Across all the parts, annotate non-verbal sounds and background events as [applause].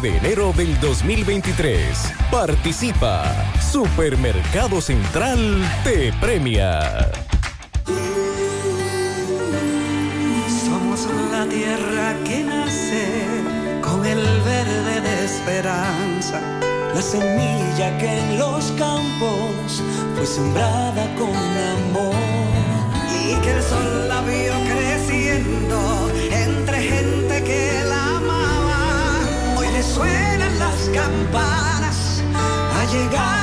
de enero del 2023. Participa. Supermercado Central te premia. Somos la tierra que nace con el verde de esperanza, la semilla que en los campos fue sembrada con amor y que el sol la vio creciendo campanas, ha llegado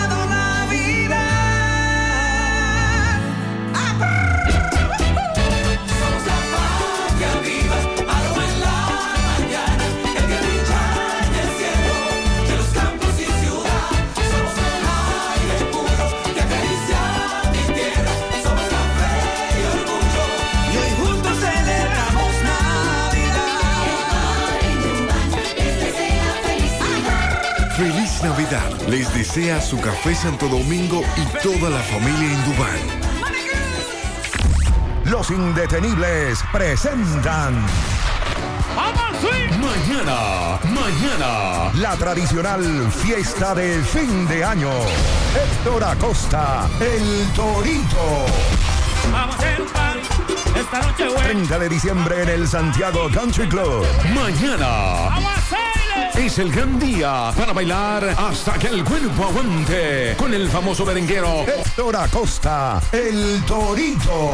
Les desea su café Santo Domingo y toda la familia Indubán. Los indetenibles presentan. Mañana, mañana. La tradicional fiesta de fin de año. Héctor Acosta, el Torito. Esta noche buena. 30 de diciembre en el Santiago Country Club. Mañana Vamos a hacerle. Es el gran día para bailar hasta que el cuerpo aguante con el famoso merenguero Héctor Acosta, el Torito.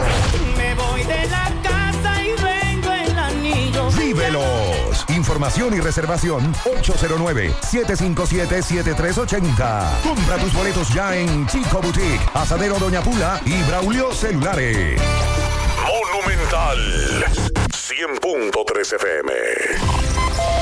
Me voy de la casa y vengo el anillo. Vívelos. Información y reservación 809-757-7380. Compra tus boletos ya en Chico Boutique, Asadero Doña Pula y Braulio Celulares. Monumental 100.3 FM.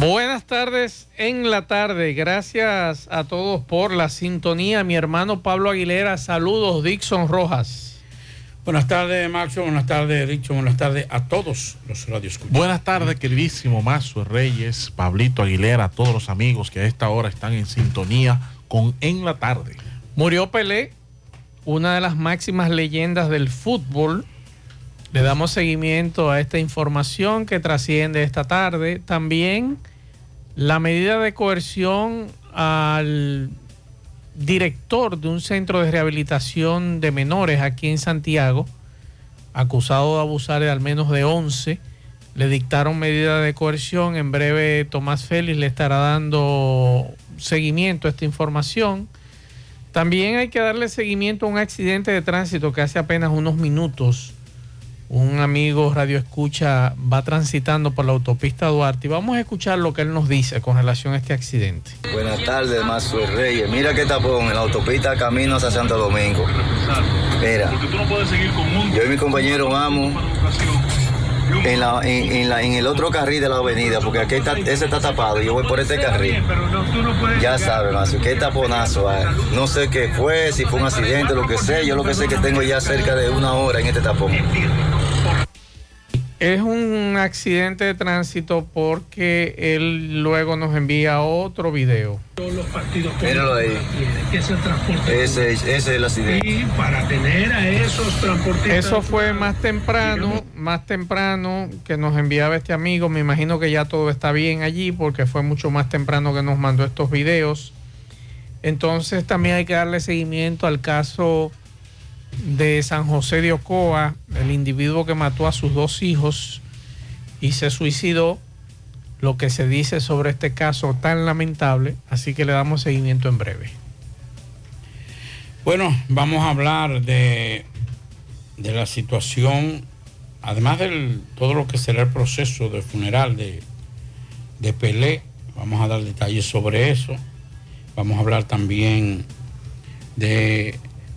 Buenas tardes en la tarde. Gracias a todos por la sintonía. Mi hermano Pablo Aguilera, saludos. Dixon Rojas. Buenas tardes, Maxo. Buenas tardes, Richo. Buenas tardes a todos los radioescuchas. Buenas tardes, queridísimo Mazo Reyes, Pablito Aguilera, a todos los amigos que a esta hora están en sintonía con En la Tarde. Murió Pelé, una de las máximas leyendas del fútbol. Le damos seguimiento a esta información que trasciende esta tarde. También la medida de coerción al director de un centro de rehabilitación de menores aquí en Santiago, acusado de abusar de al menos de 11. Le dictaron medida de coerción. En breve Tomás Félix le estará dando seguimiento a esta información. También hay que darle seguimiento a un accidente de tránsito que hace apenas unos minutos Un amigo radio escucha va transitando por la autopista Duarte y vamos a escuchar lo que él nos dice con relación a este accidente. Buenas tardes, Mazo Reyes. Mira qué tapón en la autopista camino hacia Santo Domingo. Mira, yo y mi compañero vamos en, la, en, en la- en el otro carril de la avenida, porque aquí está, ese está tapado. Yo voy por este carril. Ya sabes, Mazo, qué taponazo hay. No sé qué fue, si fue un accidente, lo que sé. Yo lo que sé es que tengo ya cerca de una hora en este tapón. Es un accidente de tránsito porque él luego nos envía otro video. los partidos Míralo ahí. que es el transporte Ese, ese es el accidente. y para tener a esos transportistas Eso fue más temprano, más temprano que nos enviaba este amigo. Me imagino que ya todo está bien allí porque fue mucho más temprano que nos mandó estos videos. Entonces también hay que darle seguimiento al caso de San José de Ocoa, el individuo que mató a sus dos hijos y se suicidó. Lo que se dice sobre este caso tan lamentable, así que le damos seguimiento en breve. Bueno, vamos a hablar de, de la situación, además de todo lo que será el proceso de funeral de, de Pelé, vamos a dar detalles sobre eso. Vamos a hablar también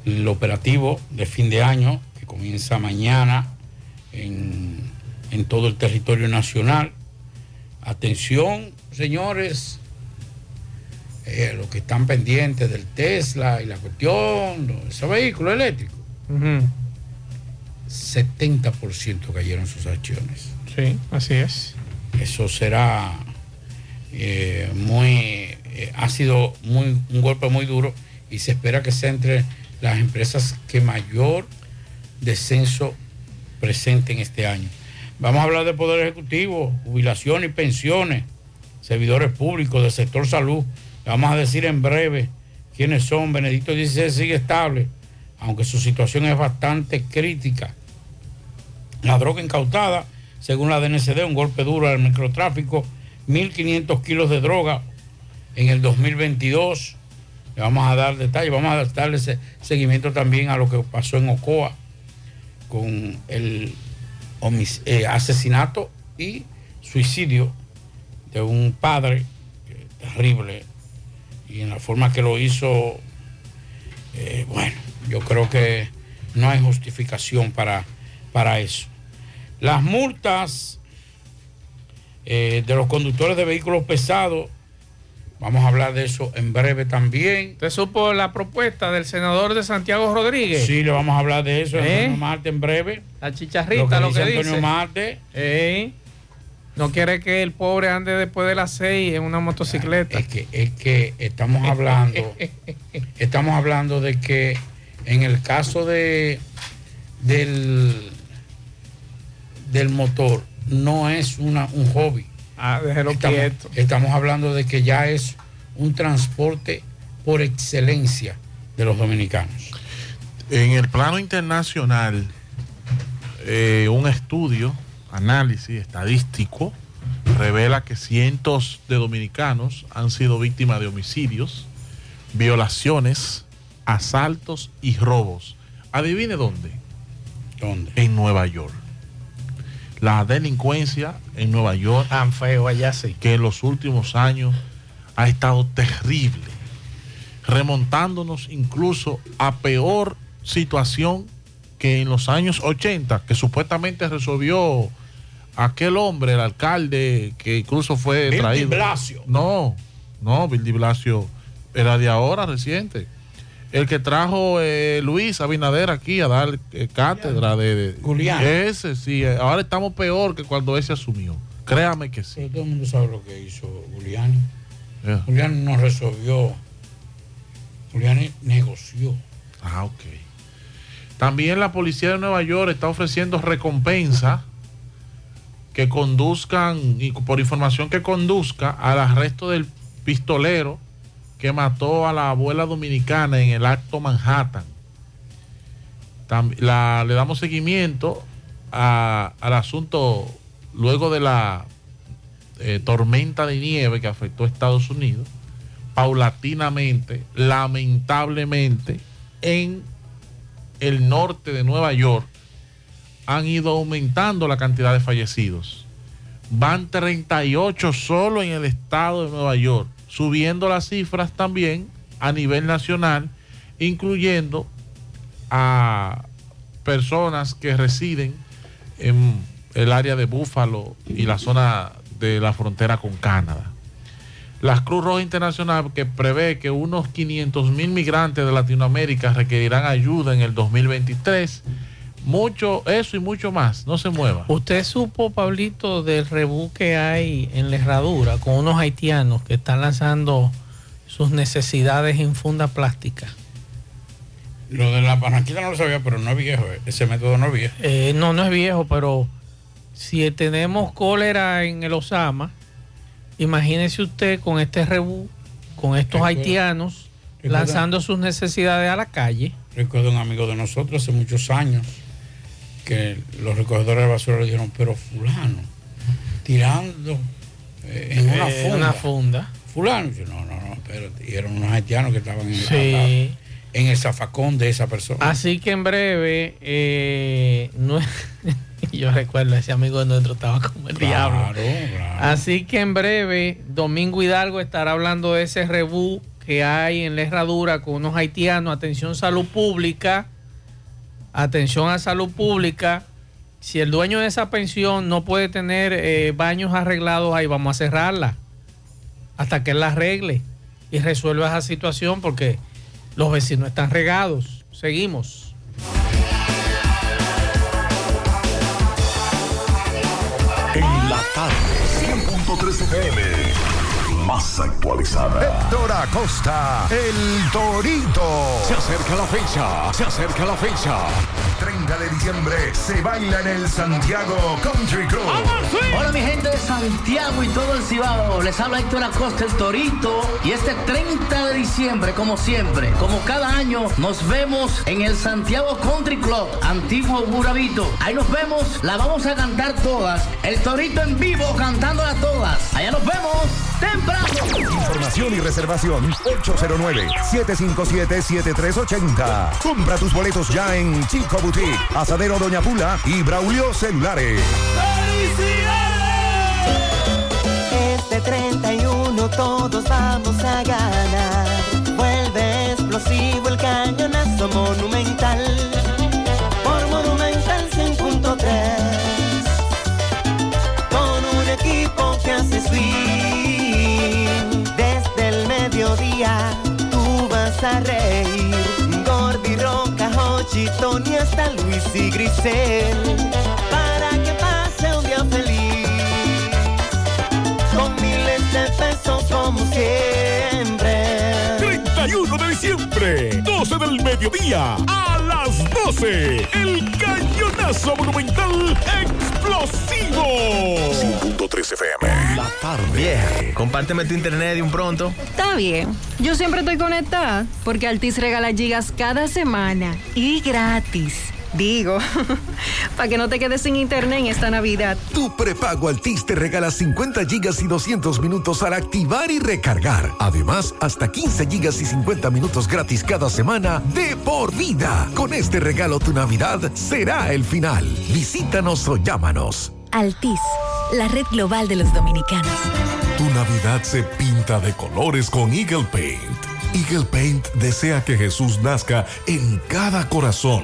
del operativo de fin de año que comienza mañana en, en todo el territorio nacional. Atención, señores, eh, los que están pendientes del Tesla y la cuestión, ese vehículo eléctrico, 70% cayeron sus acciones. Sí, así es. Eso será eh, muy, eh, ha sido muy, un golpe muy duro y se espera que sea entre las empresas que mayor descenso presenten este año. Vamos a hablar de Poder Ejecutivo, jubilación y pensiones, servidores públicos del sector salud. Vamos a decir en breve quiénes son. Benedicto XVI sigue estable, aunque su situación es bastante crítica. La droga incautada, según la DNCD, un golpe duro al microtráfico, 1.500 kilos de droga en el 2022. Le vamos a dar detalles, vamos a darle seguimiento también a lo que pasó en Ocoa con el eh, asesinato y suicidio de un padre terrible y en la forma que lo hizo, eh, bueno, yo creo que no hay justificación para, para eso. Las multas eh, de los conductores de vehículos pesados, vamos a hablar de eso en breve también. ¿Usted supo la propuesta del senador de Santiago Rodríguez? Sí, le vamos a hablar de eso ¿Eh? Antonio Marte en breve. La chicharrita, lo Lo que dice dice. Antonio Marte. Ey, No quiere que el pobre ande después de las seis en una motocicleta. Es que, es que estamos hablando, [laughs] estamos hablando de que en el caso de del, del motor no es una, un hobby. Ah, déjelo estamos, quieto. estamos hablando de que ya es un transporte por excelencia de los dominicanos. En el plano internacional, eh, un estudio, análisis estadístico, revela que cientos de dominicanos han sido víctimas de homicidios, violaciones, asaltos y robos. Adivine dónde. ¿Dónde? En Nueva York. La delincuencia en Nueva York, Tan feo allá sí. que en los últimos años ha estado terrible, remontándonos incluso a peor situación que en los años 80, que supuestamente resolvió aquel hombre, el alcalde, que incluso fue Bill traído. de Blasio. No, no, Bill Blasio era de ahora, reciente. El que trajo eh, Luis Abinader aquí a dar eh, cátedra de, de- Julián. Ese sí, eh, ahora estamos peor que cuando ese asumió. Créame que sí. Pero todo el mundo sabe lo que hizo Julián. Yeah. Julián no resolvió. Julián negoció. Ah, ok. También la policía de Nueva York está ofreciendo recompensa que conduzcan, y por información que conduzca al arresto del pistolero que mató a la abuela dominicana en el acto Manhattan. La- le damos seguimiento al asunto luego de la eh, tormenta de nieve que afectó a Estados Unidos, paulatinamente, lamentablemente, en el norte de Nueva York han ido aumentando la cantidad de fallecidos. Van 38 solo en el estado de Nueva York, subiendo las cifras también a nivel nacional, incluyendo a personas que residen en el área de Búfalo y la zona de la frontera con Canadá. La Cruz Roja Internacional que prevé que unos 500 mil migrantes de Latinoamérica requerirán ayuda en el 2023. Mucho, eso y mucho más, no se mueva. ¿Usted supo, Pablito, del rebú que hay en la herradura con unos haitianos que están lanzando sus necesidades en funda plástica? Lo de la barranquita no lo sabía, pero no es viejo. eh. Ese método no es viejo. Eh, no, no es viejo, pero si tenemos cólera en el Osama, imagínese usted con este rebú, con estos Recuerda- haitianos recuerda- lanzando sus necesidades a la calle. Recuerdo un amigo de nosotros hace muchos años que los recogedores de basura le dijeron, pero fulano, tirando eh, en una Eh, funda. una funda. Fulano, yo, no, no, no, espérate. Y eran unos haitianos que estaban en, Sí. en el zafacón de esa persona. Así que en breve, eh, no- [laughs] yo recuerdo, ese amigo de nuestro estaba como el diablo. Claro. Así que en breve, Domingo Hidalgo estará hablando de ese rebú que hay en la herradura con unos haitianos. Atención, salud pública. Atención a salud pública. Si el dueño de esa pensión no puede tener eh, baños arreglados ahí, vamos a cerrarla. Hasta que él la arregle y resuelva esa situación porque los vecinos están regados. Seguimos. Más actualizada. Héctor Acosta, el Torito. Se acerca la fecha, se acerca la fecha. 30 de diciembre se baila en el Santiago Country Club. Hola mi gente de Santiago y todo el Cibao, les habla Héctor Acosta el Torito y este 30 de diciembre como siempre, como cada año nos vemos en el Santiago Country Club, antiguo Burabito. Ahí nos vemos, la vamos a cantar todas, el Torito en vivo cantándola todas. Allá nos vemos temprano. Información y reservación 809-757-7380. Compra tus boletos ya en Chico Boutique, Asadero Doña Pula y Braulio Celulares. Este 31 todos vamos a ganar. Vuelve explosivo el cañonazo monumental. A reír. Gordi, Roca, Hochi, Tony, hasta Luis y Grisel. Para que pase un día feliz con miles de pesos como siempre. 31 de diciembre, 12 del mediodía, a las 12, el cañonazo monumental explosivo. 100.3 FM. La tarde. Vieja, compárteme tu internet de un pronto. Está bien. Yo siempre estoy conectada porque Altis regala gigas cada semana y gratis. Digo, [laughs] para que no te quedes sin internet en esta Navidad. Tu prepago Altis te regala 50 gigas y 200 minutos al activar y recargar. Además, hasta 15 gigas y 50 minutos gratis cada semana de por vida. Con este regalo tu Navidad será el final. Visítanos o llámanos. Altis, la red global de los dominicanos. Tu Navidad se pinta de colores con Eagle Paint. Eagle Paint desea que Jesús nazca en cada corazón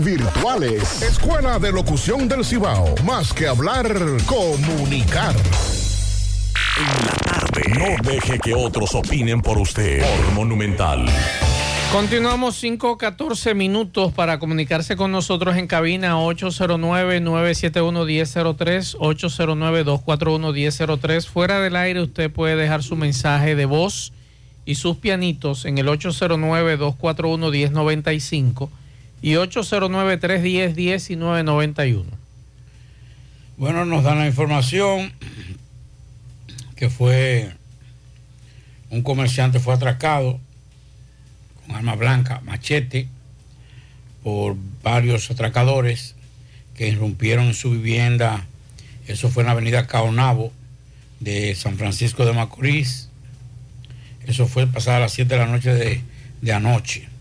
virtuales. Escuela de Locución del Cibao. Más que hablar, comunicar. En la tarde. No deje que otros opinen por usted. Por Monumental. Continuamos 5-14 minutos para comunicarse con nosotros en cabina 809-971-1003, 809-241-1003. Fuera del aire usted puede dejar su mensaje de voz y sus pianitos en el 809-241-1095 y 809-310-1991. Bueno, nos dan la información que fue un comerciante fue atracado con arma blanca, machete, por varios atracadores que irrumpieron en su vivienda. Eso fue en la avenida Caonabo de San Francisco de Macorís. Eso fue pasada a las 7 de la noche de, de anoche.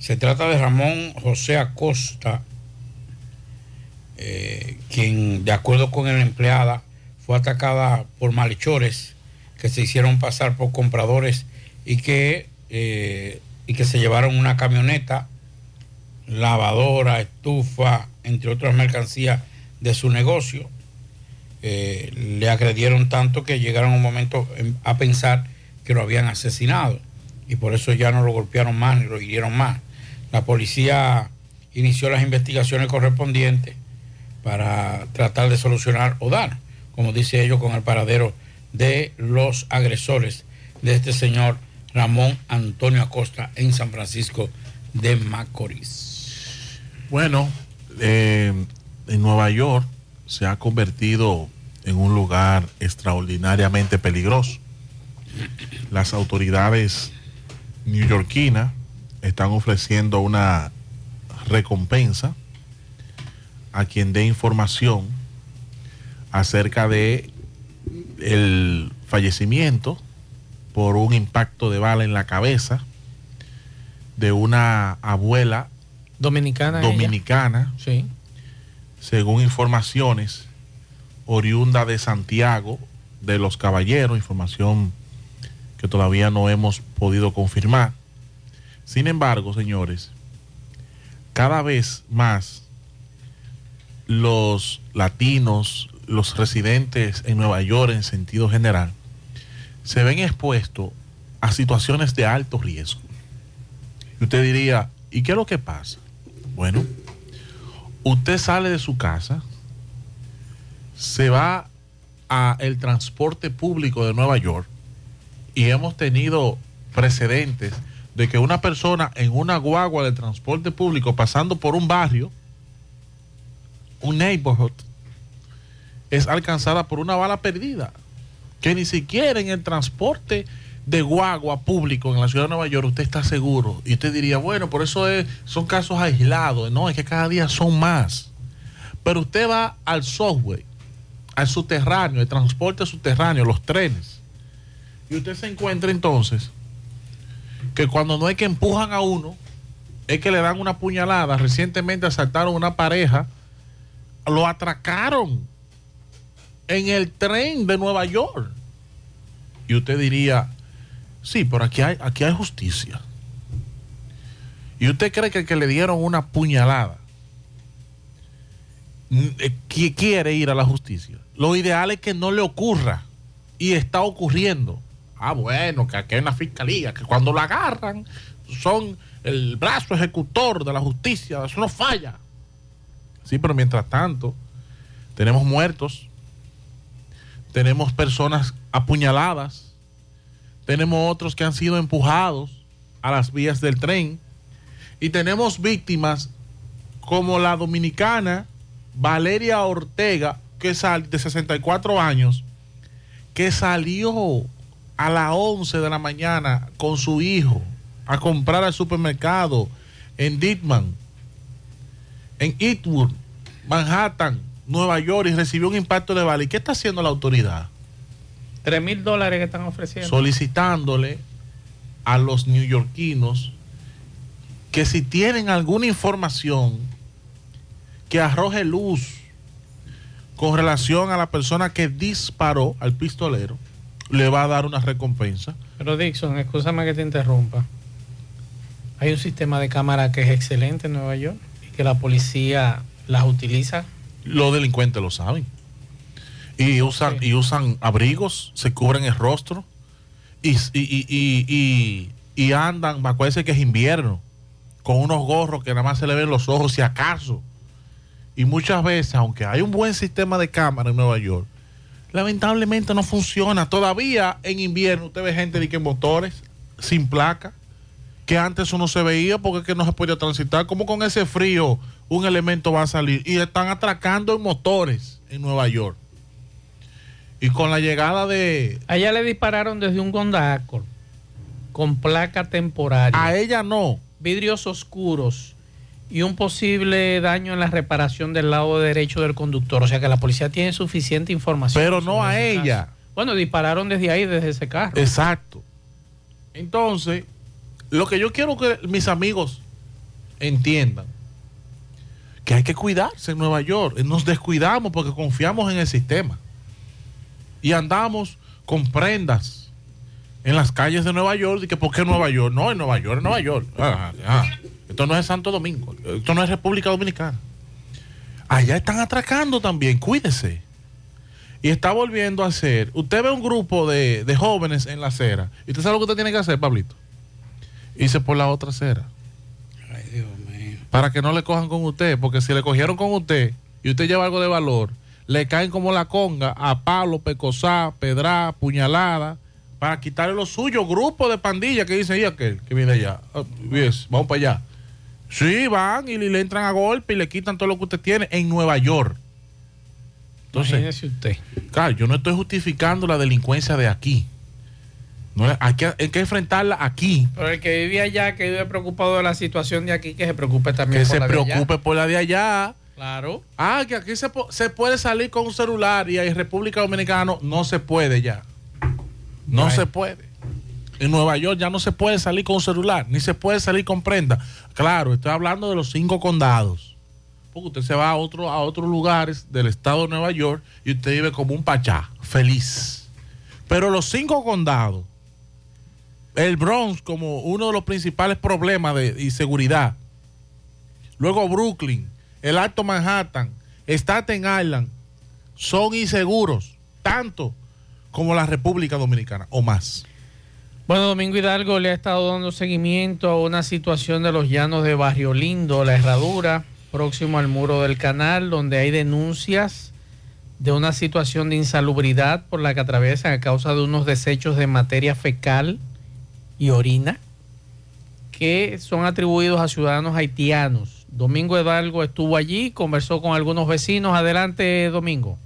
Se trata de Ramón José Acosta, eh, quien, de acuerdo con el empleada, fue atacada por malhechores que se hicieron pasar por compradores y que, eh, y que se llevaron una camioneta, lavadora, estufa, entre otras mercancías de su negocio. Eh, le agredieron tanto que llegaron un momento a pensar que lo habían asesinado y por eso ya no lo golpearon más ni lo hirieron más. La policía inició las investigaciones correspondientes para tratar de solucionar o dar, como dice ellos, con el paradero de los agresores de este señor Ramón Antonio Acosta en San Francisco de Macorís. Bueno, eh, en Nueva York se ha convertido en un lugar extraordinariamente peligroso. Las autoridades neoyorquinas están ofreciendo una recompensa a quien dé información acerca de el fallecimiento por un impacto de bala en la cabeza de una abuela dominicana dominicana sí. según informaciones oriunda de Santiago de los Caballeros información que todavía no hemos podido confirmar sin embargo, señores, cada vez más los latinos, los residentes en Nueva York en sentido general, se ven expuestos a situaciones de alto riesgo. Y usted diría, ¿y qué es lo que pasa? Bueno, usted sale de su casa, se va a el transporte público de Nueva York y hemos tenido precedentes de que una persona en una guagua de transporte público pasando por un barrio, un neighborhood, es alcanzada por una bala perdida. Que ni siquiera en el transporte de guagua público en la ciudad de Nueva York usted está seguro. Y usted diría, bueno, por eso es, son casos aislados. No, es que cada día son más. Pero usted va al software, al subterráneo, el transporte subterráneo, los trenes. Y usted se encuentra entonces que cuando no es que empujan a uno, es que le dan una puñalada. Recientemente asaltaron una pareja, lo atracaron en el tren de Nueva York. Y usted diría, sí, pero aquí hay, aquí hay justicia. Y usted cree que el que le dieron una puñalada eh, que quiere ir a la justicia. Lo ideal es que no le ocurra. Y está ocurriendo. Ah, bueno, que aquí hay una fiscalía, que cuando la agarran son el brazo ejecutor de la justicia, eso no falla. Sí, pero mientras tanto, tenemos muertos, tenemos personas apuñaladas, tenemos otros que han sido empujados a las vías del tren y tenemos víctimas como la dominicana Valeria Ortega, que de 64 años, que salió a las 11 de la mañana con su hijo a comprar al supermercado en Dittman, en Eatwood, Manhattan, Nueva York y recibió un impacto de bala. ¿Y qué está haciendo la autoridad? 3 mil dólares que están ofreciendo. Solicitándole a los neoyorquinos que si tienen alguna información que arroje luz con relación a la persona que disparó al pistolero, le va a dar una recompensa. Pero Dixon, escúchame que te interrumpa. Hay un sistema de cámara que es excelente en Nueva York y que la policía las utiliza. Los delincuentes lo saben. Y usan, y usan abrigos, se cubren el rostro y, y, y, y andan, acuérdense que es invierno, con unos gorros que nada más se le ven los ojos si acaso. Y muchas veces, aunque hay un buen sistema de cámara en Nueva York, lamentablemente no funciona. Todavía en invierno usted ve gente de que en motores sin placa, que antes eso no se veía porque es que no se podía transitar. como con ese frío un elemento va a salir? Y están atracando en motores en Nueva York. Y con la llegada de... Allá le dispararon desde un Honda con placa temporaria. A ella no. Vidrios oscuros y un posible daño en la reparación del lado derecho del conductor. O sea que la policía tiene suficiente información. Pero no a ella. Bueno, dispararon desde ahí, desde ese carro. Exacto. Entonces, lo que yo quiero que mis amigos entiendan, que hay que cuidarse en Nueva York. Nos descuidamos porque confiamos en el sistema. Y andamos con prendas en las calles de Nueva York. Y que, ¿por qué Nueva York? No, en Nueva York, en Nueva York. Ah, ah. Esto no es Santo Domingo, esto no es República Dominicana. Allá están atracando también, cuídese. Y está volviendo a ser, usted ve un grupo de, jóvenes en la acera, y usted sabe lo que usted tiene que hacer, Pablito. Irse por la otra acera. Ay, Dios mío. Para que no le cojan con usted, porque si le cogieron con usted y usted lleva algo de valor, le caen como la conga a palo, pecosá, pedra, puñalada, para quitarle lo suyo. Grupo de pandillas que dicen, y aquel que viene allá, ah, vamos para allá. Sí, van y le entran a golpe y le quitan todo lo que usted tiene en Nueva York. Entonces, usted. Claro, yo no estoy justificando la delincuencia de aquí. No, hay, que, hay que enfrentarla aquí. Pero el que vive allá, que vive preocupado de la situación de aquí, que se preocupe también que por se preocupe por la de allá. Claro. Ah, que aquí se, se, puede salir con un celular y en República Dominicana no, se puede ya. No se puede. En Nueva York ya no se puede salir con celular, ni se puede salir con prenda. Claro, estoy hablando de los cinco condados. Porque usted se va a, otro, a otros lugares del estado de Nueva York y usted vive como un pachá, feliz. Pero los cinco condados, el Bronx como uno de los principales problemas de inseguridad, luego Brooklyn, el Alto Manhattan, Staten Island, son inseguros, tanto como la República Dominicana o más. Bueno, Domingo Hidalgo le ha estado dando seguimiento a una situación de los llanos de Barrio Lindo, la herradura, próximo al muro del canal, donde hay denuncias de una situación de insalubridad por la que atraviesan a causa de unos desechos de materia fecal y orina que son atribuidos a ciudadanos haitianos. Domingo Hidalgo estuvo allí, conversó con algunos vecinos. Adelante, Domingo.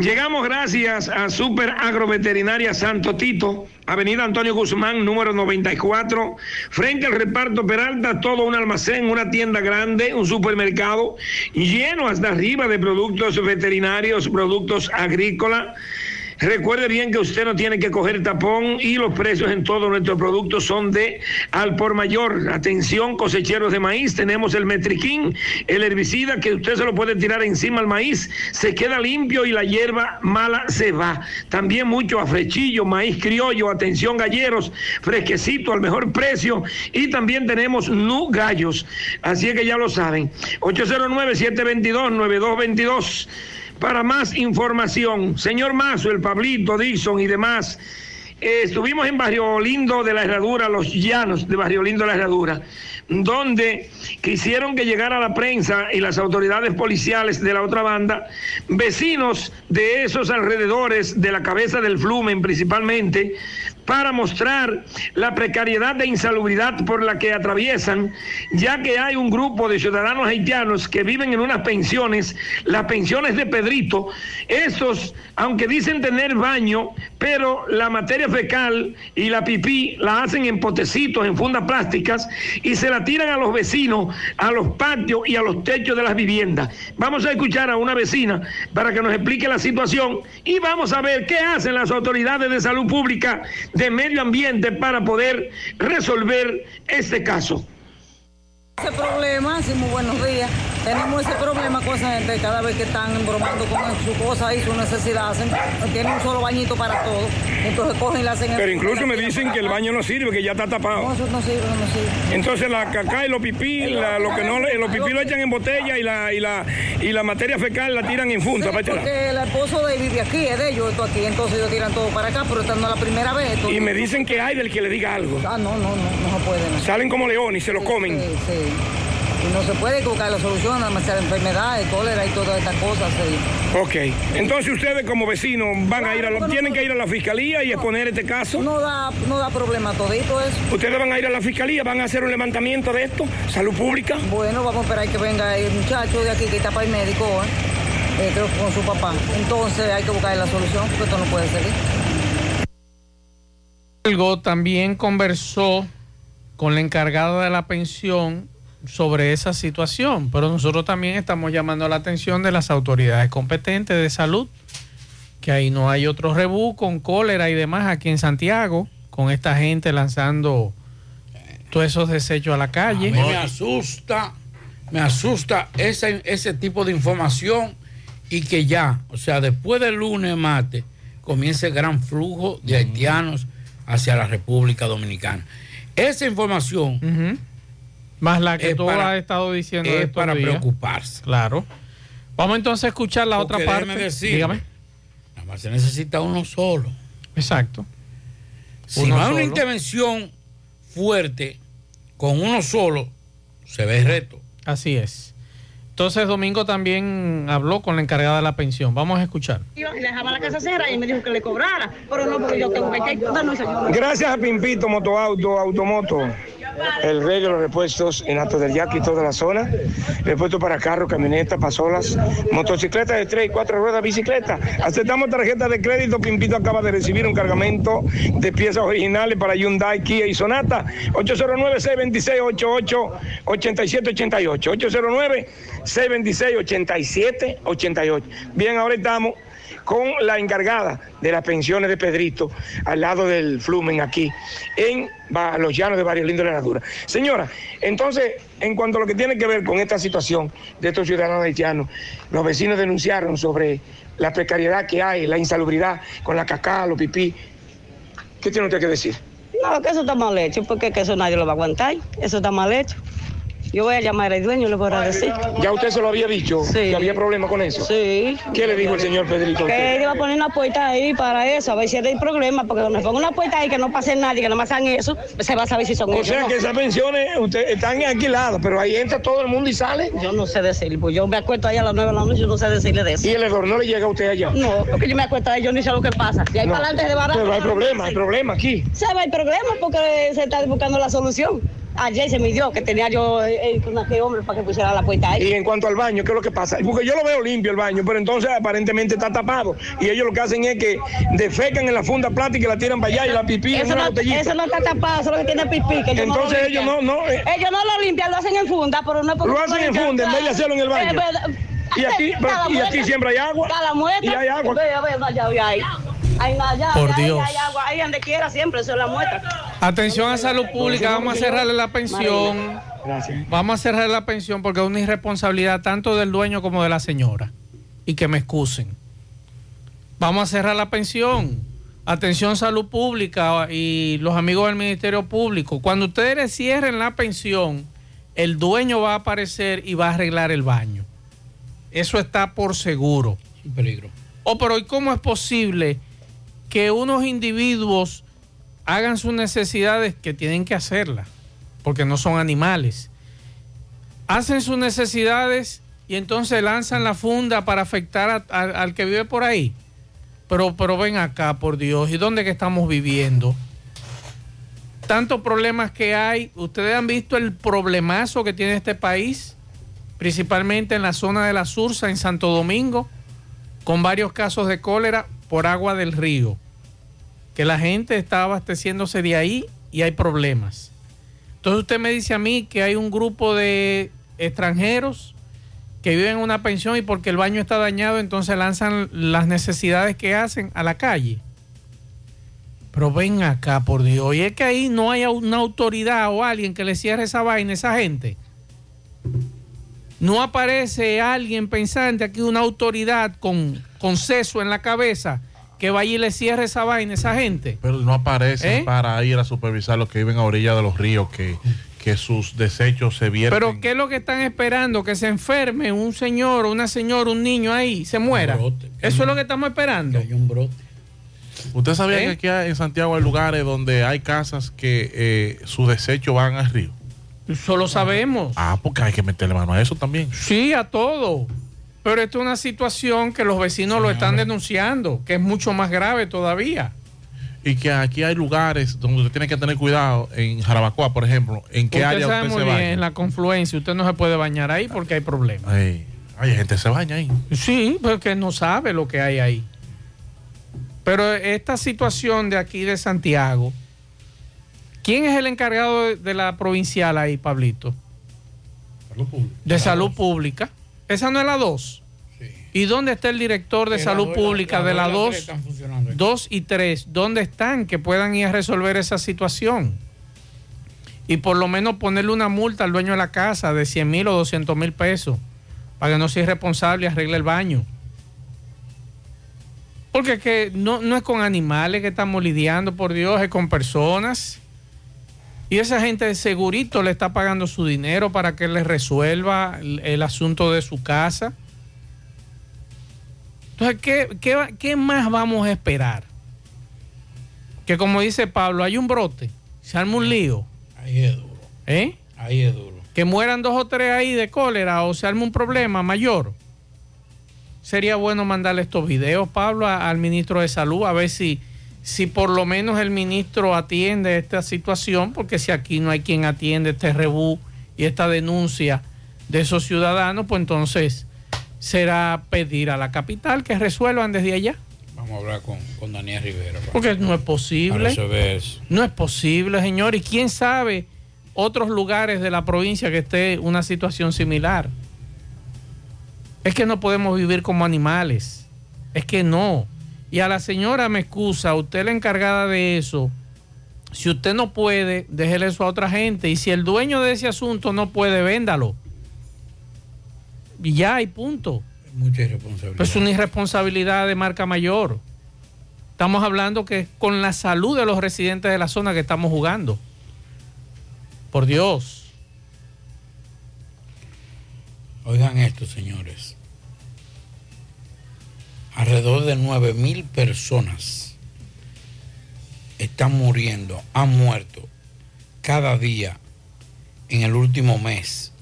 Llegamos gracias a Super Agroveterinaria Santo Tito, Avenida Antonio Guzmán, número 94, frente al reparto Peralta, todo un almacén, una tienda grande, un supermercado lleno hasta arriba de productos veterinarios, productos agrícolas. Recuerde bien que usted no tiene que coger tapón y los precios en todos nuestros productos son de al por mayor. Atención, cosecheros de maíz, tenemos el metriquín, el herbicida que usted se lo puede tirar encima al maíz, se queda limpio y la hierba mala se va. También mucho afrechillo, maíz criollo, atención galleros, fresquecito al mejor precio y también tenemos nu gallos. Así es que ya lo saben. 809-722-9222. Para más información, señor Mazo, el Pablito, Dixon y demás, eh, estuvimos en Barrio Lindo de la Herradura, Los Llanos de Barrio Lindo de la Herradura, donde quisieron que llegara la prensa y las autoridades policiales de la otra banda, vecinos de esos alrededores, de la cabeza del Flumen principalmente, para mostrar la precariedad de insalubridad por la que atraviesan, ya que hay un grupo de ciudadanos haitianos que viven en unas pensiones, las pensiones de Pedrito, estos, aunque dicen tener baño, pero la materia fecal y la pipí la hacen en potecitos, en fundas plásticas, y se la tiran a los vecinos, a los patios y a los techos de las viviendas. Vamos a escuchar a una vecina para que nos explique la situación y vamos a ver qué hacen las autoridades de salud pública de medio ambiente para poder resolver este caso. Ese problema, sí, muy buenos días. Tenemos ese problema con esa gente cada vez que están embromando con su cosa y su necesidad. Hacen, tienen un solo bañito para todo. Entonces cogen y le hacen. Pero incluso me dicen que el baño no sirve, que ya está tapado. No, eso no sirve, no sirve. Entonces la caca y los pipí, la- lo que no, los pipí lo echan en botella y la, y la, y la materia fecal la tiran en funda. echarla. Porque el esposo de vive aquí, es de ellos, esto aquí. Entonces ellos tiran todo para acá, pero esta no es la primera vez. esto- Y me dicen que hay del que le diga algo. Ah, no, no, no, no se puede. no. Salen como leones y se lo comen. Sí, Y no se puede buscar la solución a demasiadas enfermedades, cólera y todas estas cosas. sí. Ok. Entonces ustedes como vecinos van a ir a la- tienen que ir a la fiscalía y exponer este caso. No da, no da problema todito eso. Ustedes van a ir a la fiscalía, van a hacer un levantamiento de esto, salud pública. Bueno, vamos a esperar que venga el muchacho de aquí que está para el médico, ¿eh? Eh, creo que con su papá. Entonces hay que buscar la solución porque esto no puede seguir. Algo también conversó con la encargada de la pensión sobre esa situación, pero nosotros también estamos llamando la atención de las autoridades competentes de salud, que ahí no hay otro rebú con cólera y demás aquí en Santiago, con esta gente lanzando todos esos desechos a la calle. A mí me asusta, me asusta ese, ese tipo de información y que ya, o sea, después del lunes, martes, comience el gran flujo de haitianos hacia la República Dominicana. Esa información Más la que es tú para- has estado diciendo es para días. preocuparse. Claro. Vamos entonces a escuchar la Porque otra parte. déjeme decirle, Dígame. Nada más se necesita uno solo. Exacto. Si Uno no hay una intervención fuerte con uno solo, se ve el reto. Así es. Entonces Domingo también habló con la encargada de la pensión. Vamos a escuchar. Iba y dejaba la casa cerrada y me dijo que le cobrara, pero no porque yo tengo que. Gracias a Pimpito Motoauto, Automoto, el rey de los repuestos en Alto del Yaqui toda la zona. Repuestos para carros, camionetas, pasolas, motocicletas de tres y cuatro ruedas, bicicleta. Aceptamos tarjeta de crédito. Pimpito acaba de recibir un cargamento de piezas originales para Hyundai, Kia y Sonata. 809-626-88-8788. 809-626-8788. Bien, ahora estamos con la encargada de las pensiones de Pedrito, al lado del Flumen aquí, en los llanos de Barrio Lindo de la Herradura. Señora, entonces, en cuanto a lo que tiene que ver con esta situación de estos ciudadanos haitianos, los vecinos denunciaron sobre la precariedad que hay, la insalubridad con la cacá, los pipí. ¿Qué tiene usted que decir? No, que eso está mal hecho, porque que eso nadie lo va a aguantar. Eso está mal hecho. Yo voy a llamar al dueño y le voy a decir. ¿Ya usted se lo había dicho? Sí. ¿Que había problema con eso? Sí. ¿Qué le dijo el señor Pedrito? Que él iba a poner una puerta ahí para eso, a ver si hay problema, porque cuando ponga una puerta ahí que no pase nadie, que no más hagan eso, se va a saber si son O ellos. sea ¿no? que esas pensiones usted, están alquiladas, pero ahí entra todo el mundo y sale. Yo no sé decirle, pues yo me acuesto ahí a las nueve de la noche, yo no sé decirle de eso. ¿Y el error no le llega a usted allá? No, porque yo me acuesto ahí, yo ni sé lo que pasa. De ahí No, para adelante de barato. Pero hay problema, hay problema aquí. ¿Sabe? Hay problema porque se está buscando la solución. Ayer se me dio que tenía yo eh, con aquel hombre para que pusiera la puerta ahí. Y en cuanto al baño, ¿qué es lo que pasa? Porque yo lo veo limpio el baño, pero entonces aparentemente está tapado. Y ellos lo que hacen es que defecan en la funda plástica y la tiran para allá y la pipí en Eso una no, botellita. eso no está tapado, eso es lo que tiene pipí. Que Entonces no ellos no- no, eh. ellos no lo limpian, lo hacen en funda, pero no es porque Lo hacen en funda en vez de hacerlo en el baño. Y aquí- pero- y aquí siempre hay agua. Cada. Y hay agua. Ve, ve, allá, ve, Por Dios. hay agua, ahí donde quiera siempre, eso es la muestra. Atención a salud pública, vamos a cerrarle la pensión. Gracias. Vamos a cerrar la pensión porque es una irresponsabilidad tanto del dueño como de la señora. Y que me excusen. Vamos a cerrar la pensión. Atención salud pública y los amigos del Ministerio Público. Cuando ustedes cierren la pensión, el dueño va a aparecer y va a arreglar el baño. Eso está por seguro. Un peligro. Oh, pero ¿y cómo es posible que unos individuos hagan sus necesidades que tienen que hacerlas? Porque no son animales. Hacen sus necesidades y entonces lanzan la funda para afectar a- al que vive por ahí. Pero, pero ven acá, por Dios, ¿y dónde que estamos viviendo? Tantos problemas que hay. Ustedes han visto el problemazo que tiene este país, principalmente en la zona de la Sursa, en Santo Domingo con varios casos de cólera por agua del río, que la gente está abasteciéndose de ahí y hay problemas. Entonces usted me dice a mí que hay un grupo de extranjeros que viven en una pensión y porque el baño está dañado, entonces lanzan las necesidades que hacen a la calle. Pero ven acá, por Dios. Y es que ahí no hay una autoridad o alguien que le cierre esa vaina a esa gente. No aparece alguien pensante aquí, una autoridad con, con seso en la cabeza que vaya y le cierre esa vaina a esa gente. Pero no aparecen ¿Eh? para ir a supervisar los que viven a orilla de los ríos, que, que sus desechos se vierten. Pero ¿qué es lo que están esperando? Que se enferme un señor, una señora, un niño ahí, se muera. Eso es lo que estamos esperando. ¿Usted sabía ¿Eh? que aquí hay- en Santiago hay lugares donde hay casas que eh, sus desechos van al río? Eso lo sabemos. Ah, porque hay que meterle mano a eso también. Sí, a todo. Pero esto es una situación que los vecinos lo están denunciando, que es mucho más grave todavía. Y que aquí hay lugares donde usted tiene que tener cuidado, en Jarabacoa, por ejemplo, en qué usted área sabe usted muy se bien, baña. en la confluencia, usted no se puede bañar ahí porque hay problemas. Ay, hay gente que se baña ahí. Sí, porque no sabe lo que hay ahí. Pero esta situación de aquí de Santiago, ¿quién es el encargado de, de la provincial ahí, Pablito? De salud pública. Esa no es la 2. ¿Y dónde está el director de salud la- pública la de la dos y la 2? tres están funcionando aquí. 2 y 3. ¿Dónde están? Que puedan ir a resolver esa situación. Y por lo menos ponerle una multa al dueño de la casa de 100 mil o 200 mil pesos para que no sea irresponsable y arregle el baño. Porque es que no, no es con animales que estamos lidiando, por Dios, es con personas. Y esa gente segurito le está pagando su dinero para que le resuelva el, el asunto de su casa. Entonces, ¿qué, qué, qué más vamos a esperar? Que como dice Pablo, hay un brote, se arma un lío. Ahí es duro. ¿Eh? Ahí es duro. Que mueran dos o tres ahí de cólera o se arma un problema mayor. Sería bueno mandarle estos videos, Pablo, a- al ministro de Salud, a ver si, si por lo menos el ministro atiende esta situación, porque si aquí no hay quien atiende este rebú y esta denuncia de esos ciudadanos, pues entonces será pedir a la capital que resuelvan desde allá. Vamos a hablar con, con Daniel Rivera. Porque no es posible. No es posible, señor. Y quién sabe otros lugares de la provincia que esté una situación similar. Es que no podemos vivir como animales. Es que no. Y a la señora me excusa, usted la encargada de eso. Si usted no puede, déjele eso a otra gente. Y si el dueño de ese asunto no puede, véndalo. Y ya hay punto. Mucha irresponsabilidad. Es una irresponsabilidad de marca mayor. Estamos hablando que con la salud de los residentes de la zona que estamos jugando. Por Dios. Oigan esto, señores. Alrededor de 9 mil personas están muriendo, han muerto cada día en el último mes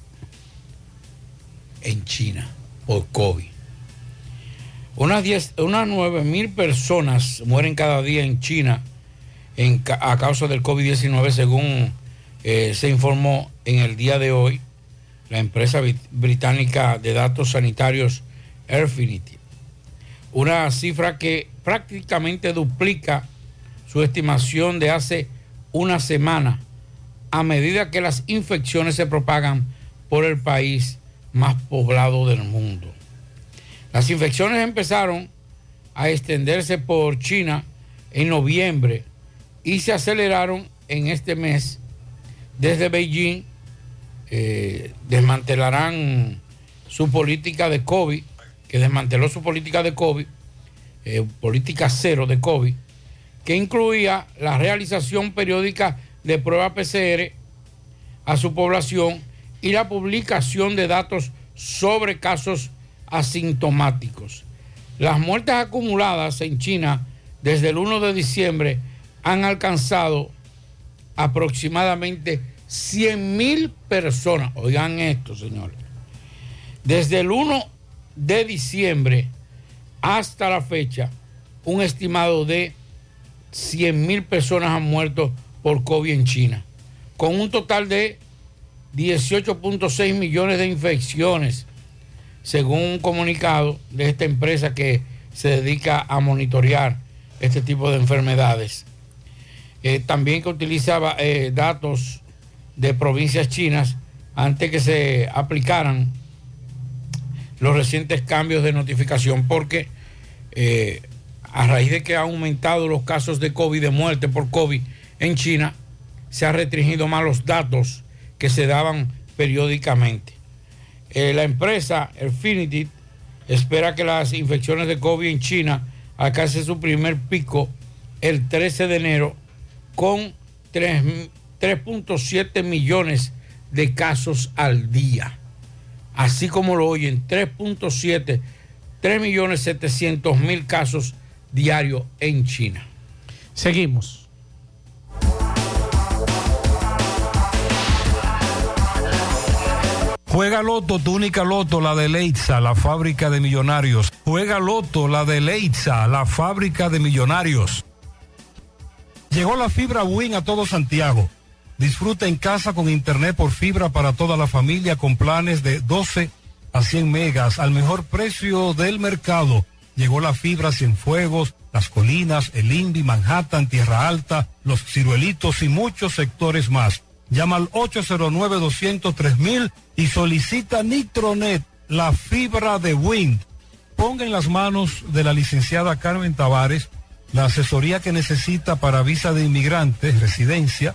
en China por COVID. Unas, 10 unas 9 mil personas mueren cada día en China a causa del COVID-19, según eh, se informó en el día de hoy la empresa brit- británica de datos sanitarios Airfinity. Una cifra que prácticamente duplica su estimación de hace una semana a medida que las infecciones se propagan por el país más poblado del mundo. Las infecciones empezaron a extenderse por China en noviembre y se aceleraron en este mes. Desde Beijing eh, desmantelarán su política de COVID, que desmanteló su política de COVID, eh, política cero de COVID, que incluía la realización periódica de pruebas PCR a su población y la publicación de datos sobre casos asintomáticos. Las muertes acumuladas en China desde el 1 de diciembre han alcanzado aproximadamente 100 mil personas. Oigan esto, señores. Desde el 1 de diciembre hasta la fecha, un estimado de 100 mil personas han muerto por COVID en China, con un total de 18.6 millones de infecciones, según un comunicado de esta empresa que se dedica a monitorear este tipo de enfermedades. Eh, también que utilizaba eh, datos de provincias chinas antes que se aplicaran los recientes cambios de notificación, porque eh, a raíz de que ha aumentado los casos de COVID, de muerte por COVID en China, se ha restringido más los datos que se daban periódicamente. Eh, la empresa Infinity espera que las infecciones de COVID en China alcancen su primer pico el 13 de enero con 3 3.7 millones de casos al día. Así como lo oyen, 3.7, 3 millones 700 mil casos diarios en China. Seguimos. Juega Loto, tu única Loto, la de Leitza, la fábrica de millonarios. Juega Loto, la de Leitza, la fábrica de millonarios. Llegó la fibra Win a todo Santiago. Disfruta en casa con internet por fibra para toda la familia con planes de 12 a 100 megas al mejor precio del mercado. Llegó la fibra Cienfuegos, Las Colinas, El Indy, Manhattan, Tierra Alta, Los Ciruelitos y muchos sectores más. Llama al 809-203 y solicita Nitronet, la fibra de Wind. Ponga en las manos de la licenciada Carmen Tavares la asesoría que necesita para visa de inmigrantes, residencia,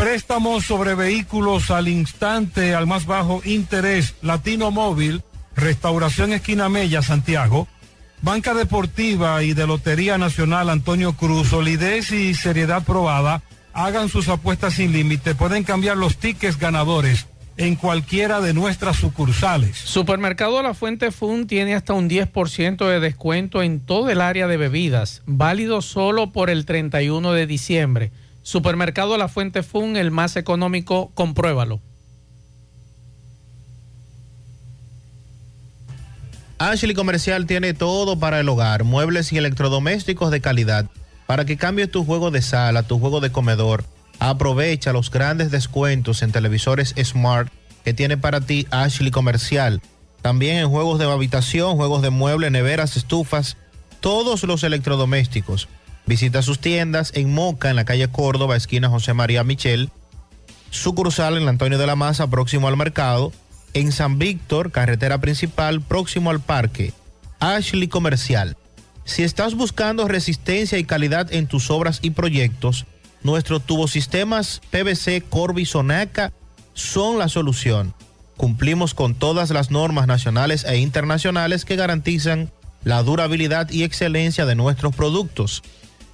Préstamos sobre vehículos al instante, al más bajo interés. Latino Móvil, Restauración Esquina Mella, Santiago. Banca Deportiva y de Lotería Nacional Antonio Cruz, solidez y seriedad probada. Hagan sus apuestas sin límite. Pueden cambiar los tickets ganadores en cualquiera de nuestras sucursales. Supermercado La Fuente Fun tiene hasta un 10% de descuento en todo el área de bebidas, válido solo por el 31 de diciembre. Supermercado La Fuente Fun, el más económico, compruébalo. Ashley Comercial tiene todo para el hogar, muebles y electrodomésticos de calidad. Para que cambies tu juego de sala, tu juego de comedor, aprovecha los grandes descuentos en televisores Smart que tiene para ti Ashley Comercial. También en juegos de habitación, juegos de muebles, neveras, estufas, todos los electrodomésticos. Visita sus tiendas en Moca, en la calle Córdoba, esquina José María Michel. Sucursal en Antonio de la Maza, próximo al mercado. En San Víctor, carretera principal, próximo al parque. Ashley Comercial. Si estás buscando resistencia y calidad en tus obras y proyectos, nuestros tubosistemas PVC Corby Sonaca son la solución. Cumplimos con todas las normas nacionales e internacionales que garantizan la durabilidad y excelencia de nuestros productos.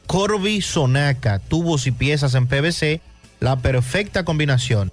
Corby Sonaca, tubos y piezas en PVC, la perfecta combinación.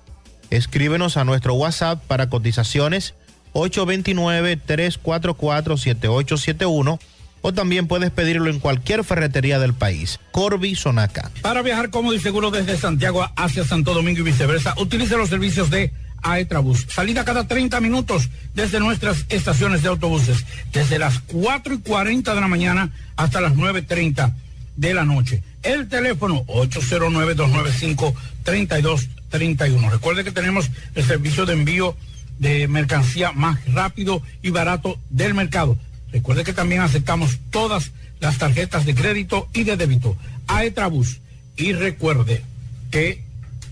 Escríbenos a nuestro WhatsApp para cotizaciones 829-344-7871 o también puedes pedirlo en cualquier ferretería del país. Corby Sonaca. Para viajar cómodo y seguro desde Santiago hacia Santo Domingo y viceversa, utilice los servicios de Aetrabús. Salida cada 30 minutos desde nuestras estaciones de autobuses, desde las 4 y 40 de la mañana hasta las 9.30 de la noche. El teléfono 809-295-3231. Recuerde que tenemos el servicio de envío de mercancía más rápido y barato del mercado. Recuerde que también aceptamos todas las tarjetas de crédito y de débito. Aetrabús. Y recuerde que,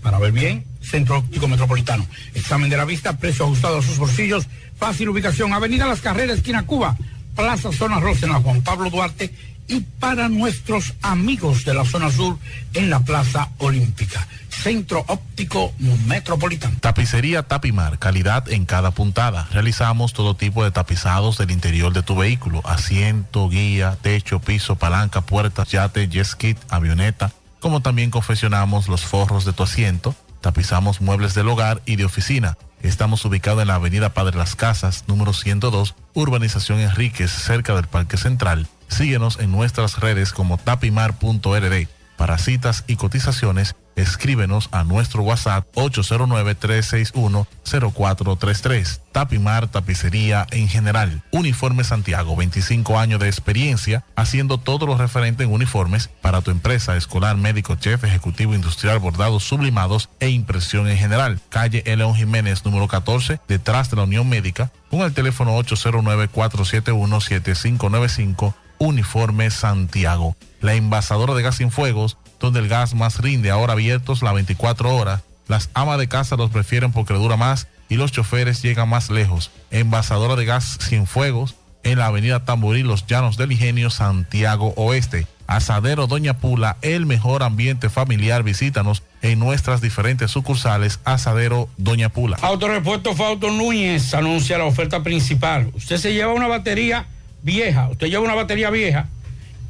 para ver bien, Centro Óptico Metropolitano. Examen de la vista, precio ajustado a sus bolsillos, fácil ubicación, Avenida Las Carreras, esquina Cuba, Plaza Zona Rosa en la Juan Pablo Duarte y para nuestros amigos de la zona sur en la Plaza Olímpica. Centro Óptico Metropolitano. Tapicería Tapimar, calidad en cada puntada. Realizamos todo tipo de tapizados del interior de tu vehículo, asiento, guía, techo, piso, palanca, puertas, yate, jet ski, avioneta, como también confeccionamos los forros de tu asiento, tapizamos muebles del hogar y de oficina. Estamos ubicados en la avenida Padre Las Casas, número 102, Urbanización Enríquez, cerca del Parque Central. Síguenos en nuestras redes como tapimar.rd. Para citas y cotizaciones, escríbenos a nuestro WhatsApp 809-361-0433. Tapimar Tapicería en general. Uniforme Santiago, 25 años de experiencia haciendo todo lo referente en uniformes para tu empresa, escolar, médico, chef, ejecutivo, industrial, bordados, sublimados e impresión en general. Calle León Jiménez, número 14, detrás de la Unión Médica, con el teléfono 809-471-7595. Uniforme Santiago. La envasadora de gas sin fuegos, donde el gas más rinde, ahora abiertos las 24 horas. Las amas de casa los prefieren porque dura más y los choferes llegan más lejos. Envasadora de gas sin fuegos en la avenida Tamboril, Los Llanos del Ingenio, Santiago Oeste. Asadero Doña Pula, el mejor ambiente familiar. Visítanos en nuestras diferentes sucursales. Asadero Doña Pula. Autorepuesto Fausto Núñez anuncia la oferta principal. Usted se lleva una batería vieja, usted lleva una batería vieja,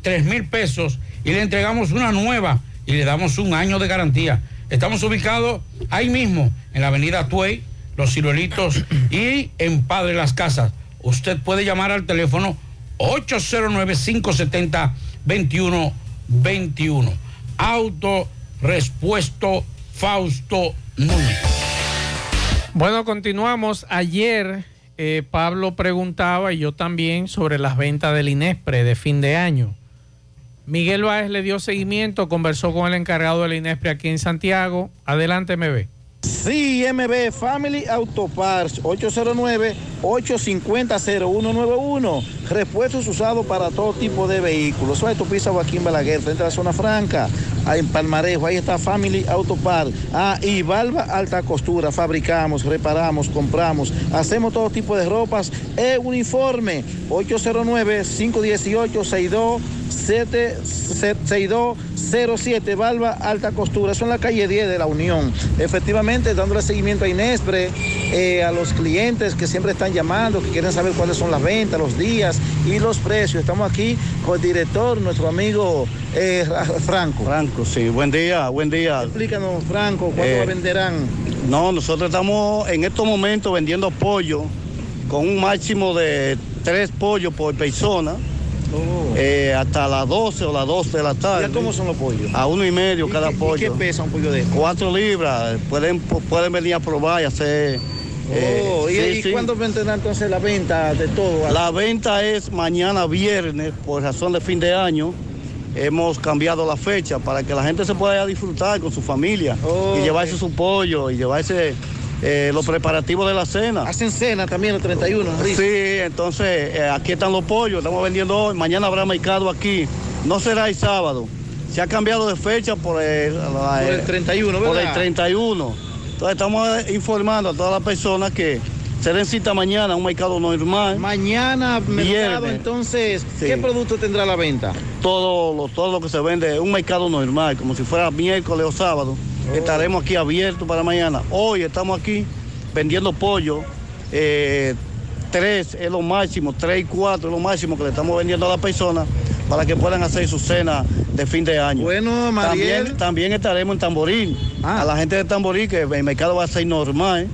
tres mil pesos y le entregamos una nueva y le damos un año de garantía. Estamos ubicados ahí mismo, en la avenida Tuey, Los Ciruelitos y en Padre Las Casas. Usted puede llamar al teléfono 809-570-2121. Auto Respuesto Fausto Núñez. Bueno, continuamos. Ayer eh, Pablo preguntaba y yo también sobre las ventas del INESPRE de fin de año. Miguel Báez le dio seguimiento, conversó con el encargado del INESPRE aquí en Santiago. Adelante, MB. Sí, Family Auto Parts 809-850-0191. Repuestos usados para todo tipo de vehículos. Eso es tu pisa Joaquín Balaguer, frente a la zona franca. En Palmarejo, ahí está Family Auto Parts. Ah, y Balba Alta Costura. Fabricamos, reparamos, compramos. Hacemos todo tipo de ropas e uniforme. 809-518-62. 6207 Balba Alta Costura, eso en la calle 10 de la Unión. Efectivamente, dándole seguimiento a Inespre, eh, a los clientes que siempre están llamando, que quieren saber cuáles son las ventas, los días y los precios. Estamos aquí con el director, nuestro amigo eh, Franco. Franco, sí, buen día, buen día. Explícanos, Franco, ¿cuánto Eh, venderán? No, nosotros estamos en estos momentos vendiendo pollo con un máximo de tres pollos por persona. Eh, hasta las 12 o las 12 de la tarde. Oh. ¿Ya cómo son los pollos? A uno y medio ¿Y cada qué- y pollo. qué pesa un pollo de esto? Cuatro libras. Pueden, pueden venir a probar y hacer. eh, Oh, ¿y, sí, y sí. cuándo vendrá entonces la venta de todo? La venta es mañana viernes por razón de fin de año. Hemos cambiado la fecha para que la gente se pueda disfrutar con su familia Oh, y llevarse su pollo y llevarse eh, los preparativos de la cena. Hacen cena también los 31. Sí, entonces eh, aquí están los pollos, estamos vendiendo hoy, mañana habrá mercado aquí, no será el sábado. Se ha cambiado de fecha por el, la- Por el 31, Por ¿verdad? el 31. Entonces estamos eh, informando a todas las personas que se den cita mañana, un mercado normal. Mañana, mercado, Viernes. entonces, Sí. ¿qué producto tendrá la venta? todo lo, todo lo que se vende, un mercado normal, como si fuera miércoles o sábado. Oh. Estaremos aquí abiertos para mañana. Hoy estamos aquí vendiendo pollo. eh, tres es lo máximo, tres y cuatro es lo máximo que le estamos vendiendo a las personas para que puedan hacer su cena de fin de año. Bueno, Mariel. También, también estaremos en Tamboril. Ah. A la gente de Tamboril, que el mercado va a ser normal.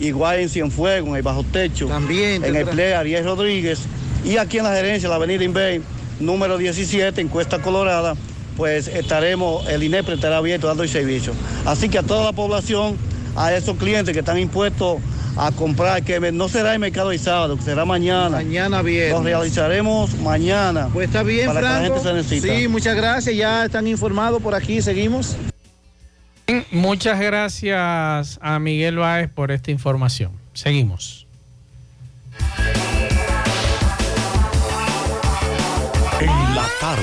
Igual en Cienfuegos, en el Bajo Techo. También. En el Play Ariel Rodríguez. Y aquí en la gerencia, la avenida Inver, número 17, en Cuesta Colorada, pues estaremos, el INEPRE estará abierto dando el servicio. Así que a toda la población, a esos clientes que están impuestos a comprar, que no será el mercado el sábado, que será mañana. Mañana viernes. Lo realizaremos mañana. Pues está bien, para que la gente se necesita. Sí, muchas gracias. Ya están informados por aquí. Seguimos. Bien, Muchas gracias a Miguel Báez por esta información. Seguimos. En la tarde,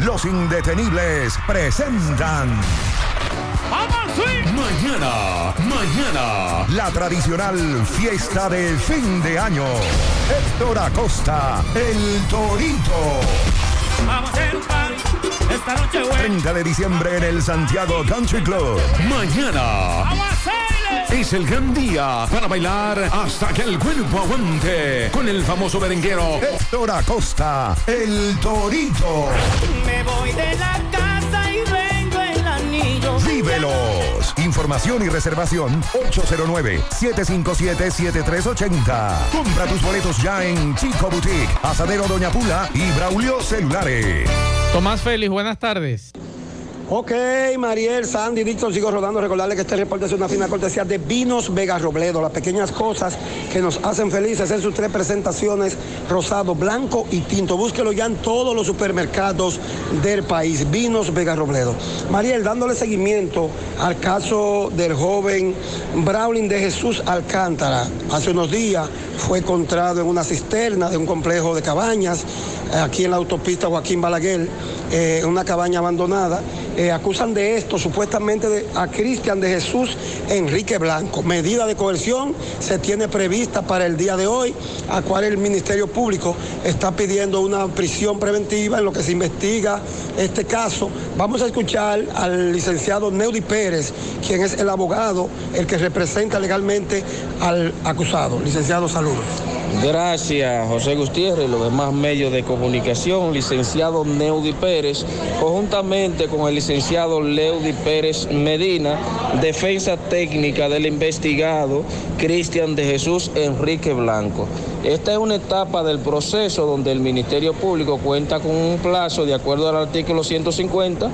Los indetenibles presentan. Mañana, mañana, la tradicional fiesta de fin de año. Héctor Acosta, el Torito. Vamos a hacer un party esta noche buena. 30 de diciembre en el Santiago Country Club. Mañana. Vamos a hacerle. Es el gran día para bailar hasta que el cuerpo aguante con el famoso merenguero Héctor Acosta, el Torito. Me voy de la el Información y reservación 809-757-7380. Compra tus boletos ya en Chico Boutique, Asadero Doña Pula y Braulio Celulares. Tomás Félix, buenas tardes. Ok, Mariel, Sandy, Dixon, sigo rodando. Recordarle que este reporte es una fina cortesía de Vinos Vega Robledo. Las pequeñas cosas que nos hacen felices en sus tres presentaciones, rosado, blanco y tinto. Búsquelo ya en todos los supermercados del país. Vinos Vega Robledo. Mariel, dándole seguimiento al caso del joven Browning de Jesús Alcántara. Hace unos días fue encontrado en una cisterna de un complejo de cabañas eh, aquí en la autopista Joaquín Balaguer, eh, una cabaña abandonada. Eh, acusan de esto supuestamente a Cristian de Jesús Enrique Blanco. Medida de coerción se tiene prevista para el día de hoy, a cual el Ministerio Público está pidiendo una prisión preventiva en lo que se investiga este caso. Vamos a escuchar al licenciado Neudi Pérez, quien es el abogado, el que representa legalmente al acusado. Licenciado, saludos. Gracias, José Gutiérrez los demás medios de comunicación, licenciado Neudi Pérez, conjuntamente con el licenciado Leudi Pérez Medina, defensa técnica del investigado Cristian de Jesús Enrique Blanco. Esta es una etapa del proceso donde el Ministerio Público cuenta con un plazo, de acuerdo al artículo 150,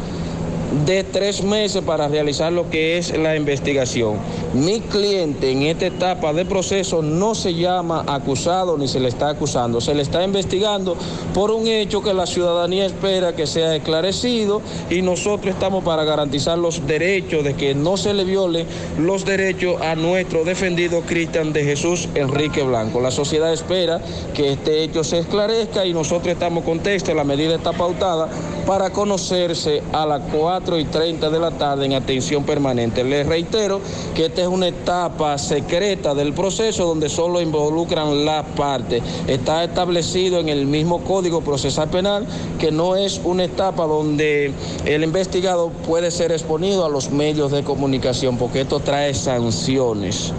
de tres meses para realizar lo que es la investigación. Mi cliente en esta etapa de proceso no se llama acusado ni se le está acusando, se le está investigando por un hecho que la ciudadanía espera que sea esclarecido y nosotros estamos para garantizar los derechos de que no se le violen los derechos a nuestro defendido Cristian de Jesús Enrique Blanco. La sociedad espera que este hecho se esclarezca y nosotros estamos contentos, la medida está pautada para conocerse a las 4 y 30 de la tarde en atención permanente. Les reitero que esta es una etapa secreta del proceso donde solo involucran las partes. Está establecido en el mismo Código Procesal Penal que no es una etapa donde el investigado puede ser exponido a los medios de comunicación porque esto trae sanciones.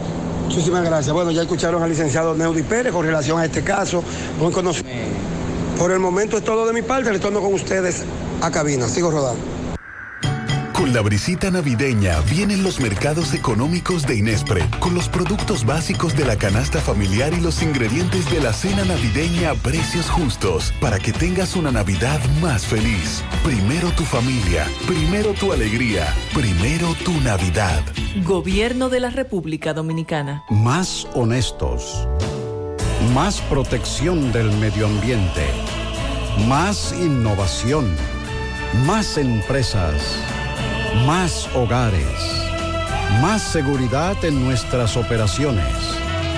Muchísimas gracias. Bueno, ya escucharon al licenciado Neudi Pérez con relación a este caso. Muy conocido. Por el momento es todo de mi parte. Retorno con ustedes a cabina. Sigo rodando. Con la brisita navideña vienen los mercados económicos de Inespre, con los productos básicos de la canasta familiar y los ingredientes de la cena navideña a precios justos, para que tengas una Navidad más feliz. Primero tu familia, primero tu alegría, primero tu Navidad. Gobierno de la República Dominicana. Más honestos. Más protección del medio ambiente. Más innovación. Más empresas. Más hogares. Más seguridad en nuestras operaciones.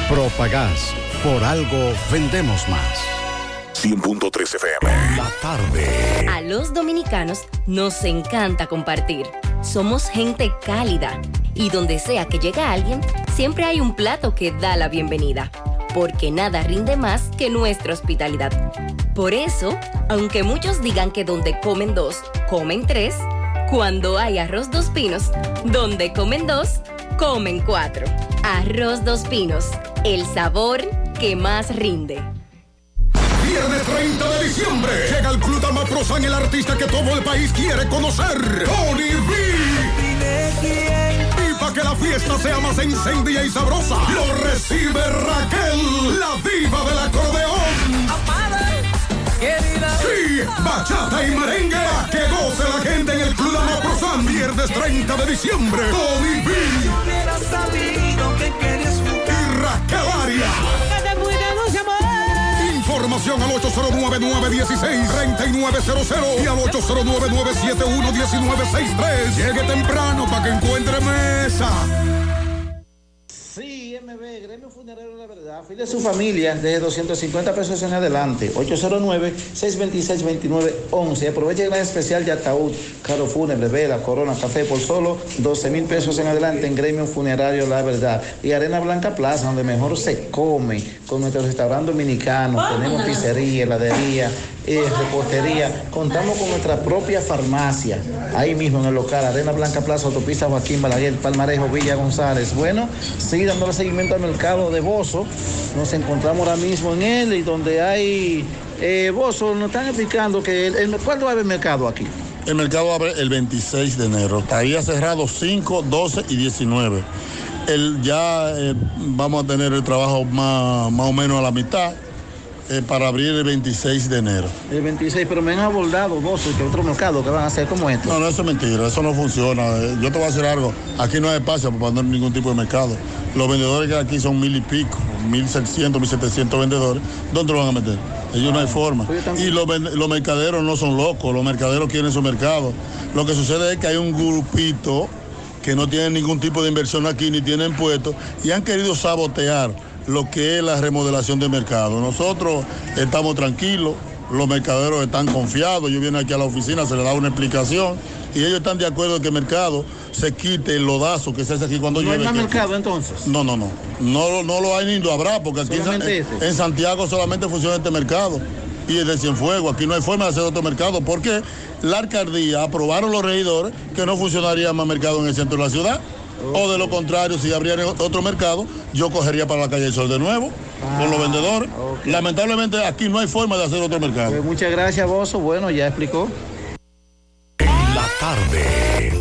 Propagás. Por algo vendemos más. 100.3 FM. La tarde. A los dominicanos nos encanta compartir. Somos gente cálida y donde sea que llega alguien, siempre hay un plato que da la bienvenida. Porque nada rinde más que nuestra hospitalidad. Por eso, aunque muchos digan que donde comen dos, comen tres, cuando hay arroz dos pinos, donde comen dos, comen cuatro. Arroz dos pinos, el sabor que más rinde. Viernes 30 de diciembre llega el Club Damaprosan, el artista que todo el país quiere conocer, Tony B. Que la fiesta sea más encendida y sabrosa, lo recibe Raquel, la diva del acordeón. Sí, bachata y merengue, que goce la gente en el Club Damaprosan, viernes 30 de diciembre, Tony B. Y Raquel Arias. Información al 809-916-3900 y al 809-971-1963. Llegue temprano para que encuentre mesa. Sí, MB, Gremio Funerario La Verdad. File su familia desde 250 pesos en adelante. 809-626-2911. Aproveche el gran especial de ataúd, caro fúnebre, vela, corona, café por solo 12 mil pesos en adelante en Gremio Funerario La Verdad. Y Arena Blanca Plaza, donde mejor se come, con nuestro restaurante dominicano. Tenemos pizzería, heladería, eh, repostería. Contamos con nuestra propia farmacia, ahí mismo en el local, Arena Blanca Plaza, Autopista Joaquín Balaguer, Palmarejo, Villa González. Bueno, sí, dándole seguimiento al mercado de Bozo. Nos encontramos ahora mismo en él y donde hay eh, Bozo, nos están explicando que el, el- ¿cuándo abre el mercado aquí? El mercado abre el 26 de enero. Ha cerrado 5, 12 y 19. El, ya eh, vamos a tener el trabajo más, más o menos a la mitad eh, para abrir el 26 de enero. El 26, pero me han abordado Bozo que otro mercado que van a hacer como este. No, no, eso es mentira, eso no funciona. Eh, Yo te voy a decir algo, aquí no hay espacio para poner ningún tipo de mercado. Los vendedores que aquí son mil y pico, mil seiscientos, mil setecientos vendedores. ¿Dónde lo van a meter? Ellos no hay forma. Y los, los mercaderos no son locos, los mercaderos quieren su mercado. Lo que sucede es que hay un grupito que no tiene ningún tipo de inversión aquí ni tienen puestos y han querido sabotear lo que es la remodelación del mercado. Nosotros estamos tranquilos, los mercaderos están confiados, yo vienen aquí a la oficina, se les da una explicación y ellos están de acuerdo en que el mercado se quite el lodazo que se hace aquí cuando ¿No hay llueve. más que- mercado entonces? No, no, no. No, no lo hay ni lo habrá, porque aquí en, Santiago solamente funciona este mercado. Y el de Cienfuegos, aquí no hay forma de hacer otro mercado, porque la alcaldía aprobaron los regidores que no funcionaría más mercado en el centro de la ciudad. O de lo contrario, si abrieran otro mercado, yo cogería para la calle del Sol de nuevo, con los vendedores. Lamentablemente aquí no hay forma de hacer otro mercado. Pues muchas gracias, Bozo. Bueno, ya explicó. La tarde.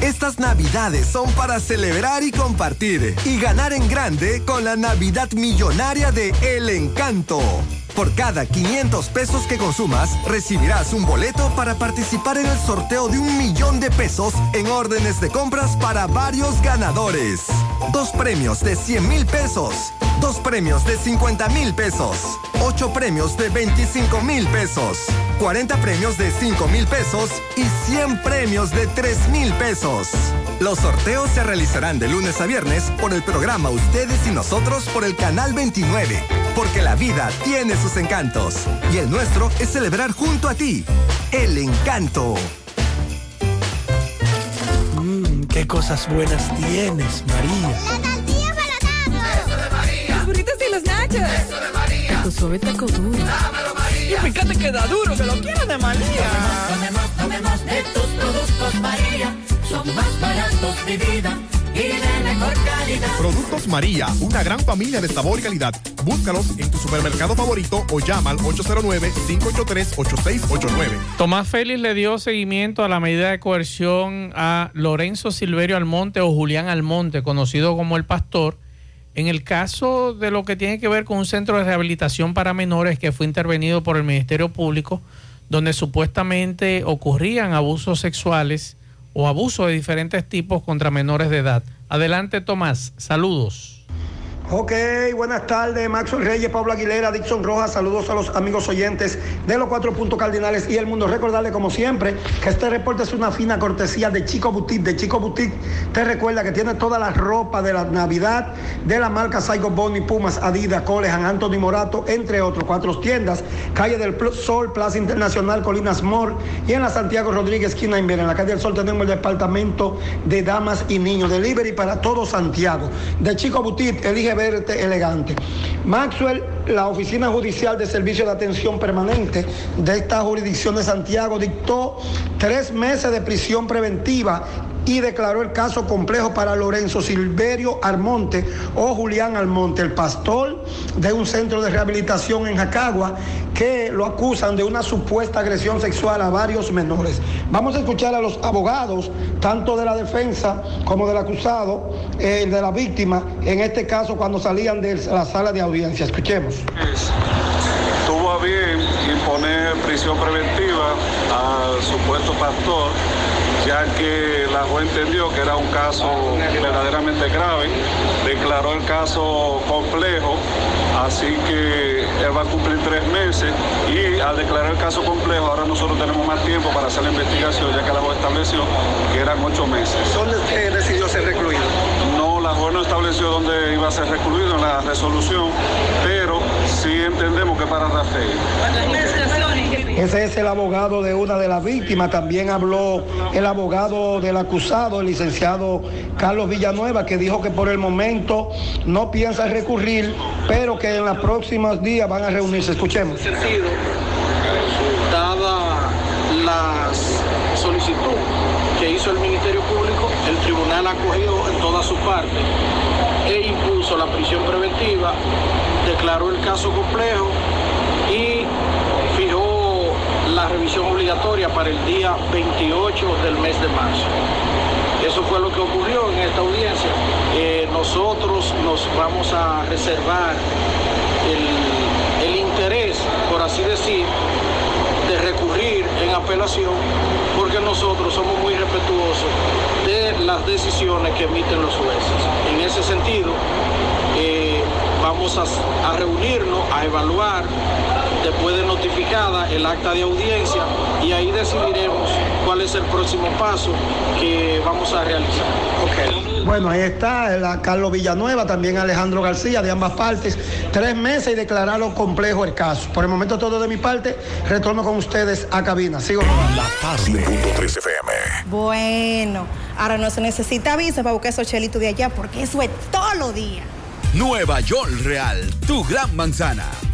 Estas navidades son para celebrar y compartir y ganar en grande con la Navidad Millonaria de El Encanto. Por cada 500 pesos que consumas, recibirás un boleto para participar en el sorteo de un millón de pesos en órdenes de compras para varios ganadores. Dos premios de 100 mil pesos, dos premios de 50 mil pesos, ocho premios de 25 mil pesos, 40 premios de 5 mil pesos y 100 premios de 3 mil pesos. Los sorteos se realizarán de lunes a viernes por el programa Ustedes y Nosotros por el Canal 29. Porque la vida tiene sus encantos y el nuestro es celebrar junto a ti. El encanto. Mmm, qué cosas buenas tienes, María. Los burritos y los nachos. Eso de María. Tu suave taco duro. Dámelo, María. Y fíjate que da duro, que lo quiero de María. Tomemos, tomemos de tus productos, María. Son más baratos, mi vida. y de mejor calidad. Productos María, una gran familia de sabor y calidad. Búscalos en tu supermercado favorito o llama al 809-583-8689. Tomás Félix le dio seguimiento a la medida de coerción a Lorenzo Silverio Almonte o Julián Almonte, conocido como el pastor, en el caso de lo que tiene que ver con un centro de rehabilitación para menores que fue intervenido por el Ministerio Público, donde supuestamente ocurrían abusos sexuales o abusos de diferentes tipos contra menores de edad. Adelante, Tomás. Saludos. Ok, buenas tardes, Maxwell Reyes, Pablo Aguilera, Dixon Rojas, saludos a los amigos oyentes de los cuatro puntos cardinales y el mundo. Recordarle como siempre que este reporte es una fina cortesía de Chico Boutique. De Chico Boutique te recuerda que tiene toda la ropa de la Navidad de la marca Saigo Boni, Pumas, Adidas, Colehan, Anthony Morato, entre otros. Cuatro tiendas, calle del Sol, Plaza Internacional, Colinas Mor y en la Santiago Rodríguez, esquina Inver. En la calle del Sol tenemos el departamento de damas y niños. Delivery para todo Santiago. De Chico Boutique, elige verte elegante. Maxwell, la Oficina Judicial de Servicio de Atención Permanente de esta jurisdicción de Santiago dictó tres meses de prisión preventiva y declaró el caso complejo para Lorenzo Silverio Almonte o Julián Almonte, el pastor de un centro de rehabilitación en Jacagua, que lo acusan de una supuesta agresión sexual a varios menores. Vamos a escuchar a los abogados, tanto de la defensa como del acusado, eh, de la víctima, en este caso cuando salían de la sala de audiencia. Escuchemos. Tuvo a bien imponer prisión preventiva al supuesto pastor ya que la juez entendió que era un caso verdaderamente grave, declaró el caso complejo, así que él va a cumplir tres meses y al declarar el caso complejo, ahora nosotros tenemos más tiempo para hacer la investigación, ya que la juez estableció que eran ocho meses. ¿Dónde usted decidió ser recluido? No, la juez no estableció dónde iba a ser recluido en la resolución, pero sí entendemos que para Rafael. Ese es el abogado de una de las víctimas. También habló el abogado del acusado, el licenciado Carlos Villanueva, que dijo que por el momento no piensa recurrir, pero que en los próximos días van a reunirse. Escuchemos. sentido, dada la solicitud que hizo el Ministerio Público, el tribunal ha acogido en toda su parte e impuso la prisión preventiva, declaró el caso complejo y fijó la revisión para el día 28 del mes de marzo. Eso fue lo que ocurrió en esta audiencia. Eh, nosotros nos vamos a reservar el, interés, por así decir, de recurrir en apelación, porque nosotros somos muy respetuosos de las decisiones que emiten los jueces. En ese sentido, eh, vamos a reunirnos, a evaluar después de notificada el acta de audiencia y ahí decidiremos cuál es el próximo paso que vamos a realizar. Bueno, ahí está el Carlos Villanueva, también Alejandro García, de ambas partes. Tres meses y declararlo complejo el caso. Por el momento todo de mi parte. Retorno con ustedes a cabina. Sigo. La tarde. FM. Bueno, ahora no se necesita visa para buscar esos chelitos de allá porque eso es todos los días. Nueva York Real, tu gran manzana.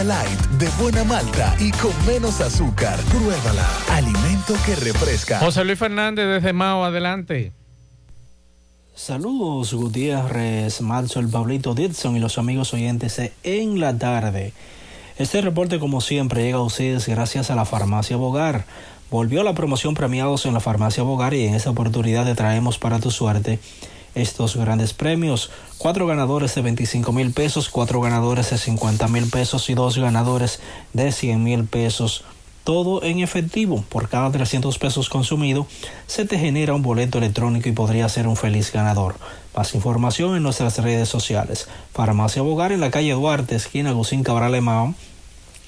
Light de buena malta y con menos azúcar. Pruébala. Alimento que refresca. José Luis Fernández desde Mao, adelante. Saludos Gutiérrez, Marzo, el Pablito Dixon y los amigos oyentes en la tarde. Este reporte como siempre llega a ustedes gracias a la farmacia Bogar. Volvió la promoción premiados en la farmacia Bogar y en esta oportunidad te traemos para tu suerte estos grandes premios. Cuatro ganadores de 25 mil pesos, cuatro ganadores de 50 mil pesos y dos ganadores de 100 mil pesos. Todo en efectivo. Por cada 300 pesos consumido, se te genera un boleto electrónico y podría ser un feliz ganador. Más información en nuestras redes sociales. Farmacia Bogar en la calle Duarte, esquina Agustín Cabral Emao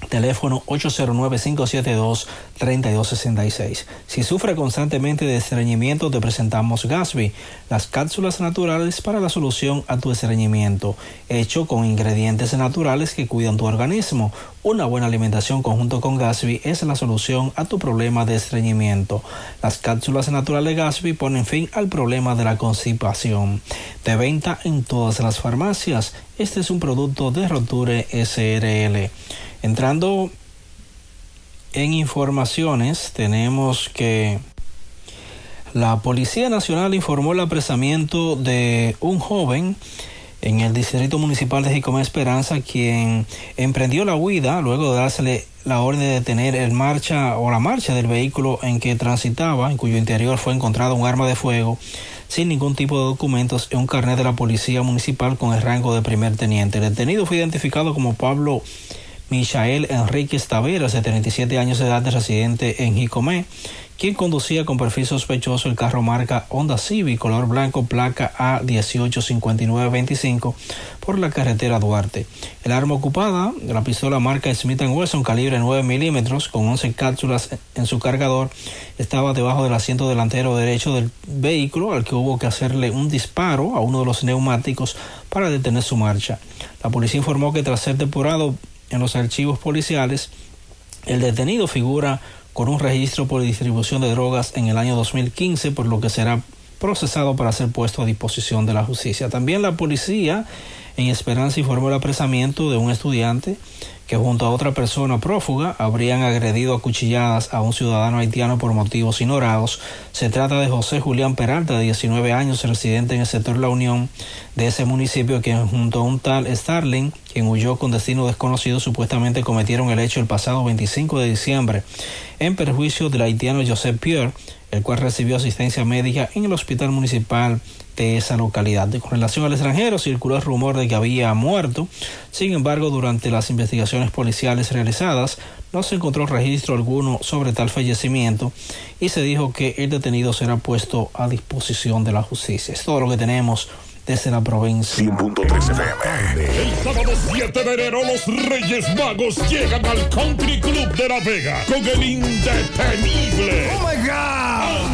Teléfono 809-572-3266. Si sufre constantemente de estreñimiento, te presentamos Gasby, las cápsulas naturales para la solución a tu estreñimiento, hecho con ingredientes naturales que cuidan tu organismo. Una buena alimentación conjunto con Gasby es la solución a tu problema de estreñimiento. Las cápsulas naturales Gasby ponen fin al problema de la constipación. De venta en todas las farmacias. Este es un producto de Roture SRL. Entrando en informaciones, tenemos que la Policía Nacional informó el apresamiento de un joven en el Distrito Municipal de Jicomé Esperanza, quien emprendió la huida luego de dársele la orden de detener el marcha o la marcha del vehículo en que transitaba, en cuyo interior fue encontrado un arma de fuego sin ningún tipo de documentos y un carnet de la Policía Municipal con el rango de primer teniente. El detenido fue identificado como Pablo Michael Enríquez Taveras, de 37 años de edad, de residente en Jicomé, quien conducía con perfil sospechoso el carro marca Honda Civic color blanco placa A185925 por la carretera Duarte. El arma ocupada, la pistola marca Smith Wesson calibre 9 milímetros con 11 cápsulas en su cargador, estaba debajo del asiento delantero derecho del vehículo al que hubo que hacerle un disparo a uno de los neumáticos para detener su marcha. La policía informó que tras ser depurado en los archivos policiales, el detenido figura con un registro por distribución de drogas en el año 2015, por lo que será procesado para ser puesto a disposición de la justicia. También la policía en Esperanza informó el apresamiento de un estudiante que junto a otra persona prófuga habrían agredido a cuchilladas a un ciudadano haitiano por motivos ignorados. Se trata de José Julián Peralta, de 19 años, residente en el sector La Unión de ese municipio, quien junto a un tal Starling, quien huyó con destino desconocido, supuestamente cometieron el hecho el pasado 25 de diciembre en perjuicio del haitiano Joseph Pierre, el cual recibió asistencia médica en el hospital municipal de esa localidad. Con relación al extranjero, circuló el rumor de que había muerto. Sin embargo, durante las investigaciones policiales realizadas, no se encontró registro alguno sobre tal fallecimiento y se dijo que el detenido será puesto a disposición de la justicia. Es todo lo que tenemos desde la provincia. 100.3 FM. El sábado 7 de enero los Reyes Magos llegan al Country Club de La Vega con el indetenible. ¡Oh my God!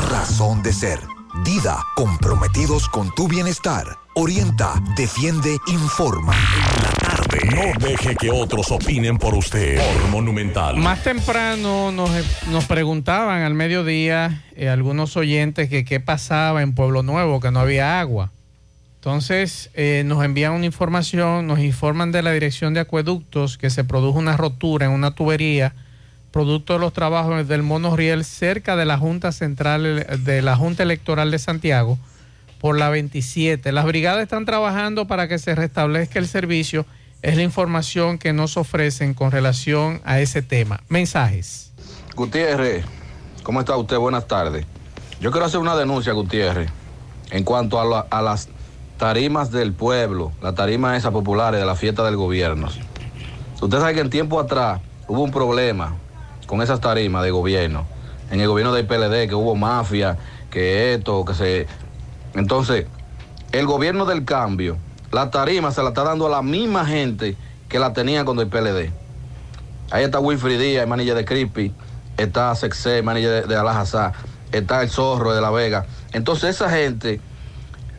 razón de ser. Dida, comprometidos con tu bienestar. Orienta, defiende, informa. No deje que otros opinen por usted. Por Monumental. Más temprano nos, nos preguntaban al mediodía eh, algunos oyentes que qué pasaba en Pueblo Nuevo, que no había agua. Entonces eh, nos envían una información, nos informan de la dirección de acueductos que se produjo una rotura en una tubería producto de los trabajos del monorriel cerca de la Junta Central de la Junta Electoral de Santiago por la 27. Las brigadas están trabajando para que se restablezca el servicio. Es la información que nos ofrecen con relación a ese tema. Mensajes. Gutiérrez, ¿Cómo está usted? Buenas tardes. Yo quiero hacer una denuncia, Gutiérrez, en cuanto a, a las tarimas del pueblo, las tarimas esas populares de la fiesta del gobierno. Usted sabe que en tiempo atrás hubo un problema con esas tarimas de gobierno. En el gobierno del PLD, que hubo mafia, que esto, que se... Entonces, el gobierno del cambio, la tarima se la está dando a la misma gente que la tenía con el PLD. Ahí está Wilfrid Díaz, manager de Creepy, está Sexé, manager de, de Alajazá, está el Zorro de La Vega. Entonces esa gente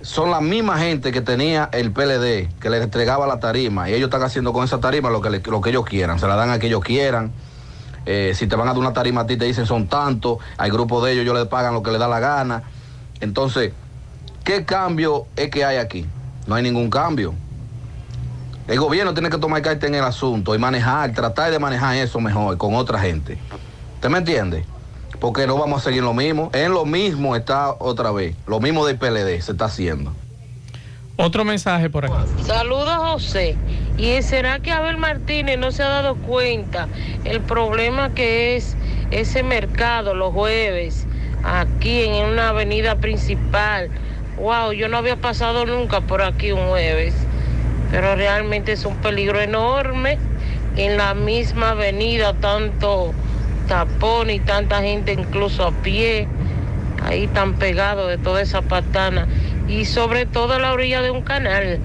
son la misma gente que tenía el PLD, que les entregaba la tarima, y ellos están haciendo con esa tarima lo que, le- lo que ellos quieran, se la dan a que ellos quieran. Eh, si te van a dar una tarima a ti, te dicen son tantos, al grupo de ellos, ellos les pagan lo que les da la gana. Entonces, ¿qué cambio es que hay aquí? No hay ningún cambio. El gobierno tiene que tomar carta en el asunto y manejar, tratar de manejar eso mejor con otra gente. ¿Usted me entiende? Porque no vamos a seguir lo mismo. En lo mismo está otra vez. Lo mismo del PLD se está haciendo. Otro mensaje por aquí. Saludos José. ¿Y será que Abel Martínez no se ha dado cuenta el problema que es ese mercado los jueves aquí en una avenida principal? Wow, yo no había pasado nunca por aquí un jueves, pero realmente es un peligro enorme en la misma avenida, tanto tapón y tanta gente incluso a pie, ahí tan pegado de toda esa patana y sobre todo a la orilla de un canal.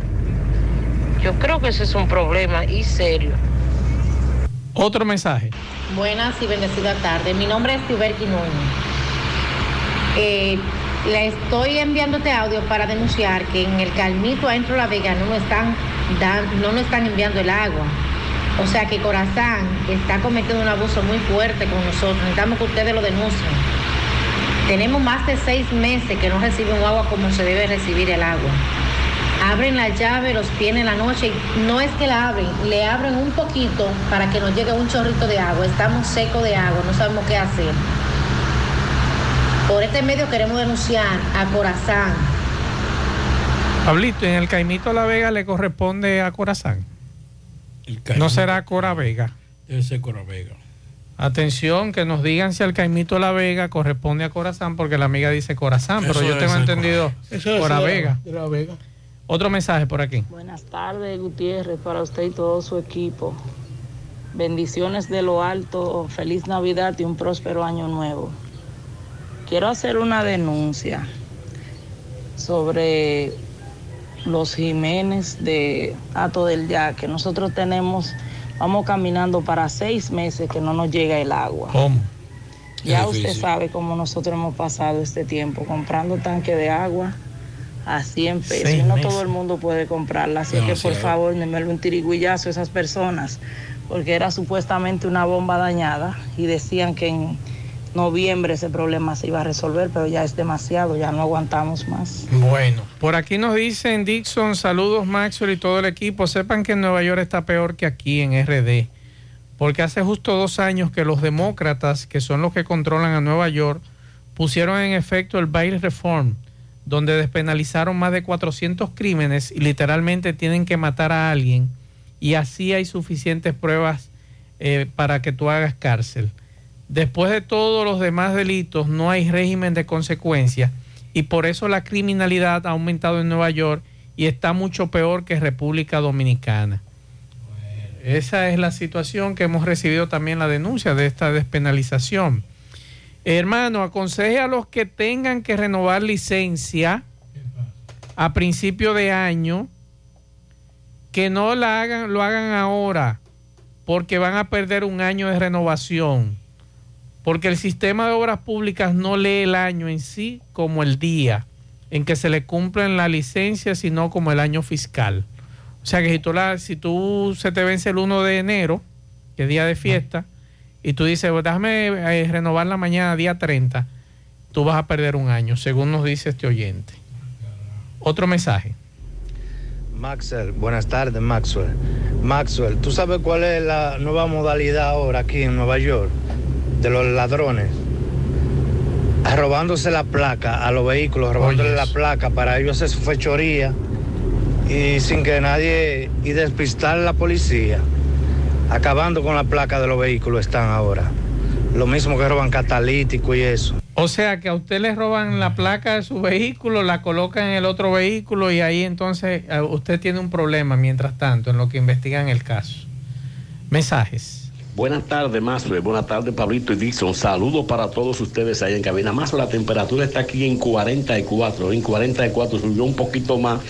Yo creo que ese es un problema y serio. Otro mensaje. Buenas y bendecida tarde. Mi nombre es Tiberki Núñez. Eh, le estoy enviando este audio para denunciar que en el Calmito adentro de La Vega no nos están, dan- no nos están enviando el agua. O sea que Corazán está cometiendo un abuso muy fuerte con nosotros. Necesitamos que ustedes lo denuncien. Tenemos más de seis meses que no recibimos agua como se debe recibir el agua. Abren la llave, los tienen en la noche y no es que la abren, le abren un poquito para que nos llegue un chorrito de agua. Estamos secos de agua, no sabemos qué hacer. Por este medio queremos denunciar a Corazán. Pablito, en el Caimito La Vega le corresponde a Corazán. No será Cora Vega. Debe ser Cora Vega. Atención, que nos digan si al Caimito La Vega corresponde a Corazán, porque la amiga dice Corazán, pero yo tengo entendido Cora- la- Vega. de la Vega. Otro mensaje por aquí. Buenas tardes, Gutiérrez, para usted y todo su equipo. Bendiciones de lo alto, feliz Navidad y un próspero año nuevo. Quiero hacer una denuncia sobre los Jiménez de Ato del Yaque. Nosotros tenemos, vamos caminando para seis meses que no nos llega el agua. ¿Cómo? Ya usted sabe cómo nosotros hemos pasado este tiempo comprando tanque de agua a 100 pesos. Seis y no meses. todo el mundo puede comprarla. Así que por favor, denme un tirigüillazo a esas personas, porque era supuestamente una bomba dañada y decían que en noviembre ese problema se iba a resolver, pero ya es demasiado, ya no aguantamos más. Bueno, por aquí nos dicen Dixon, saludos Maxwell y todo el equipo. Sepan que en Nueva York está peor que aquí en RD, porque hace justo dos años que los demócratas, que son los que controlan a Nueva York, pusieron en efecto el bail reform, donde despenalizaron más de 400 crímenes y literalmente tienen que matar a alguien y así hay suficientes pruebas eh, para que tú hagas cárcel. Después de todos los demás delitos, no hay régimen de consecuencias y por eso la criminalidad ha aumentado en Nueva York y está mucho peor que República Dominicana. Esa es la situación que hemos recibido también la denuncia de esta despenalización. Hermano, aconseje a los que tengan que renovar licencia a principio de año que no la hagan, lo hagan ahora, porque van a perder un año de renovación. Porque el sistema de obras públicas no lee el año en sí como el día en que se le cumplen la licencia, sino como el año fiscal. O sea que si tú, la- si tú se te vence el 1 de enero, que es día de fiesta, y tú dices, "Pues déjame eh, renovarla mañana, día 30, tú vas a perder un año, según nos dice este oyente. Otro mensaje. Maxwell, buenas tardes, Maxwell. Maxwell, ¿tú sabes cuál es la nueva modalidad ahora aquí en Nueva York de los ladrones? Robándose la placa a los vehículos, robándole la placa para ellos hacer su fechoría y sin que nadie y despistar a la policía. Acabando con la placa de los vehículos están ahora. Lo mismo que roban catalítico y eso. O sea que a usted le roban la placa de su vehículo, la colocan en el otro vehículo y ahí entonces eh, usted tiene un problema mientras tanto en lo que investigan el caso. Mensajes. Buenas tardes, Mazo. Buenas tardes, Pablito y Dixon. Saludos para todos ustedes ahí en cabina. Mazo, la temperatura está aquí en 44. En 44 subió un poquito más,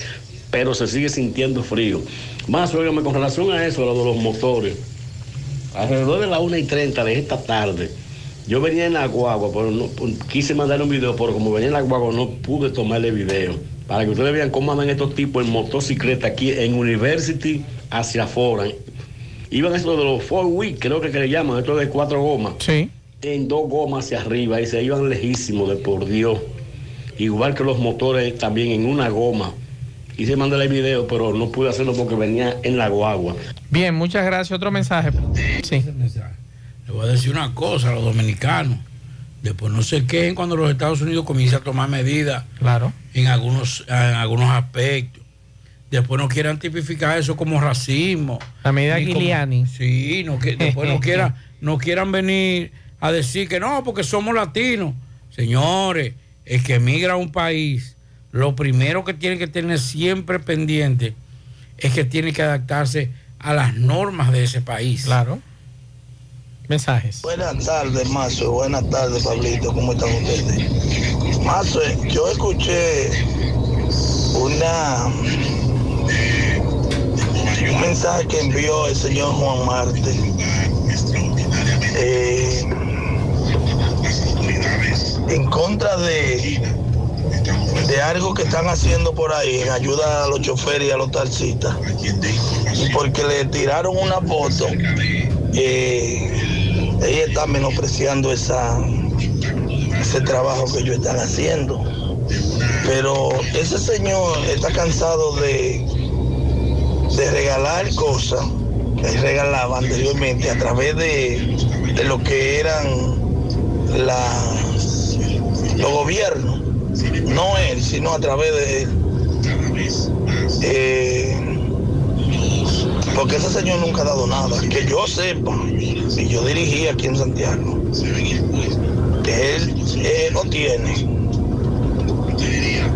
pero se sigue sintiendo frío. Más, óigame, con relación a eso, lo de los motores. Alrededor de las 1 y 30 de esta tarde, yo venía en la guagua, pero no, quise mandarle un video, pero como venía en la guagua no pude tomarle video. Para que ustedes vean cómo andan estos tipos en motocicleta aquí en University hacia afuera. Iban estos de los four wheels, creo que, que le llaman, estos de cuatro gomas. Sí. En dos gomas hacia arriba y se iban lejísimos de por Dios. Igual que los motores también en una goma. Quise mandarle el video, pero no pude hacerlo porque venía en la guagua. Bien, muchas gracias. Otro mensaje. Sí. Le voy a decir una cosa a los dominicanos. Después no se quejen cuando los Estados Unidos comiencen a tomar medidas Claro. en algunos, en algunos aspectos. Después no quieran tipificar eso como racismo. La medida Ni como-. Sí, no, que, después no, [laughs] quieran, no quieran venir a decir que no, porque somos latinos. Señores, el que emigra a un país, lo primero que tiene que tener siempre pendiente es que tiene que adaptarse a las normas de ese país. Claro. Mensajes. Buenas tardes, Mazo. Buenas tardes, Pablito. ¿Cómo están ustedes? Mazo, yo escuché una un mensaje que envió el señor Juan Marte. eh, en contra de, de algo que están haciendo por ahí en ayuda a los choferes y a los taxistas. Porque le tiraron una foto, eh, ella está menospreciando esa, ese trabajo que ellos están haciendo. Pero ese señor está cansado de, de regalar cosas que regalaba anteriormente a través de, de lo que eran los gobiernos. No él, sino a través de él. Eh, porque ese señor nunca ha dado nada. Que yo sepa, y yo dirigí aquí en Santiago, que él no tiene.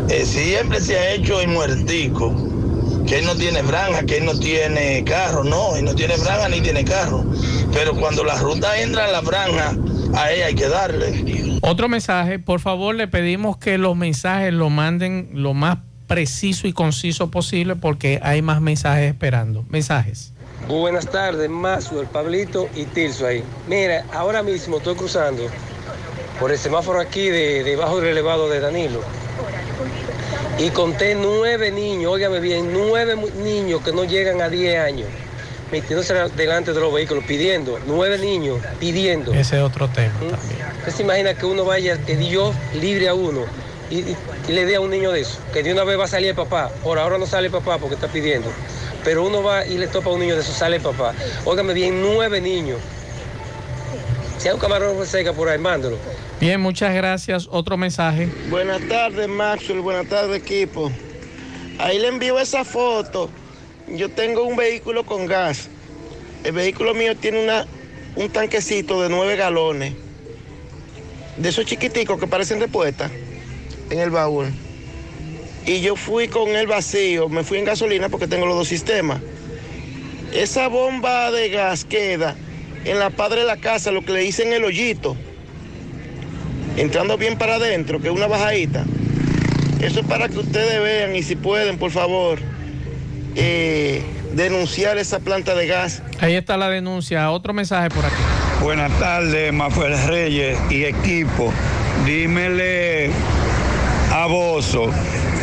Eh, siempre se ha hecho el muertico, que él no tiene franja, que él no tiene carro, no, él no tiene franja ni tiene carro. Pero cuando la ruta entra en la franja, a ella hay que darle. Otro mensaje, por favor, le pedimos que los mensajes lo manden lo más preciso y conciso posible porque hay más mensajes esperando. Mensajes. Buenas tardes, Mazo, el Pablito y Tirso ahí. Mira, ahora mismo estoy cruzando por el semáforo aquí de, debajo del elevado de Danilo. Y conté nueve niños, óigame bien, nueve niños que no llegan a 10 años, metiéndose delante de los vehículos, pidiendo, nueve niños pidiendo. Ese es otro tema. ¿Usted se imagina que uno vaya, que Dios libre a uno y, y- y le dé a un niño de eso? Que de una vez va a salir el papá. Por ahora no sale el papá porque está pidiendo. Pero uno va y le topa a un niño de eso, sale el papá. Óigame bien, nueve niños. Si hay un camarón seca por ahí, mándalo. Bien, muchas gracias. Otro mensaje. Buenas tardes, Maxwell. Buenas tardes, equipo. Ahí le envío esa foto. Yo tengo un vehículo con gas. El vehículo mío tiene una, un tanquecito de 9 galones. De esos chiquiticos que parecen de puesta en el baúl. Y yo fui con el vacío. Me fui en gasolina porque tengo los dos sistemas. Esa bomba de gas queda en la padre de la casa, lo que le dicen el hoyito entrando bien para adentro, que es una bajadita. Eso es para que ustedes vean y si pueden, por favor, eh, denunciar esa planta de gas. Ahí está la denuncia. Otro mensaje por aquí. Buenas tardes, Mafuel Reyes y equipo. Dímele a Bozo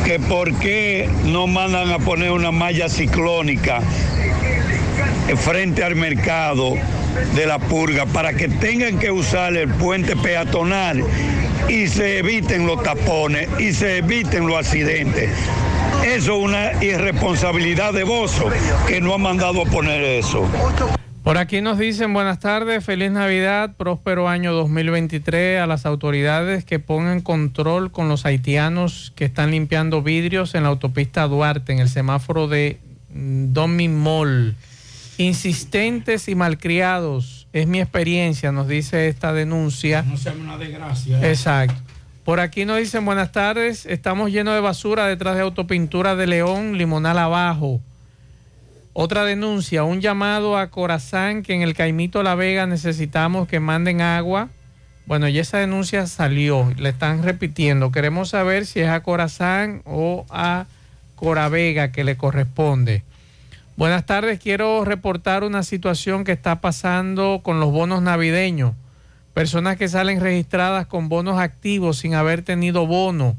que por qué no mandan a poner una malla ciclónica frente al mercado de la purga para que tengan que usar el puente peatonal y se eviten los tapones y se eviten los accidentes. Eso es una irresponsabilidad de Bozo que no ha mandado a poner eso. Por aquí nos dicen buenas tardes, feliz Navidad, próspero año 2023 a las autoridades que pongan control con los haitianos que están limpiando vidrios en la autopista Duarte, en el semáforo de mm, Domi Mall. Insistentes y malcriados Es mi experiencia, nos dice esta denuncia. No sea una desgracia. ¿eh? Exacto. Por aquí nos dicen buenas tardes. Estamos llenos de basura detrás de Autopintura de León, Limonal abajo. Otra denuncia, un llamado a Corazán que en el Caimito La Vega necesitamos que manden agua. Bueno, ya esa denuncia salió, le están repitiendo. Queremos saber si es a Corazán o a Coravega que le corresponde. Buenas tardes, quiero reportar una situación que está pasando con los bonos navideños. Personas que salen registradas con bonos activos sin haber tenido bono.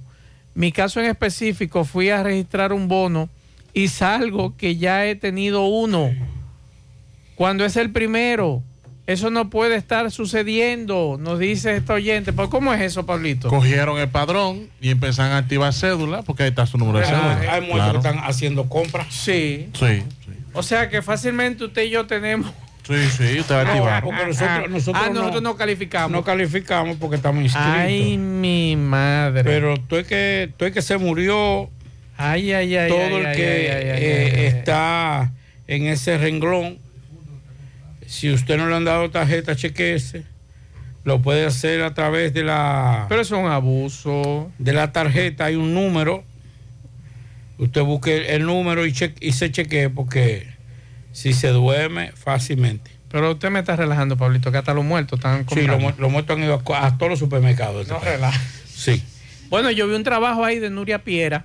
Mi caso en específico, fui a registrar un bono y salgo que ya he tenido uno. Cuando es el primero, eso no puede estar sucediendo, nos dice este oyente. ¿Pero ¿Cómo es eso, Pablito? Cogieron el padrón y empezaron a activar cédula porque ahí está su número de cédula. Hay muchos Claro. que están haciendo compras. Sí. Sí, O sea que fácilmente usted y yo tenemos. sí, sí, usted va a No, activar. porque nosotros, nosotros, ah, nosotros no, calificamos. no calificamos porque estamos inscritos. Ay, mi madre. Pero tú es que, tú es que se murió Ay, ay, ay. todo ay, el ay, que ay, ay, ay, eh, ay, ay. está en ese renglón. Si usted no le han dado tarjeta chequese, lo puede hacer a través de la Pero eso es un abuso. de la tarjeta. Hay un número. Usted busque el número y, che- y se chequee porque si se duerme fácilmente. Pero usted me está relajando, Pablito, que hasta los muertos están Sí, comprando. los mu- los muertos han ido a, todos los supermercados. este No relaja. Sí. Bueno, yo vi un trabajo ahí de Nuria Piera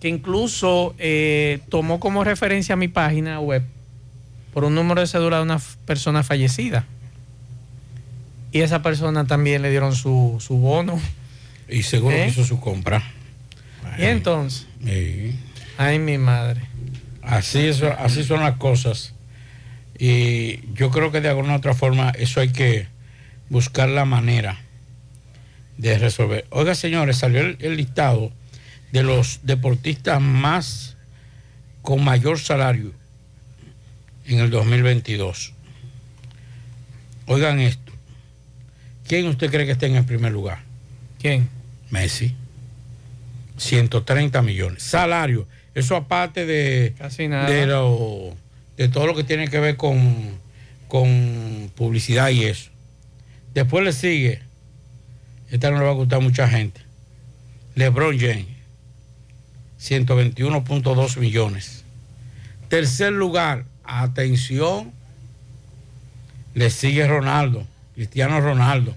que incluso eh, tomó como referencia mi página web por un número de cédula de una persona fallecida. Y esa persona también le dieron su, su bono. Y seguro ¿Eh? que hizo su compra. Y entonces, Sí. ay mi madre. Así, es- así son las cosas. Y yo creo que de alguna otra forma eso hay que buscar la manera de resolver. Oiga, señores, salió el, el listado de los deportistas más con mayor salario en el 2022. Oigan esto. ¿Quién usted cree que está en el primer lugar? ¿Quién? Messi. 130 millones. Salario. Eso aparte de, Casi nada. de, lo- de todo lo que tiene que ver con, con publicidad y eso. Después le sigue, esta no le va a gustar a mucha gente, LeBron James, 121.2 millones. Tercer lugar, atención, le sigue Ronaldo, Cristiano Ronaldo,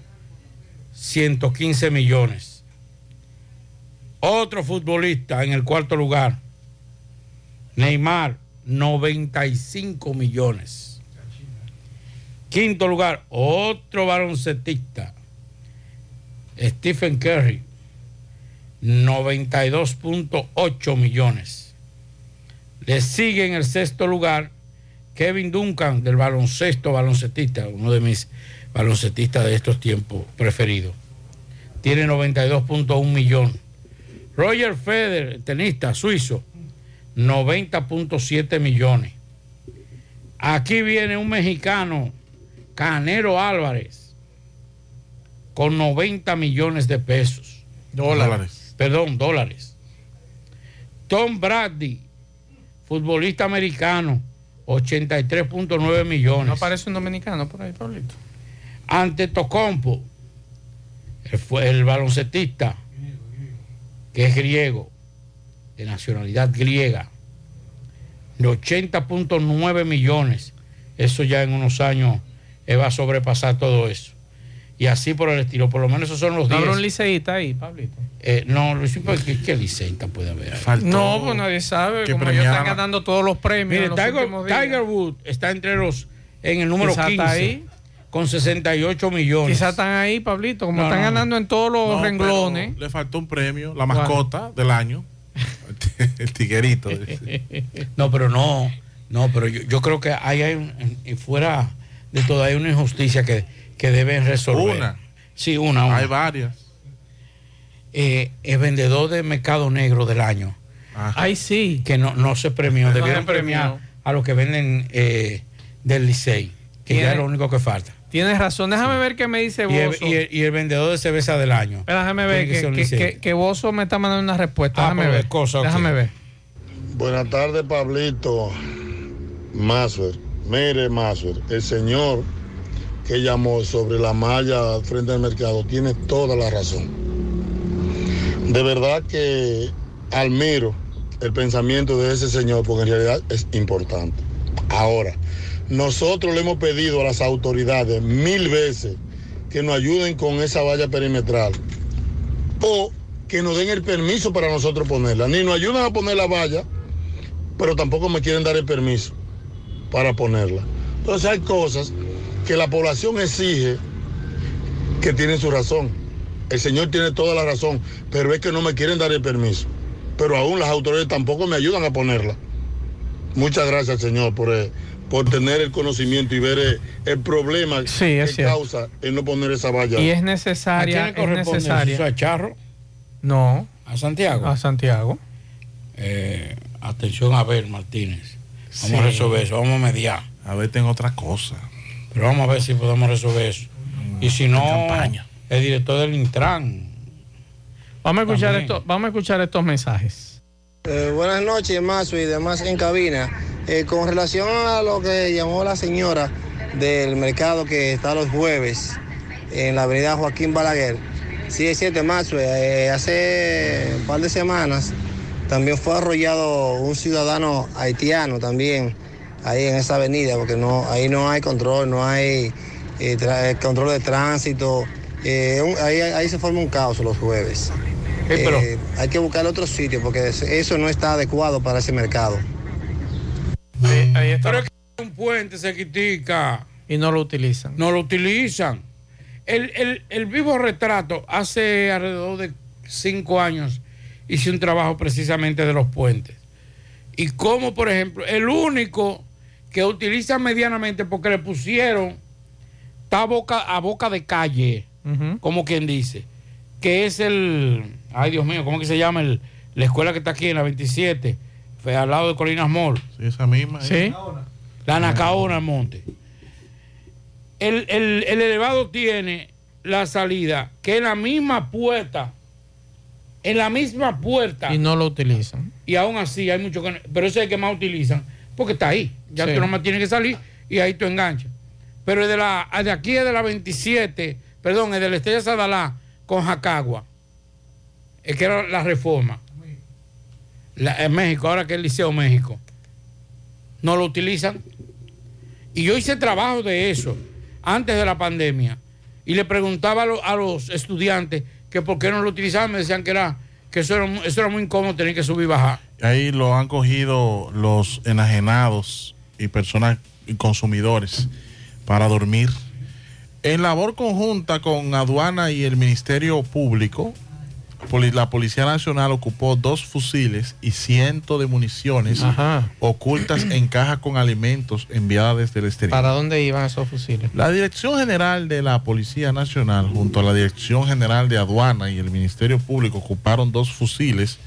115 millones. Otro futbolista en el cuarto lugar, Neymar, 95 millones. Quinto lugar, otro baloncetista, Stephen Curry, 92.8 millones. Le sigue en el sexto lugar Kevin Duncan del baloncesto baloncetista, uno de mis baloncetistas de estos tiempos preferidos. Tiene 92.1 millones. Roger Federer, tenista suizo, 90.7 millones. Aquí viene un mexicano, Canero Álvarez, con 90 millones de pesos. Dólares. Perdón, dólares. Tom Brady, futbolista americano, 83.9 millones. No parece un dominicano por ahí, Pablito. Ante Tocompo, el, fue el baloncetista, que es griego, de nacionalidad griega, de 80.9 millones. Eso ya en unos años eh, va a sobrepasar todo eso. Y así por el estilo, por lo menos esos son los ¿No 10. habrá un liceísta ahí, Pablito? Eh, no, Luis, ¿por ¿qué, qué liceita puede haber? No, pues nadie sabe. que Como ellos están ganando todos los premios. Mire, los Tiger. Tiger Woods está entre los, en el número Quizá 15, está ahí. con 68 millones. Quizás están ahí, Pablito, como No, están no, ganando en todos los No, renglones. pero Le faltó un premio, la mascota del año. [laughs] El tiguerito. [laughs] No, pero no, no, pero yo, yo creo que hay, hay un- fuera de todo hay una injusticia que, que deben resolver. Una. Sí, una. una. Hay varias. Eh, el vendedor de mercado negro del año. Ay, sí. Que no, no se premió. No Debieron premiar a los que venden eh, del Licey, que ya es lo único que falta. Tienes razón. Déjame ver qué me dice Y el, Bozo. y el- y el vendedor de cerveza del año. Déjame ver que que, que, que- Bozo me está mandando una respuesta. Ah, Déjame pero ver. es cosa, ok. Déjame ver. Buenas tardes, Pablito Maswer. Mire, Maswer, el señor que llamó sobre la malla frente al mercado tiene toda la razón. De verdad que admiro el pensamiento de ese señor porque en realidad es importante. Ahora, nosotros le hemos pedido a las autoridades mil veces que nos ayuden con esa valla perimetral o que nos den el permiso para nosotros ponerla. Ni nos ayudan a poner la valla, pero tampoco me quieren dar el permiso para ponerla. Entonces hay cosas que la población exige que tienen su razón. El señor tiene toda la razón, pero es que no me quieren dar el permiso. Pero aún las autoridades tampoco me ayudan a ponerla. Muchas gracias, señor, por, eh, por tener el conocimiento y ver eh, el problema es que cierto. causa el no poner esa valla. Y es necesaria. ¿A quién le es corresponde necesaria. eso? ¿A Charro? No. ¿A Santiago? A Santiago. Eh, atención a ver, Martínez. Vamos Sí. a resolver eso, vamos a mediar. A ver, tengo otra cosa. Pero vamos a ver si podemos resolver eso. Y si no, campaña. El director del Intran. Vamos a escuchar También. esto, vamos a escuchar estos mensajes. Eh, buenas noches, Mazo y demás en cabina. Eh, con relación a lo que llamó la señora del mercado que está los jueves en la avenida Joaquín Balaguer. Sí, es cierto, Mazo. eh, hace un par de semanas también fue arrollado un ciudadano haitiano también ahí en esa avenida, porque no, ahí no hay control, no hay eh, control de tránsito. Eh, un- ahí, ahí se forma un caos los jueves. pero- Eh, hay que buscar otro sitio porque es- eso no está adecuado para ese mercado. ahí está. Pero es que un puente se critica. Y no lo utilizan. No lo utilizan. El, el- el vivo retrato hace alrededor de cinco años hice un trabajo precisamente de los puentes. Y como, por ejemplo, el único que utiliza medianamente porque le pusieron está a boca, a boca de calle, como quien dice, que es el, ay Dios mío, ¿cómo que se llama? El, la escuela que está aquí en la 27, fue al lado de Colinas Mall. Sí, esa misma. Sí. La Nacaona Monte. El, el- el elevado tiene la salida, que es la misma puerta, en la misma puerta. Y no lo utilizan. Y aún así hay muchos que pero ese es el que más utilizan, porque está ahí. Ya Sí. tú nomás tienes que salir y ahí tú enganchas. Pero el de, la, de aquí es de la 27, perdón, el de la Estrella Sadalá con Jacagua. Es que era la reforma. La- en México, ahora que es el Liceo México. No lo utilizan. Y yo hice trabajo de eso antes de la pandemia. Y le preguntaba a, lo- a los estudiantes que por qué no lo utilizaban. Me decían que, era, que eso, era, eso era muy incómodo tener que subir y bajar. Ahí lo han cogido los enajenados y personas y consumidores para dormir. En labor conjunta con aduana y el Ministerio Público, la Policía Nacional ocupó dos fusiles y cientos de municiones Ajá. ocultas en cajas con alimentos enviadas desde el exterior. ¿Para dónde iban esos fusiles? La Dirección General de la Policía Nacional junto a la Dirección General de Aduana y el Ministerio Público ocuparon dos fusiles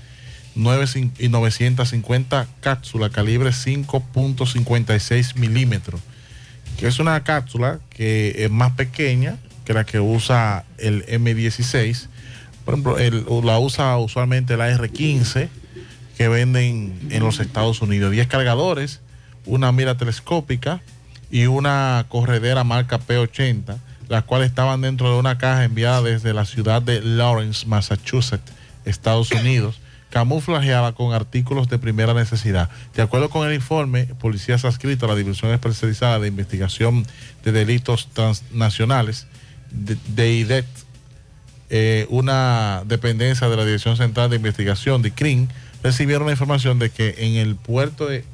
9 cin- y 950 cápsulas calibre 5.56 milímetros, es una cápsula que es más pequeña que la que usa el M16. Por ejemplo, la usa usualmente la R15 que venden en los Estados Unidos. 10 cargadores, una mira telescópica y una corredera marca P80, las cuales estaban dentro de una caja enviada desde la ciudad de Lawrence, Massachusetts, Estados Unidos, camuflajeada con artículos de primera necesidad. De acuerdo con el informe, policías adscritos a la División Especializada de Investigación de Delitos Transnacionales, de, de IDET, eh, una dependencia de la Dirección Central de Investigación de CRIM, recibieron la información de que en el puerto de,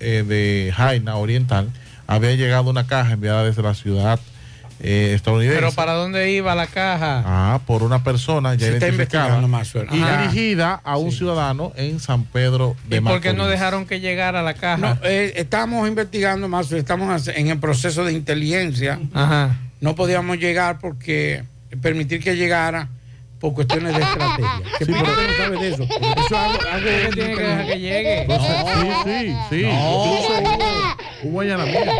eh, de Jaina Oriental había llegado una caja enviada desde la ciudad eh, estadounidense. Pero ¿para dónde iba la caja? Ah, por una persona ya Se está identificada y Ajá. dirigida a un ciudadano en San Pedro de ¿Y por qué no dejaron que llegara la caja? No, eh, estamos investigando más, estamos en el proceso de inteligencia. Ajá. No podíamos llegar porque permitir que llegara por cuestiones de estrategia. ¿Qué pasa que no sabe de eso? Eso es algo, algo ¿Por qué tiene que dejar que llegue? Sí, sí, sí. No. Incluso hubo, hubo allanamiento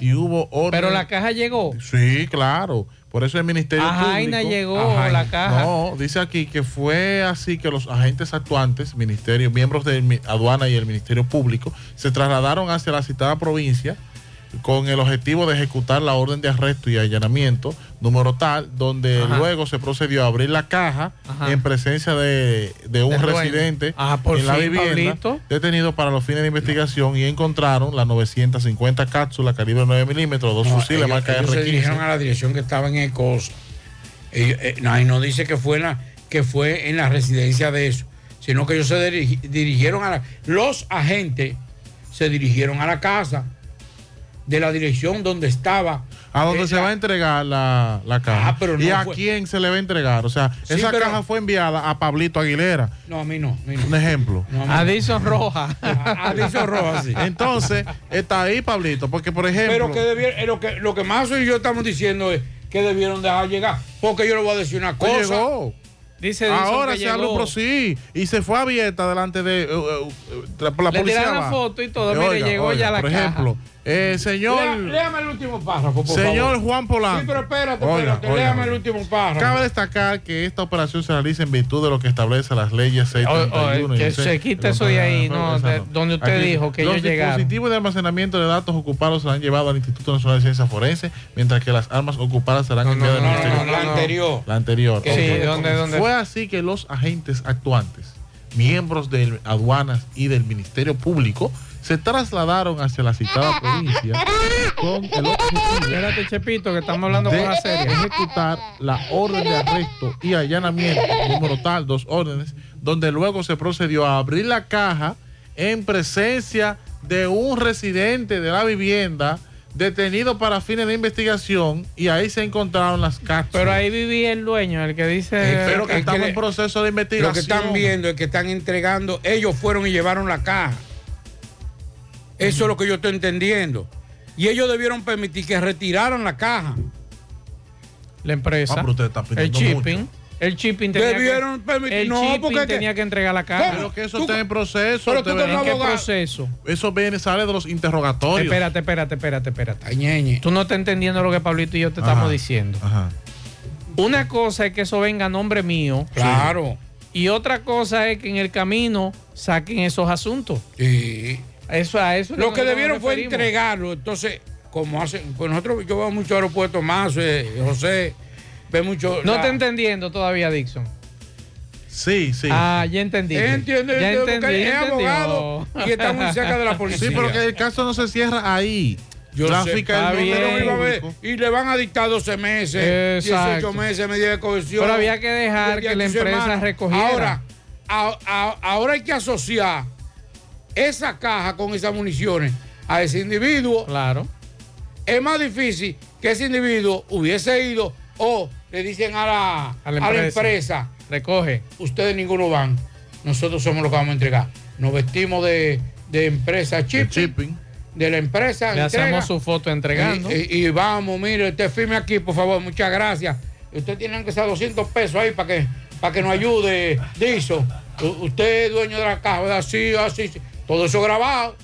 y hubo orden. Pero la caja llegó. Sí, claro. Por eso el Ministerio A Jaina Público- llegó A la caja. No, dice aquí que fue así que los agentes actuantes, ministerio, miembros de aduana y el Ministerio Público, se trasladaron hacia la citada provincia con el objetivo de ejecutar la orden de arresto y allanamiento, número tal, donde Ajá. luego se procedió a abrir la caja Ajá. en presencia de, de un residente Ah, por en la vivienda, Pablito. detenido para los fines de investigación y encontraron las 950 cápsulas calibre 9 milímetros, dos No, fusiles ellos, marca ellos se dirigieron R15. a la dirección que estaba en Ecosa. Ellos, eh, no, y no dice que fue, en la, que fue en la residencia de eso, sino que ellos se dirigi- dirigieron a la... Los agentes se dirigieron a la casa de la dirección donde estaba. A donde se va a entregar la, la caja. Ah, pero ¿Y a fue- quién se le va a entregar? O sea, Sí, esa pero- caja fue enviada a Pablito Aguilera. No, a mí no. a mí no. Un ejemplo. No, a. Adison Roja. Adison Roja, sí. Entonces, está ahí, Pablito, porque por ejemplo. Pero que eh, lo que lo que más y yo estamos diciendo es que debieron dejar llegar. Porque yo le voy a decir una Pues cosa. llegó. Dice Ahora se pro- sí, y se fue abierta delante de eh, eh, la, la Le policía. tiraron la va. foto y todo, mire, oiga, llegó oiga, ya la Por caja. ejemplo, eh, señor, Lea- léame el último párrafo, por señor favor. Juan Polanco. Sí, pero espérate, Oiga, espérate, oiga, léame oiga. el último párrafo. Cabe destacar que esta operación se realiza en virtud de lo que establece las leyes 631 O- o, y que 6. se quite eso de ahí, no, de- donde usted Aquí, dijo que los ellos llegaron. dispositivos de almacenamiento de datos ocupados serán llevados al Instituto Nacional de Ciencia Forense, mientras que las armas ocupadas serán enviadas al no, Ministerio no, la anterior. La anterior. Sí. ¿dónde, dónde? Fue así que los agentes actuantes, miembros de aduanas y del Ministerio Público, se trasladaron hacia la citada [laughs] provincia con el objetivo Espérate, Chepito, que estamos hablando de con la serie. ejecutar la orden de arresto y allanamiento, número tal, dos órdenes, donde luego se procedió a abrir la caja en presencia de un residente de la vivienda detenido para fines de investigación y ahí se encontraron las cápsulas. Pero ahí vivía el dueño, el que dice. Eh, pero que es estamos le- en proceso de investigación. Lo que están viendo es que están entregando, ellos fueron y llevaron la caja. Eso es lo que yo estoy entendiendo. Y ellos debieron permitir que retiraran la caja. La empresa. Ah, pero usted está el shipping. mucho. El shipping tenía Debieron que, permitir- el no, shipping porque que- tenía que entregar la caja. Pero que eso Tú- está en proceso. pero tú. ¿En qué proceso? Eso viene, sale de los interrogatorios. Espérate, espérate, espérate, espérate. Ay, ñeñe. Tú no estás entendiendo lo que Pablito y yo te Ajá. estamos diciendo. Ajá. Una cosa es que eso venga a nombre mío. Claro. Y otra cosa es que en el camino saquen esos asuntos. Sí. Eso a eso es Lo que debieron fue entregarlo. Entonces, como hacen, pues nosotros, yo veo mucho aeropuertos más, eh, José, ve mucho. No la- te entendiendo todavía, Dixon. Sí, sí. Ah, ya entendí. Entiende, ya entendí, porque es entendió. abogado y está muy cerca de la [laughs] policía. Sí, pero que el caso no se cierra ahí. Yo sé. Ministerio Pero iba a ver, y le van a dictar 12 meses, Exacto. 18 meses, medida de cohesión. Pero había que dejar que la empresa recogiera. Ahora, a- a- ahora hay que asociar esa caja con esas municiones a ese individuo. Claro. Es más difícil que ese individuo hubiese ido o le dicen a la, A a la empresa. Recoge. ustedes ninguno van, nosotros somos los que vamos a entregar. Nos vestimos de, de empresa shipping. de la empresa. Le entrega, hacemos su foto entregando. y, y- y vamos, mire, usted firme aquí, por favor, muchas gracias. Usted tiene que ser 200 pesos ahí para que, para que nos ayude, Dizo. Usted es dueño de la caja, ¿verdad? Sí, así, sí. Todo eso grabado.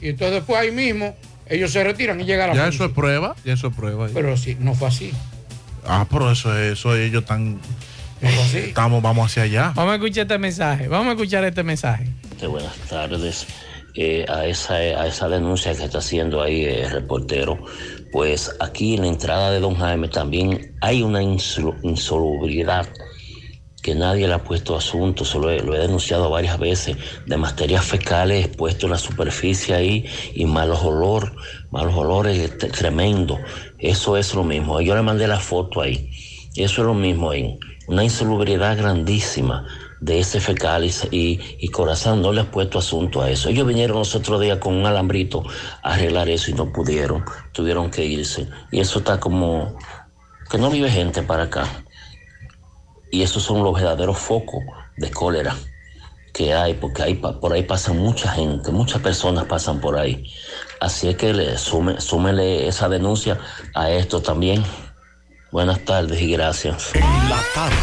Y entonces después ahí mismo, ellos se retiran y llegan a la Ya policía. eso es prueba. Ya eso es prueba. Pero sí, no fue así. Ah, pero eso es, eso es, ellos están. No fue así. Estamos, vamos hacia allá. Vamos a escuchar este mensaje. Vamos a escuchar este mensaje. Este, buenas tardes. Eh, a, esa, a esa denuncia que está haciendo ahí el reportero, pues aquí en la entrada de Don Jaime también hay una insolu- insalubriedad que nadie le ha puesto asunto, se lo he, lo he denunciado varias veces, de materias fecales expuestos en la superficie ahí y malos olor, malos olores este, tremendo. Eso es lo mismo. Yo le mandé la foto ahí. Eso es lo mismo ahí. Una insalubriedad grandísima de ese fecal y, y, y Corazón no le ha puesto asunto a eso. Ellos vinieron los otros días con un alambrito a arreglar eso y no pudieron, tuvieron que irse. Y eso está como que no vive gente para acá. Y esos son los verdaderos focos de cólera que hay, porque pa- por ahí pasa mucha gente, muchas personas pasan por ahí. Así es que le sume, súmele esa denuncia a esto también. Buenas tardes y gracias. En la tarde,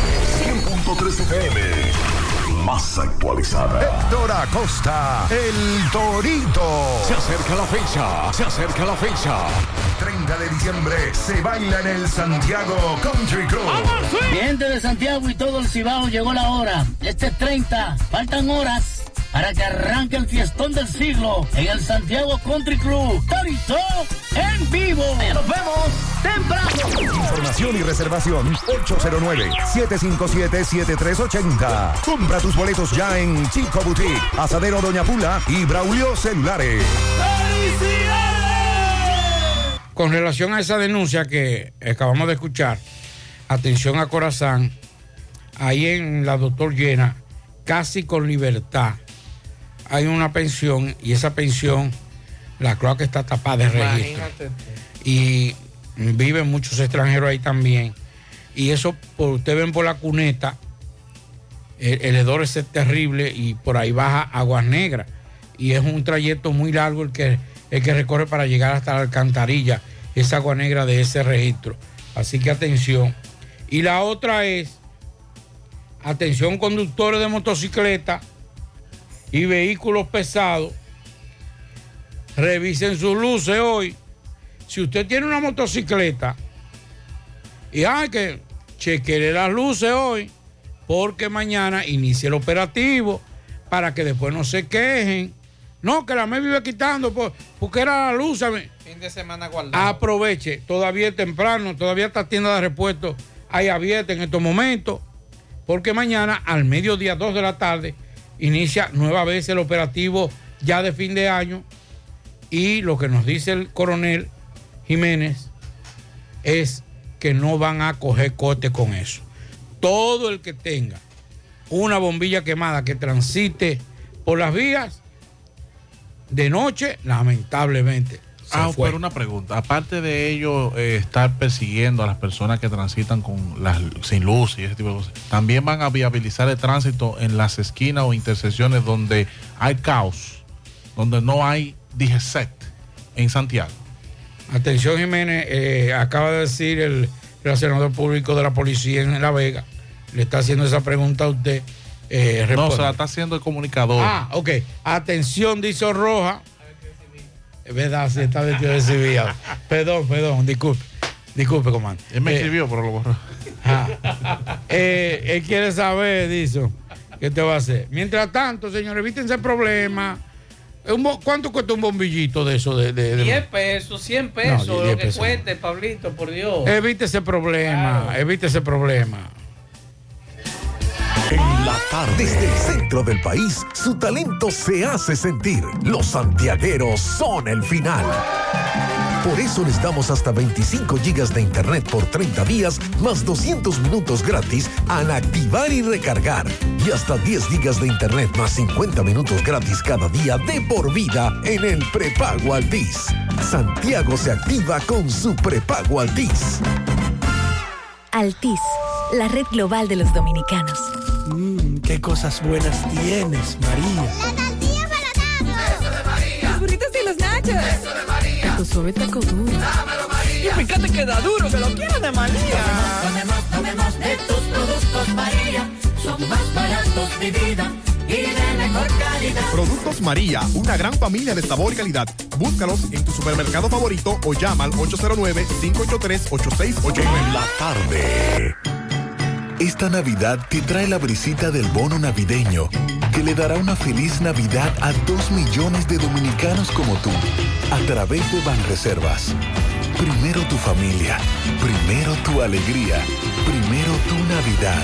100.3 FM. Más actualizada. Héctor Acosta, el Torito. Se acerca la fecha. Se acerca la fecha. 30 de diciembre se baila en el Santiago Country Club. Gente de Santiago y todo el Cibao llegó la hora. Este es 30, faltan horas para que arranque el fiestón del siglo en el Santiago Country Club. Torito en vivo. Nos vemos temprano. Información y reservación 809-757-7380. Compra tus boletos ya en Chico Boutique, Asadero Doña Pula y Braulio Celulares. Con relación a esa denuncia que acabamos de escuchar, atención a Corazán, ahí en la doctor Llena, casi con libertad, hay una pensión y esa pensión, la que está tapada de registro. Imagínate. Y viven muchos extranjeros ahí también. Y eso, por, ustedes ven por la cuneta, el, el hedor es terrible y por ahí baja aguas negras. Y es un trayecto muy largo el que, el que recorre para llegar hasta la alcantarilla, esa agua negra de ese registro. Así que atención. Y la otra es, atención conductores de motocicleta y vehículos pesados, revisen sus luces hoy. Si usted tiene una motocicleta y hay que chequear las luces hoy, porque mañana inicia el operativo para que después no se quejen. No, que la me vive quitando por- porque era la luz. Fin de semana guardado. Aproveche, todavía es temprano, todavía está tienda de repuesto ahí abierta en estos momentos, porque mañana al mediodía, 2 de la tarde, inicia nueva vez el operativo ya de fin de año y lo que nos dice el coronel Jiménez es que no van a coger corte con eso. Todo el que tenga una bombilla quemada que transite por las vías de noche, lamentablemente. Ah, fue. pero una pregunta. Aparte de ello, eh, estar persiguiendo a las personas que transitan con las sin luz y ese tipo de cosas, también van a viabilizar el tránsito en las esquinas o intersecciones donde hay caos, donde no hay DGCET en Santiago. Atención Jiménez, eh, acaba de decir el relacionador público de la policía en La Vega, le está haciendo esa pregunta a usted. eh, No, se la está haciendo el comunicador. Ah, ok. Atención, dice Roja. Es verdad, sí, está vestido de civil. Perdón, perdón, disculpe. Disculpe, comando. Él me Eh, escribió, pero lo borró. [laughs] Ah. Eh, él quiere saber, dice, ¿qué te va a hacer? Mientras tanto, señores, evítense problemas. Un bo- ¿Cuánto cuesta un bombillito de eso? De, de- de- 10 pesos, 100 pesos, No, lo 10 que pesos. cueste, Pablito, por Dios. Evite ese problema, evite ese problema. En la tarde. Desde el centro del país, su talento se hace sentir. Los santiagueros son el final. Por eso les damos hasta 25 gigas de internet por 30 días, más 200 minutos gratis al activar y recargar. Y hasta 10 gigas de internet más 50 minutos gratis cada día de por vida en el prepago Altis. Santiago se activa con su prepago Altis. Altis, la red global de los dominicanos. Mmm, qué cosas buenas tienes, María. Los burritos y los nachos. Eso de María. Taco suave, taco duro. Y fíjate que da duro, que lo quiero de María. Tomemos, tomemos de tus productos María. Son más baratos de vida y de mejor calidad. Productos María, una gran familia de sabor y calidad. Búscalos en tu supermercado favorito o llama al 809-583-8689. En la tarde. Esta Navidad te trae la brisita del bono navideño, que le dará una feliz Navidad a dos millones de dominicanos como tú, a través de Banreservas. Primero tu familia, primero tu alegría, primero tu Navidad.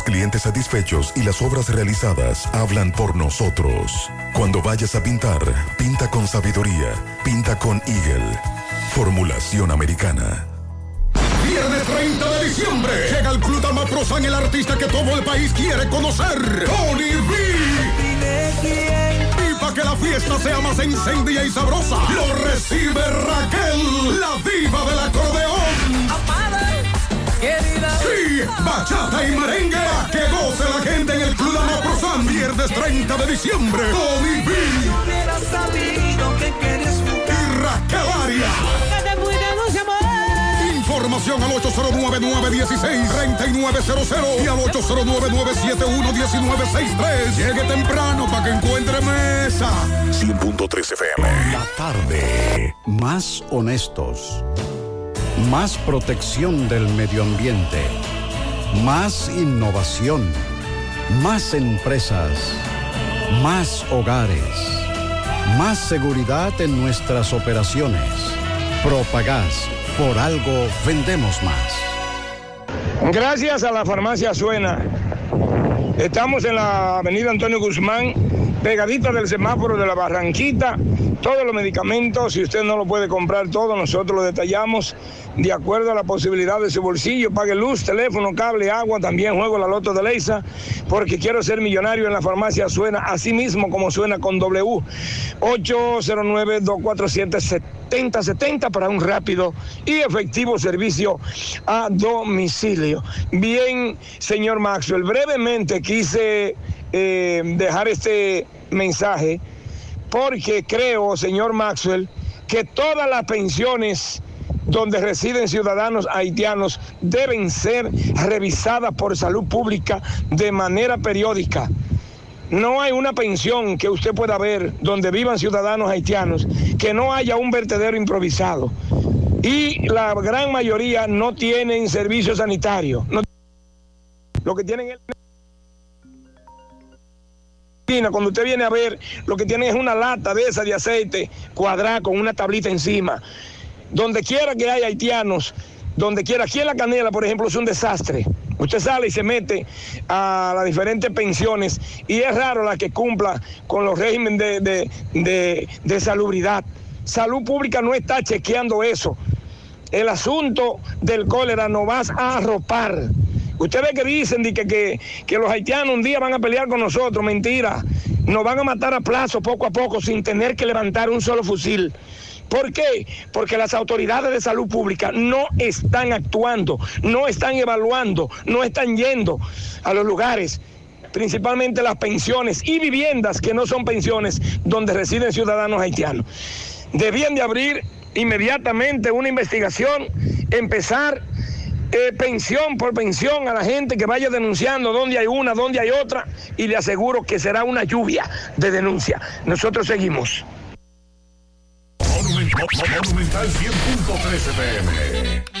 clientes satisfechos y las obras realizadas hablan por nosotros. Cuando vayas a pintar, pinta con sabiduría, pinta con Eagle. Formulación americana. Viernes 30 de diciembre llega al Club Damaprosan el artista que todo el país quiere conocer, Tony B. Que la fiesta sea más encendida y sabrosa, lo recibe Raquel, la diva del acordeón. Querida. Sí, bachata y merengue. Pa' que goce la gente en el Club Amaprosan. Viernes 30 de diciembre. Tony B. Y Raquel Arias. Información al 809-916-3900 y al 809-971-1963. Llegue temprano para que encuentre mesa. 100.3 FM. La tarde. Más honestos. Más protección del medio ambiente. Más innovación. Más empresas. Más hogares. Más seguridad en nuestras operaciones. Propagás. Por algo vendemos más. Gracias a la farmacia Suena. Estamos en la avenida Antonio Guzmán, pegadita del semáforo de la Barranquita. Todos los medicamentos, si usted no lo puede comprar todo, nosotros lo detallamos de acuerdo a la posibilidad de su bolsillo. Pague luz, teléfono, cable, agua, también juego la loto de Leisa, porque quiero ser millonario en la farmacia Suena, así mismo como suena con W. 809-247-7070 para un rápido y efectivo servicio a domicilio. Bien, señor Maxwell, brevemente quise eh, dejar este mensaje porque creo, señor Maxwell, que todas las pensiones donde residen ciudadanos haitianos deben ser revisadas por salud pública de manera periódica. No hay una pensión que usted pueda ver donde vivan ciudadanos haitianos que no haya un vertedero improvisado. Y la gran mayoría no tienen servicio sanitario. Lo que tienen es cuando usted viene a ver, lo que tiene es una lata de esa de aceite cuadrada con una tablita encima. Donde quiera que haya haitianos, donde quiera, aquí en la canela, por ejemplo, es un desastre. Usted sale y se mete a las diferentes pensiones y es raro la que cumpla con los regímenes de- de salubridad. Salud pública no está chequeando eso. El asunto del cólera no vas a arropar. Usted ve que dicen di que, que, que los haitianos un día van a pelear con nosotros. Mentira. Nos van a matar a plazo poco a poco sin tener que levantar un solo fusil. ¿Por qué? Porque las autoridades de salud pública no están actuando, no están evaluando, no están yendo a los lugares, principalmente las pensiones y viviendas que no son pensiones donde residen ciudadanos haitianos. Debían de abrir inmediatamente una investigación, empezar eh, pensión por pensión a la gente que vaya denunciando dónde hay una, dónde hay otra, y le aseguro que será una lluvia de denuncia. Nosotros seguimos. Monumental 100.13 FM.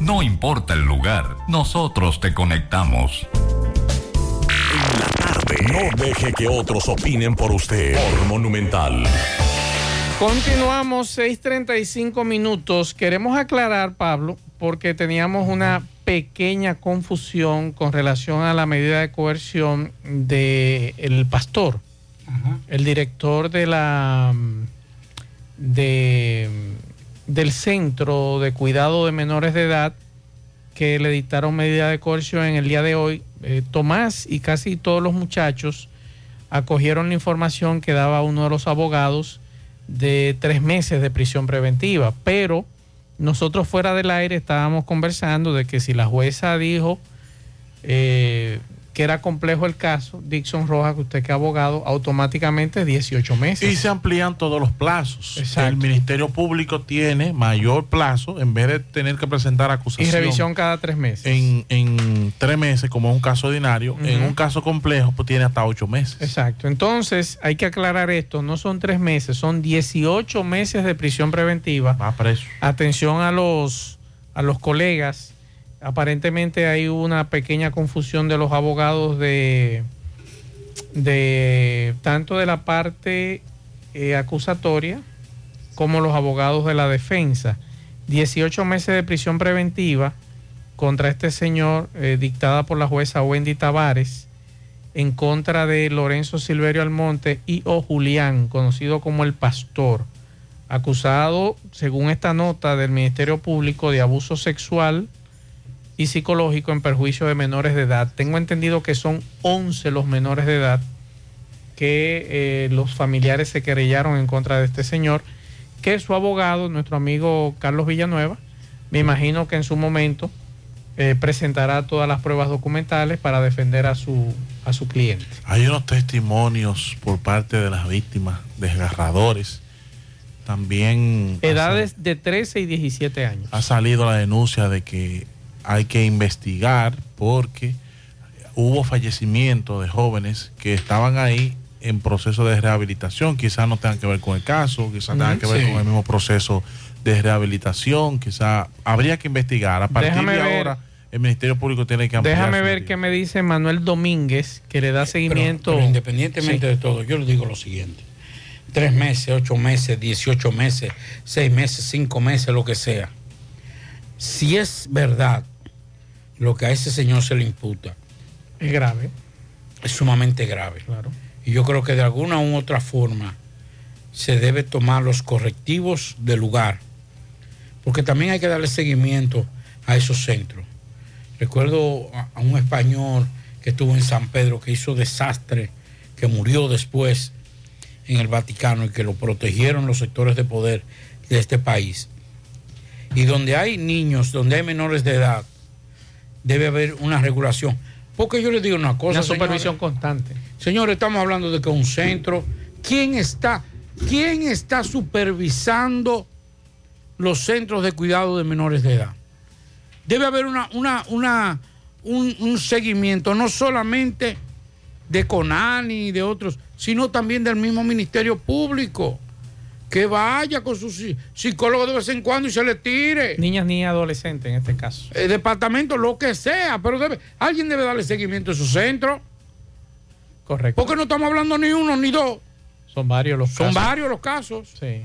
No importa el lugar, nosotros te conectamos. No deje que otros opinen por usted. Por Monumental. Continuamos 6:35 minutos. Queremos aclarar, Pablo, porque teníamos una pequeña confusión con relación a la medida de coerción de el pastor, el director de la de del centro de cuidado de menores de edad que le dictaron medida de coerción en el día de hoy eh, Tomás y casi todos los muchachos acogieron la información que daba uno de los abogados de tres meses de prisión preventiva, pero nosotros fuera del aire estábamos conversando de que si la jueza dijo eh, que era complejo el caso, Dixon Rojas, que usted que es abogado, automáticamente 18 meses. Y se amplían todos los plazos. Exacto. El Ministerio Público tiene mayor plazo en vez de tener que presentar acusación. Y revisión cada tres meses. En, en tres meses, como es un caso ordinario. En un caso complejo, pues tiene hasta ocho meses. Exacto. Entonces, hay que aclarar esto, no son tres meses, son 18 meses de prisión preventiva. Va preso. Atención a los, a los colegas. Aparentemente hay una pequeña confusión de los abogados de, de tanto de la parte eh, acusatoria como los abogados de la defensa. 18 meses de prisión preventiva contra este señor eh, dictada por la jueza Wendy Tavares en contra de Lorenzo Silverio Almonte y o Julián, conocido como el pastor, acusado, según esta nota del Ministerio Público, de abuso sexual y psicológico en perjuicio de menores de edad. Tengo entendido que son 11 los menores de edad que eh, los familiares se querellaron en contra de este señor, que su abogado, nuestro amigo Carlos Villanueva, me imagino que en su momento eh, presentará todas las pruebas documentales para defender a su, a su cliente. Hay unos testimonios por parte de las víctimas, desgarradores. También Edades de 13 y 17 años. ha salido la denuncia de que hay que investigar porque hubo fallecimiento de jóvenes que estaban ahí en proceso de rehabilitación. Quizás no tengan que ver con el caso, quizás tengan que ver Sí. con el mismo proceso de rehabilitación. Quizás habría que investigar. A partir Déjame de ver. ahora, el Ministerio Público tiene que ampliar. Déjame ver qué me dice Manuel Domínguez, que le da seguimiento. Pero independientemente Sí. de todo, yo le digo lo siguiente. Tres meses, ocho meses, dieciocho meses, seis meses, cinco meses, lo que sea. Si es verdad lo que a ese señor se le imputa, Es grave. es sumamente grave. Claro. Y yo creo que de alguna u otra forma se debe tomar los correctivos del lugar. Porque también hay que darle seguimiento a esos centros. Recuerdo a un español que estuvo en San Pedro, que hizo desastre, que murió después en el Vaticano y que lo protegieron los sectores de poder de este país. Y donde hay niños, donde hay menores de edad, debe haber una regulación. Porque yo les digo una cosa. Una señores. supervisión constante. Señores, estamos hablando de que un centro. ¿Quién está, quién está supervisando los centros de cuidado de menores de edad? Debe haber una, una, una, un, un seguimiento, no solamente de Conani y de otros, sino también del mismo Ministerio Público. Que vaya con su psi- psicólogo de vez en cuando y se le tire. Niñas ni adolescentes en este caso. El departamento, lo que sea, pero debe, alguien debe darle seguimiento a esos centros. Correcto. Porque no estamos hablando ni uno ni dos. Son varios los Son casos. varios los casos. Sí.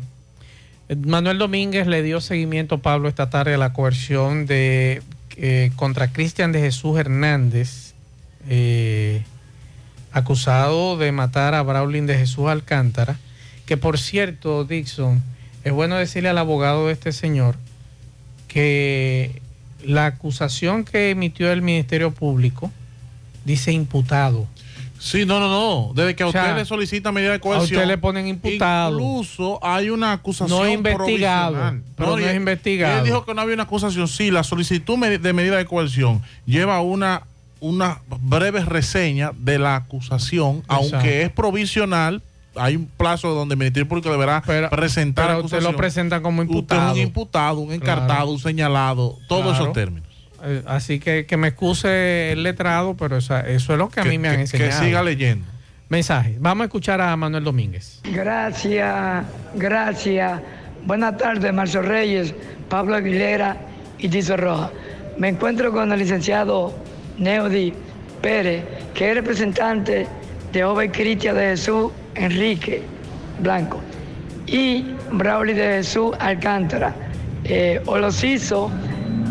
Eh, Manuel Domínguez le dio seguimiento, Pablo, esta tarde a la coerción de eh, contra Cristian de Jesús Hernández, eh, acusado de matar a Braulín de Jesús Alcántara, que por cierto, Dixon, es bueno decirle al abogado de este señor que la acusación que emitió el Ministerio Público dice imputado. Sí, no, no, no. Desde que a O sea, usted le solicita medida de A coerción. usted le ponen imputado. Incluso hay una acusación. No investigado, pero no es investigado. Él dijo que no había una acusación. Sí, la solicitud de medida de coerción lleva una, una breve reseña de la acusación, aunque es provisional. Hay un plazo donde el Ministerio Público deberá presentar pero usted lo presenta como Usted es imputado. un imputado, un encartado, Claro. un señalado, todos Claro. esos términos. Eh, así que que me excuse el letrado, pero esa- eso es lo que a Que- mí me han que- enseñado. que siga leyendo. Mensaje. Vamos a escuchar a Manuel Domínguez. Gracias, gracias. Buenas tardes, Marcio Reyes, Pablo Aguilera y Tizo Roja. Me encuentro con el licenciado Neudi Pérez, que es representante de Joven Cristian de Jesús Enrique Blanco y Brauli de Jesús Alcántara, eh, o los hizo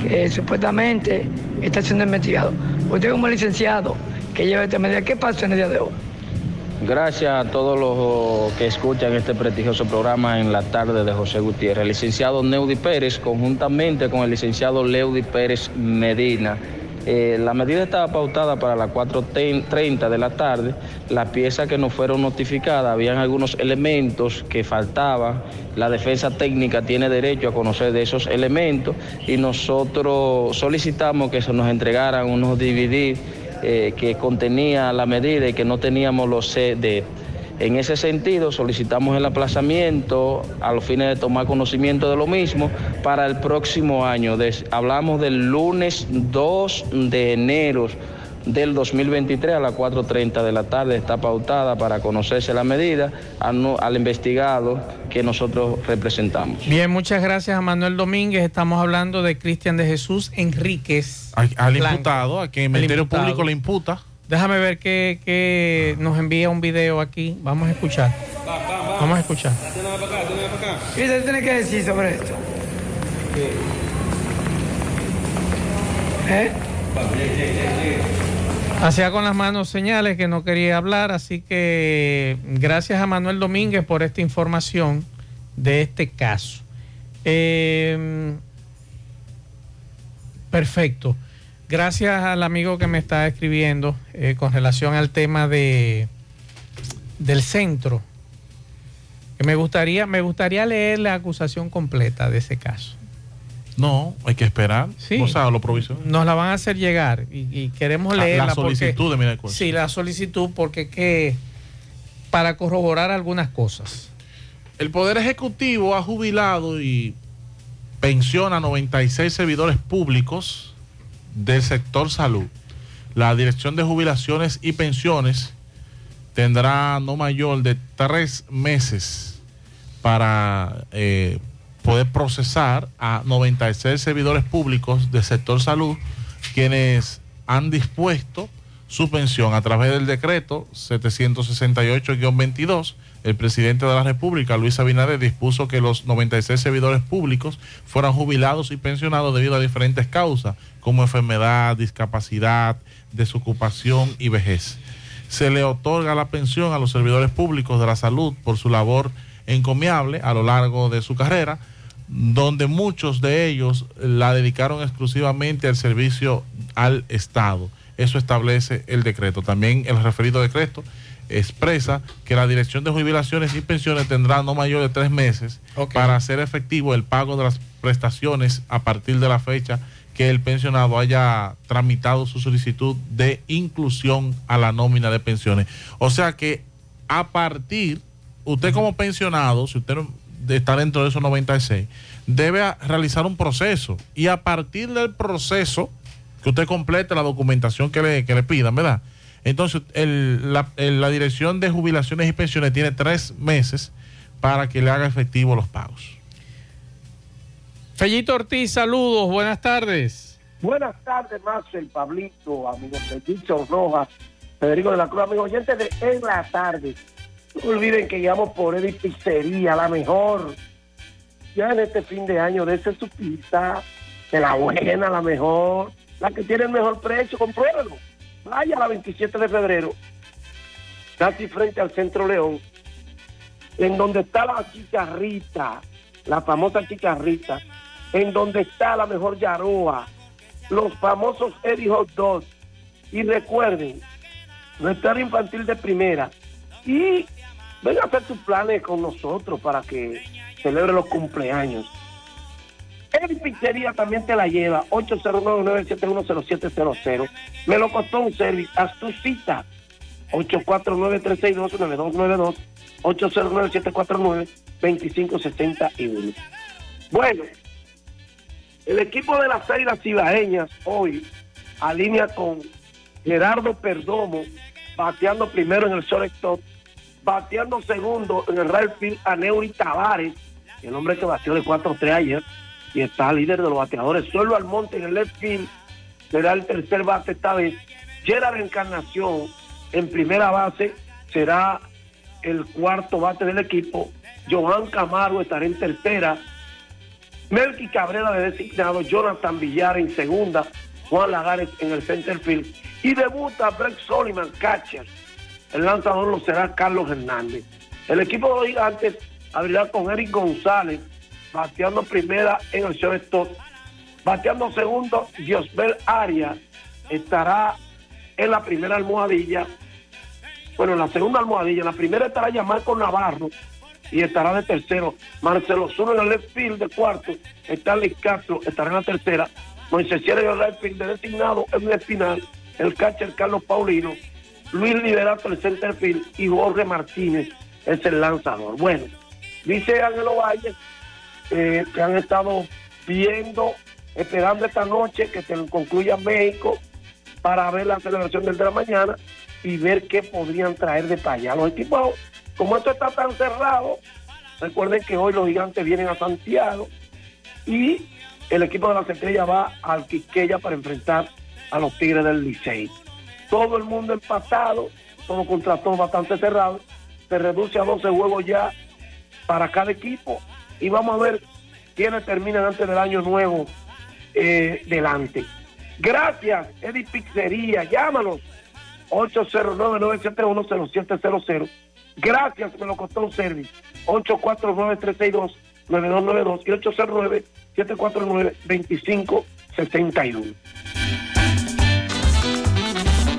que supuestamente está siendo investigado. Usted como licenciado que lleva esta medida, ¿qué pasó en el día de hoy? Gracias a todos los que escuchan este prestigioso programa en la tarde de José Gutiérrez. El licenciado Neudi Pérez, conjuntamente con el licenciado Leudi Pérez Medina, Eh, la medida estaba pautada para las 4.30 de la tarde. Las piezas que nos fueron notificadas, habían algunos elementos que faltaban. La defensa técnica tiene derecho a conocer de esos elementos y nosotros solicitamos que se nos entregaran unos DVD eh, que contenía la medida y que no teníamos los CD. En ese sentido, solicitamos el aplazamiento a los fines de tomar conocimiento de lo mismo para el próximo año. Des- hablamos del lunes 2 de enero del 2023 a las 4.30 de la tarde. Está pautada para conocerse la medida al, no- al investigado que nosotros representamos. Bien, muchas gracias a Manuel Domínguez. Estamos hablando de Cristian de Jesús Enríquez. Al, al imputado, a quien el El Ministerio. Público le imputa. Déjame ver que, que nos envía un video aquí. Vamos a escuchar. Vamos a escuchar. ¿Qué usted tiene que decir sobre esto? ¿Eh? Hacía con las manos señales que no quería hablar, así que gracias a Manuel Domínguez por esta información de este caso. Eh, perfecto. Gracias al amigo que me está escribiendo eh, con relación al tema de del centro. Que me gustaría, me gustaría leer la acusación completa de ese caso. No, hay que esperar. Sí. O sea, lo provisional. Nos la van a hacer llegar y, y queremos Ah, la leerla. solicitud porque, de coerción. Sí, la solicitud porque que para corroborar algunas cosas. El Poder Ejecutivo ha jubilado y pensiona a 96 servidores públicos del sector salud. La Dirección de Jubilaciones y Pensiones tendrá no mayor de tres meses para eh, poder procesar a 96 servidores públicos del sector salud quienes han dispuesto su pensión a través del decreto 768-22. El presidente de la República, Luis Abinader, dispuso que los 96 servidores públicos fueran jubilados y pensionados debido a diferentes causas, como enfermedad, discapacidad, desocupación y vejez. Se le otorga la pensión a los servidores públicos de la salud por su labor encomiable a lo largo de su carrera, donde muchos de ellos la dedicaron exclusivamente al servicio al Estado. Eso establece el decreto. También el referido decreto expresa que la Dirección de Jubilaciones y Pensiones tendrá no mayor de tres meses para hacer efectivo el pago de las prestaciones a partir de la fecha que el pensionado haya tramitado su solicitud de inclusión a la nómina de pensiones. O sea que a partir, usted como pensionado, si usted está dentro de esos 96, debe realizar un proceso y a partir del proceso que usted complete la documentación que le, que le pidan, ¿verdad? Entonces, el- la, el- la Dirección de Jubilaciones y Pensiones tiene tres meses para que le haga efectivo los pagos. Fellito Ortiz, saludos, buenas tardes. Buenas tardes, Marcel, Pablito, amigos de Dicho Rojas, Federico de la Cruz, amigos oyentes de En la Tarde. No olviden que llamo por Edith Pizzería, la mejor. Ya en este fin de año, de su pizza, de la buena, la mejor, la que tiene el mejor precio, compruébelo. Vaya a la 27 de febrero, casi frente al Centro León, en donde está la chicharrita, la famosa chicharrita, en donde está la mejor yaroa, los famosos Eddie Hot Dogs. Y recuerden, nuestra infantil de primera. Y ven a hacer tus planes con nosotros para que celebre los cumpleaños. Eddie Pizzería también te la lleva, 809-971-0700. Me lo costó un service, haz tu cita, 849-362-9292, 809-749-2561. Bueno, el equipo de las Águilas Cibaeñas hoy alinea con Gerardo Perdomo, bateando primero en el shortstop, bateando segundo en el right field a Neuri Tavares, el hombre que batió de 4-3 ayer y está líder de los bateadores. Solo Almonte en el left field será el tercer bate esta vez. Gerard Encarnación en primera base será el cuarto bate del equipo. Johan Camaro estará en tercera. Melky Cabrera de designado, Jonathan Villar en segunda, Juan Lagares en el center field. Y debuta Brett Soliman, catcher. El lanzador lo será Carlos Hernández. El equipo de los gigantes abrirá con Eric González, bateando primera en el shortstop, bateando segundo Diosbel Arias, estará en la primera almohadilla. Bueno, en la segunda almohadilla. La primera estará ya Marco Navarro y estará de tercero. Marcelo Zuno en el left field de cuarto. Stanley Castro estará en la tercera. Moisés Sierra en el right field de designado en el final. El catcher Carlos Paulino. Luis Liberato el center field y Jorge Martínez es el lanzador. Bueno, dice Ángelo Valle eh, que han estado viendo, esperando esta noche que se concluya México para ver la celebración del de la mañana y ver qué podrían traer de para allá. Los equipos, como esto está tan cerrado, recuerden que hoy los gigantes vienen a Santiago y el equipo de la Centella va al Quisqueya para enfrentar a los Tigres del Licey. Todo el mundo empatado, todo contra todo bastante cerrado, se reduce a 12 juegos ya para cada equipo y vamos a ver quiénes terminan antes del año nuevo eh, delante. Gracias, Eddie Pizzería, llámanos 809-971-0700. Gracias, me lo costó un service. 849-362-9292 y 809-749-2571.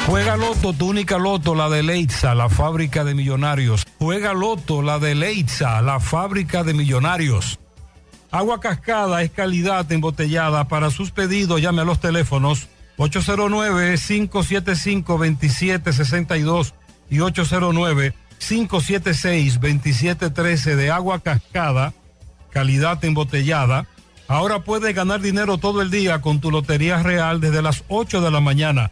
Juega Loto, tu única Loto, la de Leitza, la fábrica de millonarios. Juega Loto, la de Leitza, la fábrica de millonarios. Agua Cascada es calidad embotellada. Para sus pedidos, llame a los teléfonos 809-575-2762 y 809-576-2713 de Agua Cascada, calidad embotellada. Ahora puedes ganar dinero todo el día con tu Lotería Real desde las 8 de la mañana.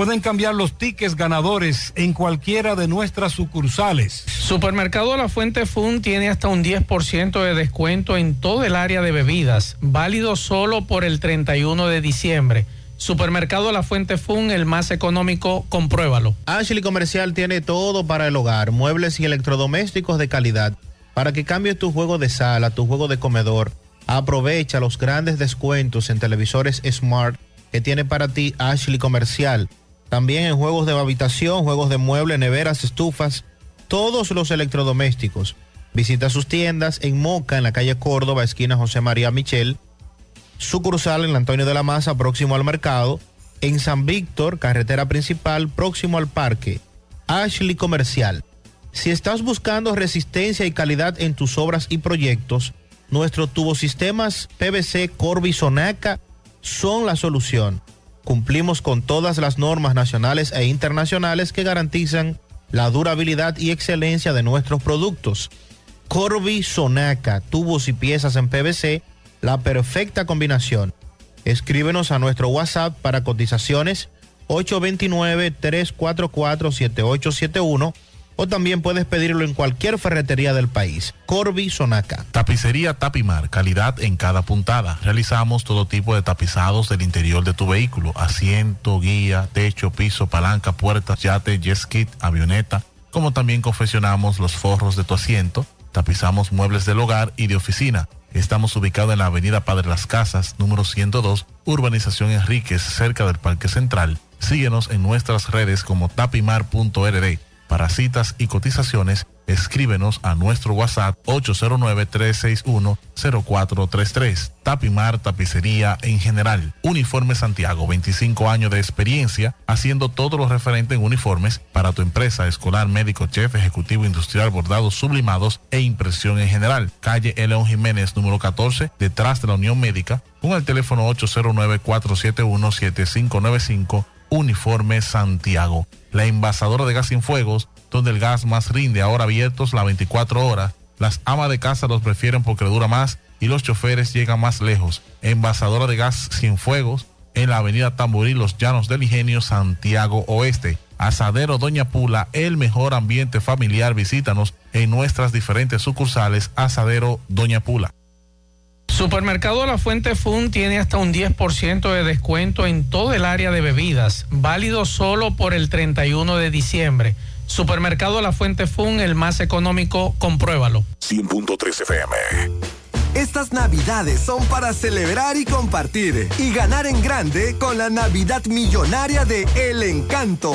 Pueden cambiar los tickets ganadores en cualquiera de nuestras sucursales. Supermercado La Fuente Fun tiene hasta un 10% de descuento en todo el área de bebidas, válido solo por el 31 de diciembre. Supermercado La Fuente Fun, el más económico, compruébalo. Ashley Comercial tiene todo para el hogar, muebles y electrodomésticos de calidad. Para que cambies tu juego de sala, tu juego de comedor, aprovecha los grandes descuentos en televisores Smart que tiene para ti Ashley Comercial. También en juegos de habitación, juegos de muebles, neveras, estufas, todos los electrodomésticos. Visita sus tiendas en Moca, en la calle Córdoba, esquina José María Michel. Sucursal en Antonio de la Maza, próximo al mercado. En San Víctor, carretera principal, próximo al parque. Ashley Comercial. Si estás buscando resistencia y calidad en tus obras y proyectos, nuestros tubosistemas PVC Corby Sonaca son la solución. Cumplimos con todas las normas nacionales e internacionales que garantizan la durabilidad y excelencia de nuestros productos. Corby Sonaca, tubos y piezas en PVC, la perfecta combinación. Escríbenos a nuestro WhatsApp para cotizaciones 829-344-7871 o también puedes pedirlo en cualquier ferretería del país. Corby Sonaca. Tapicería Tapimar, calidad en cada puntada. Realizamos todo tipo de tapizados del interior de tu vehículo, asiento, guía, techo, piso, palanca, puertas, yate, jet ski, avioneta, como también confeccionamos los forros de tu asiento, tapizamos muebles del hogar y de oficina. Estamos ubicados en la avenida Padre Las Casas, número 102, Urbanización Enríquez, cerca del Parque Central. Síguenos en nuestras redes como tapimar.rd. Para citas y cotizaciones, escríbenos a nuestro WhatsApp 809-361-0433. Tapimar Tapicería en general. Uniforme Santiago, 25 años de experiencia haciendo todo lo referente en uniformes para tu empresa, escolar, médico, chef, ejecutivo, industrial, bordados, sublimados e impresión en general. Calle León Jiménez, número 14, detrás de la Unión Médica, con el teléfono 809-471-7595 Uniforme Santiago, la envasadora de gas sin fuegos, donde el gas más rinde, ahora abiertos las 24 horas. Las amas de casa los prefieren porque dura más y los choferes llegan más lejos. Envasadora de gas sin fuegos en la avenida Tamboril, Los Llanos del Ingenio, Santiago Oeste. Asadero Doña Pula, el mejor ambiente familiar. Visítanos en nuestras diferentes sucursales. Asadero Doña Pula. Supermercado La Fuente Fun tiene hasta un 10% de descuento en todo el área de bebidas, válido solo por el 31 de diciembre. Supermercado La Fuente Fun, el más económico, compruébalo. 100.3 FM. Estas navidades son para celebrar y compartir y ganar en grande con la Navidad Millonaria de El Encanto.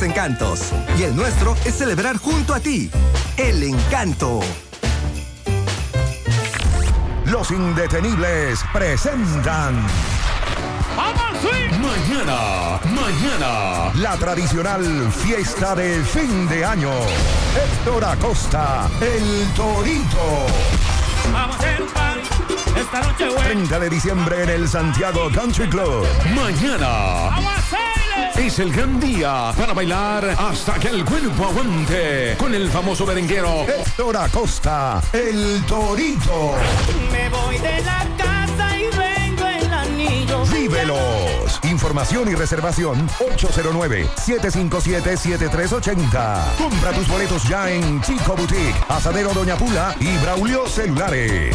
encantos. Y el nuestro es celebrar junto a ti. El encanto. Los indetenibles presentan. Mañana, mañana, la tradicional fiesta de fin de año. Héctor Acosta, el Torito. Vamos a hacer un party esta noche, güey. 30 de diciembre en el Santiago Country Club. Mañana es el gran día para bailar hasta que el cuerpo aguante con el famoso merenguero Héctor Acosta, el Torito. Me voy de la casa y vengo el anillo. Vívelos. Información y reservación 809-757-7380. Compra tus boletos ya en Chico Boutique, Asadero Doña Pula y Braulio Celulares.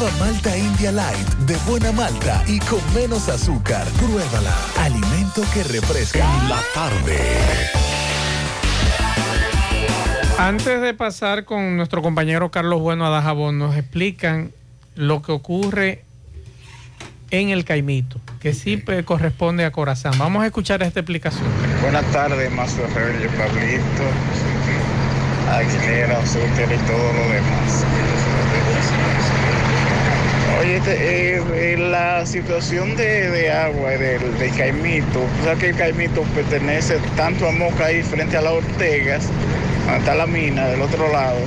Nueva Malta India Light, de buena malta y con menos azúcar. Pruébala. Alimento que refresca en la tarde. Antes de pasar con nuestro compañero Carlos Bueno a Dajabón, nos explican lo que ocurre en el Caimito, que sí corresponde a Corazán. Vamos a escuchar esta explicación. Buenas tardes, Mazo Reyes, Pablito, Aguilera, Súter y todo lo demás. Oye, este, la situación de, agua del, del Caimito, o sea que el Caimito pertenece tanto a Moca ahí frente a las Ortegas, donde está la mina del otro lado,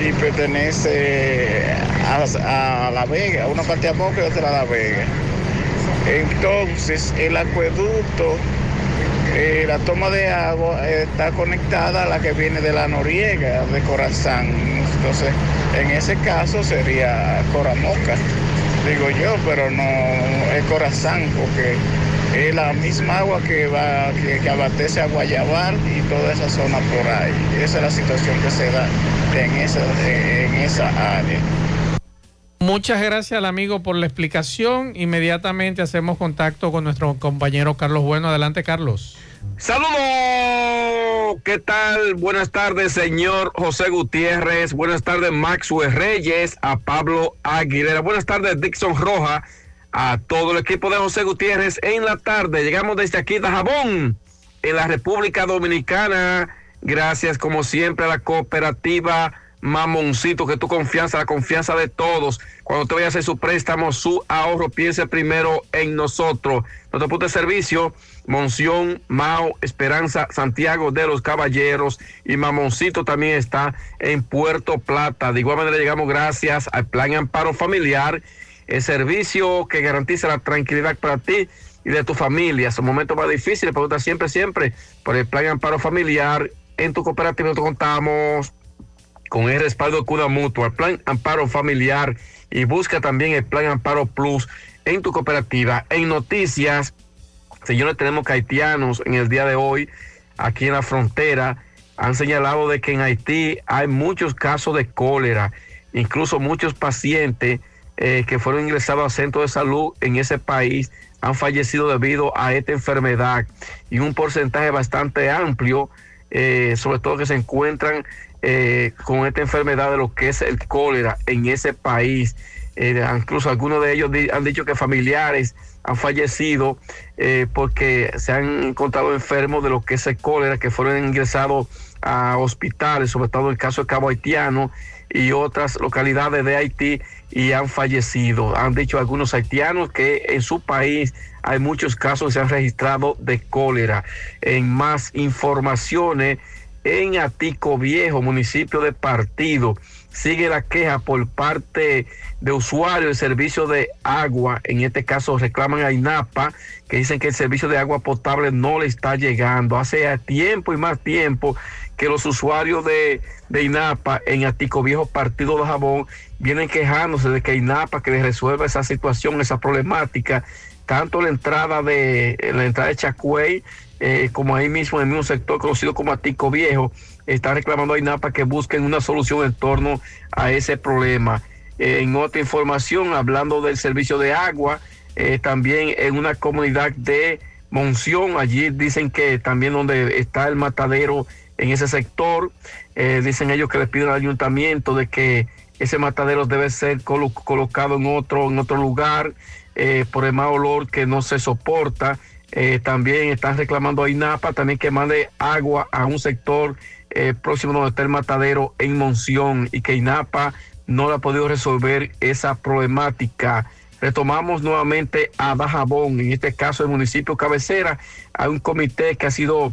y pertenece a, La Vega, una parte a Moca y otra a La Vega. Entonces, el acueducto eh, la toma de agua está conectada a la que viene de la Noriega, de Corazán. Entonces, en ese caso sería Coramoca, digo yo, pero no es Corazán, porque es la misma agua que va, que, que abastece a Guayabal y toda esa zona por ahí. Esa es la situación que se da en esa, en esa área. Muchas gracias al amigo por la explicación. Inmediatamente hacemos contacto con nuestro compañero Carlos Bueno. Adelante, Carlos. Saludos, ¿qué tal? Buenas tardes, señor José Gutiérrez. Buenas tardes, Maxwell Reyes, a Pablo Aguilera. Buenas tardes, Dixon Roja, a todo el equipo de José Gutiérrez en la tarde. Llegamos desde aquí de Jabón, en la República Dominicana. Gracias, como siempre, a la cooperativa Mamoncito, que tu confianza, la confianza de todos. Cuando te vaya a hacer su préstamo, su ahorro, piense primero en nosotros. Nuestro punto de servicio, Monción, Mao, Esperanza, Santiago de los Caballeros y Mamoncito también está en Puerto Plata. De igual manera llegamos gracias al Plan Amparo Familiar, el servicio que garantiza la tranquilidad para ti y de tu familia. Son momentos más difíciles, pregunta siempre, siempre por el Plan Amparo Familiar. En tu cooperativa nosotros contamos con el respaldo de Cuda Mutua, el Plan Amparo Familiar y busca también el Plan Amparo Plus en tu cooperativa. En noticias, señores, tenemos que haitianos en el día de hoy, aquí en la frontera, han señalado de que en Haití hay muchos casos de cólera, incluso muchos pacientes eh, que fueron ingresados a centros de salud en ese país han fallecido debido a esta enfermedad y un porcentaje bastante amplio eh, sobre todo que se encuentran eh, con esta enfermedad de lo que es el cólera en ese país. Incluso algunos de ellos han dicho que familiares han fallecido eh, porque se han encontrado enfermos de lo que es cólera, que fueron ingresados a hospitales, sobre todo el caso de Cabo Haitiano y otras localidades de Haití y han fallecido. Han dicho algunos haitianos que en su país hay muchos casos que se han registrado de cólera. En más informaciones, en Atico Viejo, municipio de Partido, sigue la queja por parte de usuarios del servicio de agua. En este caso reclaman a INAPA, que dicen que el servicio de agua potable no le está llegando. Hace tiempo y más tiempo que los usuarios de, de INAPA en Atico Viejo Partido de Jabón vienen quejándose de que INAPA que les resuelva esa situación, esa problemática, tanto la entrada de la entrada de Chacuey eh, como ahí mismo en el mismo sector conocido como Atico Viejo, está reclamando a INAPA que busquen una solución en torno a ese problema. En otra información, hablando del servicio de agua, eh, también en una comunidad de Monción, allí dicen que también donde está el matadero en ese sector, eh, dicen ellos que les piden al ayuntamiento de que ese matadero debe ser colo- colocado en otro, en otro lugar eh, por el mal olor que no se soporta. También están reclamando a INAPA también que mande agua a un sector eh, próximo donde está el matadero en Monción y que INAPA no le ha podido resolver esa problemática. Retomamos nuevamente a Dajabón, en este caso el municipio cabecera, hay un comité que ha sido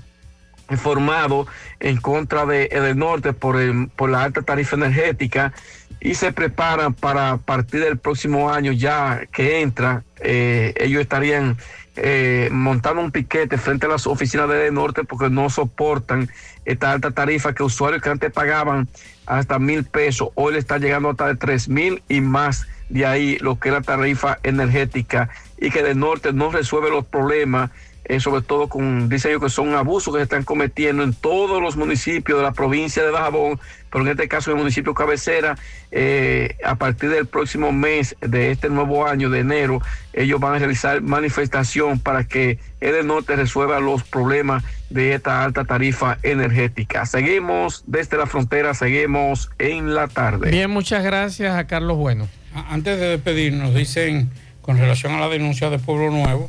formado en contra de del norte por, el- por la alta tarifa energética y se preparan para a partir del próximo año ya que entra, eh, ellos estarían eh, montando un piquete frente a las oficinas de norte porque no soportan esta alta tarifa que usuarios que antes pagaban hasta mil pesos, hoy le está llegando hasta de tres mil y más de ahí lo que es la tarifa energética. Y que del norte no resuelve los problemas eh, sobre todo con, dicen ellos que son abusos que se están cometiendo en todos los municipios de la provincia de Dajabón, pero en este caso en el municipio cabecera, eh, a partir del próximo mes de este nuevo año de enero, ellos van a realizar manifestación para que el norte resuelva los problemas de esta alta tarifa energética. Seguimos desde la frontera, seguimos en la tarde. Bien, muchas gracias a Carlos Bueno. Antes de despedirnos, dicen con relación a la denuncia de Pueblo Nuevo,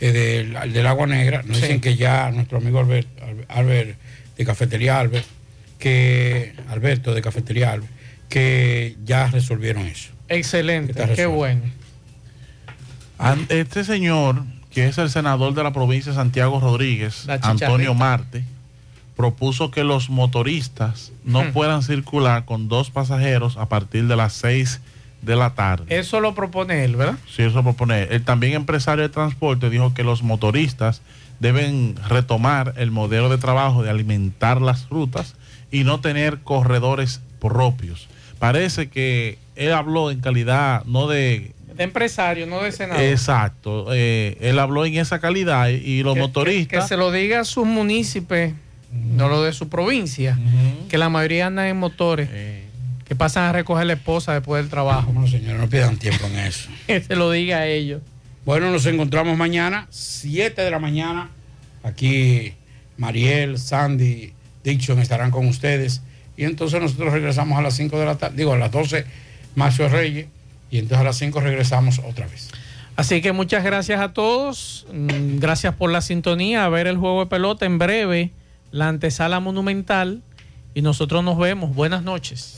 eh, del, del Agua Negra, nos Sí. dicen que ya nuestro amigo Albert, Albert, de Cafetería Albert, que Alberto de Cafetería Albert, que ya resolvieron eso. Excelente, qué bueno. Este señor, que es el senador de la provincia de Santiago Rodríguez. Antonio Marte, propuso que los motoristas no Hmm. puedan circular con dos pasajeros a partir de las 6 de la tarde. Eso lo propone él, ¿verdad? Sí, eso propone. El también empresario de transporte dijo que los motoristas deben retomar el modelo de trabajo de alimentar las rutas y no tener corredores propios. Parece que él habló en calidad no de De empresario, no de senador. Exacto, eh, él habló en esa calidad y, los Que- motoristas... Que se lo diga a sus municipios, no lo de su provincia, que la mayoría andan en motores, que pasan a recoger la esposa después del trabajo. No, señores, no pierdan tiempo en eso. [laughs] Que se lo diga a ellos. Bueno, nos encontramos mañana, 7 de la mañana. Aquí Mariel, Sandy, Dixon estarán con ustedes. Y entonces nosotros regresamos a las 5 de la tarde, digo a las 12, Maxio Reyes. Y entonces a las 5 regresamos otra vez. Así que muchas gracias a todos. Mm, Gracias por la sintonía. A ver el juego de pelota en breve. La antesala monumental. Y nosotros nos vemos. Buenas noches.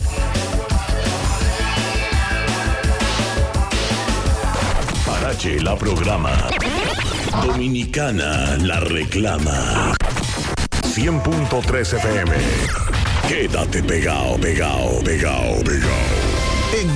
Parache la programa. Dominicana la reclama. 100.3 FM. Quédate pegado, pegado, pegado, pegado. En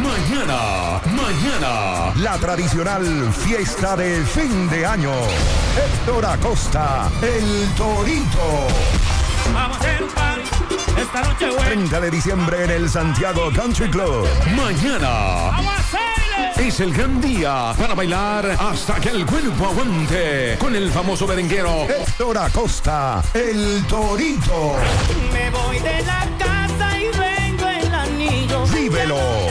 Mañana, mañana, la tradicional fiesta de fin de año. Héctor Acosta, el Torito. Vamos a hacer un party esta noche buena. 30 de diciembre en el Santiago Country Club. Mañana. Es el gran día para bailar hasta que el cuerpo aguante con el famoso merenguero Héctor Acosta, el Torito. Me voy de la casa y vengo el anillo. Vívelos.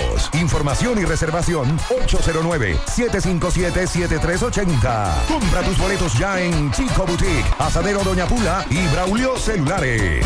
Información y reservación 809-757-7380. Compra tus boletos ya en Chico Boutique, Asadero Doña Pula y Braulio Celulares.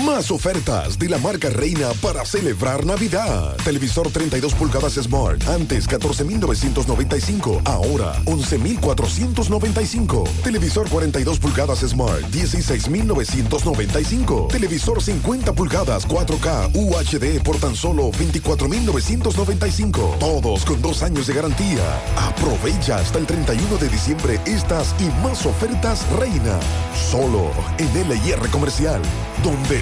Más ofertas de la marca Reina para celebrar Navidad. Televisor 32 pulgadas Smart. Antes 14,995. Ahora 11,495. Televisor 42 pulgadas Smart. 16,995. Televisor 50 pulgadas 4K UHD por tan solo 24,995. Todos con dos años de garantía. Aprovecha hasta el 31 de diciembre estas y más ofertas Reina. Solo en LIR Comercial. Donde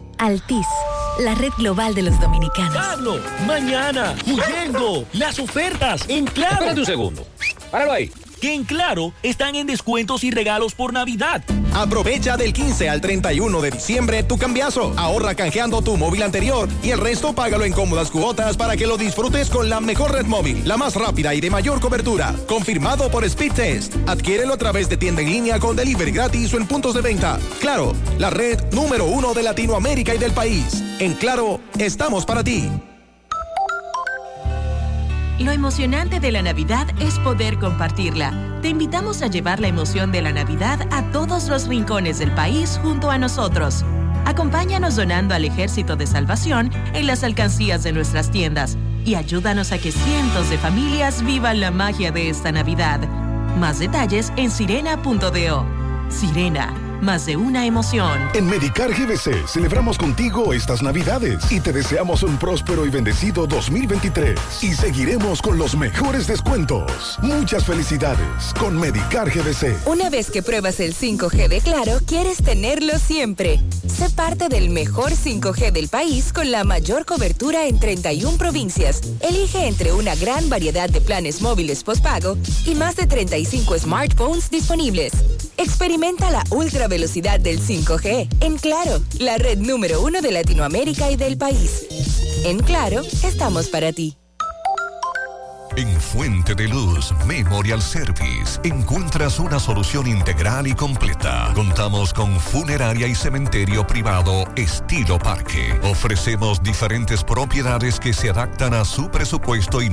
Altis, la red global de los dominicanos. Pablo, mañana, huyendo, las ofertas en Claro. Espérate un segundo. Páralo ahí. Que en Claro están en descuentos y regalos por Navidad. Aprovecha del 15 al 31 de diciembre tu cambiazo. Ahorra canjeando tu móvil anterior y el resto págalo en cómodas cuotas para que lo disfrutes con la mejor red móvil, la más rápida y de mayor cobertura. Confirmado por Speedtest. Adquiérelo a través de tienda en línea con delivery gratis o en puntos de venta. Claro, la red número uno de Latinoamérica y del país. En Claro, estamos para ti. Lo emocionante de la Navidad es poder compartirla. Te invitamos a llevar la emoción de la Navidad a todos los rincones del país junto a nosotros. Acompáñanos donando al Ejército de Salvación en las alcancías de nuestras tiendas y ayúdanos a que cientos de familias vivan la magia de esta Navidad. Más detalles en sirena.do. Sirena, más de una emoción. En Medicar GBC celebramos contigo estas Navidades y te deseamos un próspero y bendecido 2023. Y seguiremos con los mejores descuentos. Muchas felicidades con Medicar GBC. Una vez que pruebas el 5G de Claro, quieres tenerlo siempre. Sé parte del mejor 5G del país con la mayor cobertura en 31 provincias. Elige entre una gran variedad de planes móviles postpago y más de 35 smartphones disponibles. Experimenta la ultra velocidad del 5G en Claro, la red número uno de Latinoamérica y del país. En Claro, estamos para ti. En Fuente de Luz Memorial Service encuentras una solución integral y completa. Contamos con funeraria y cementerio privado estilo parque. Ofrecemos diferentes propiedades que se adaptan a su presupuesto y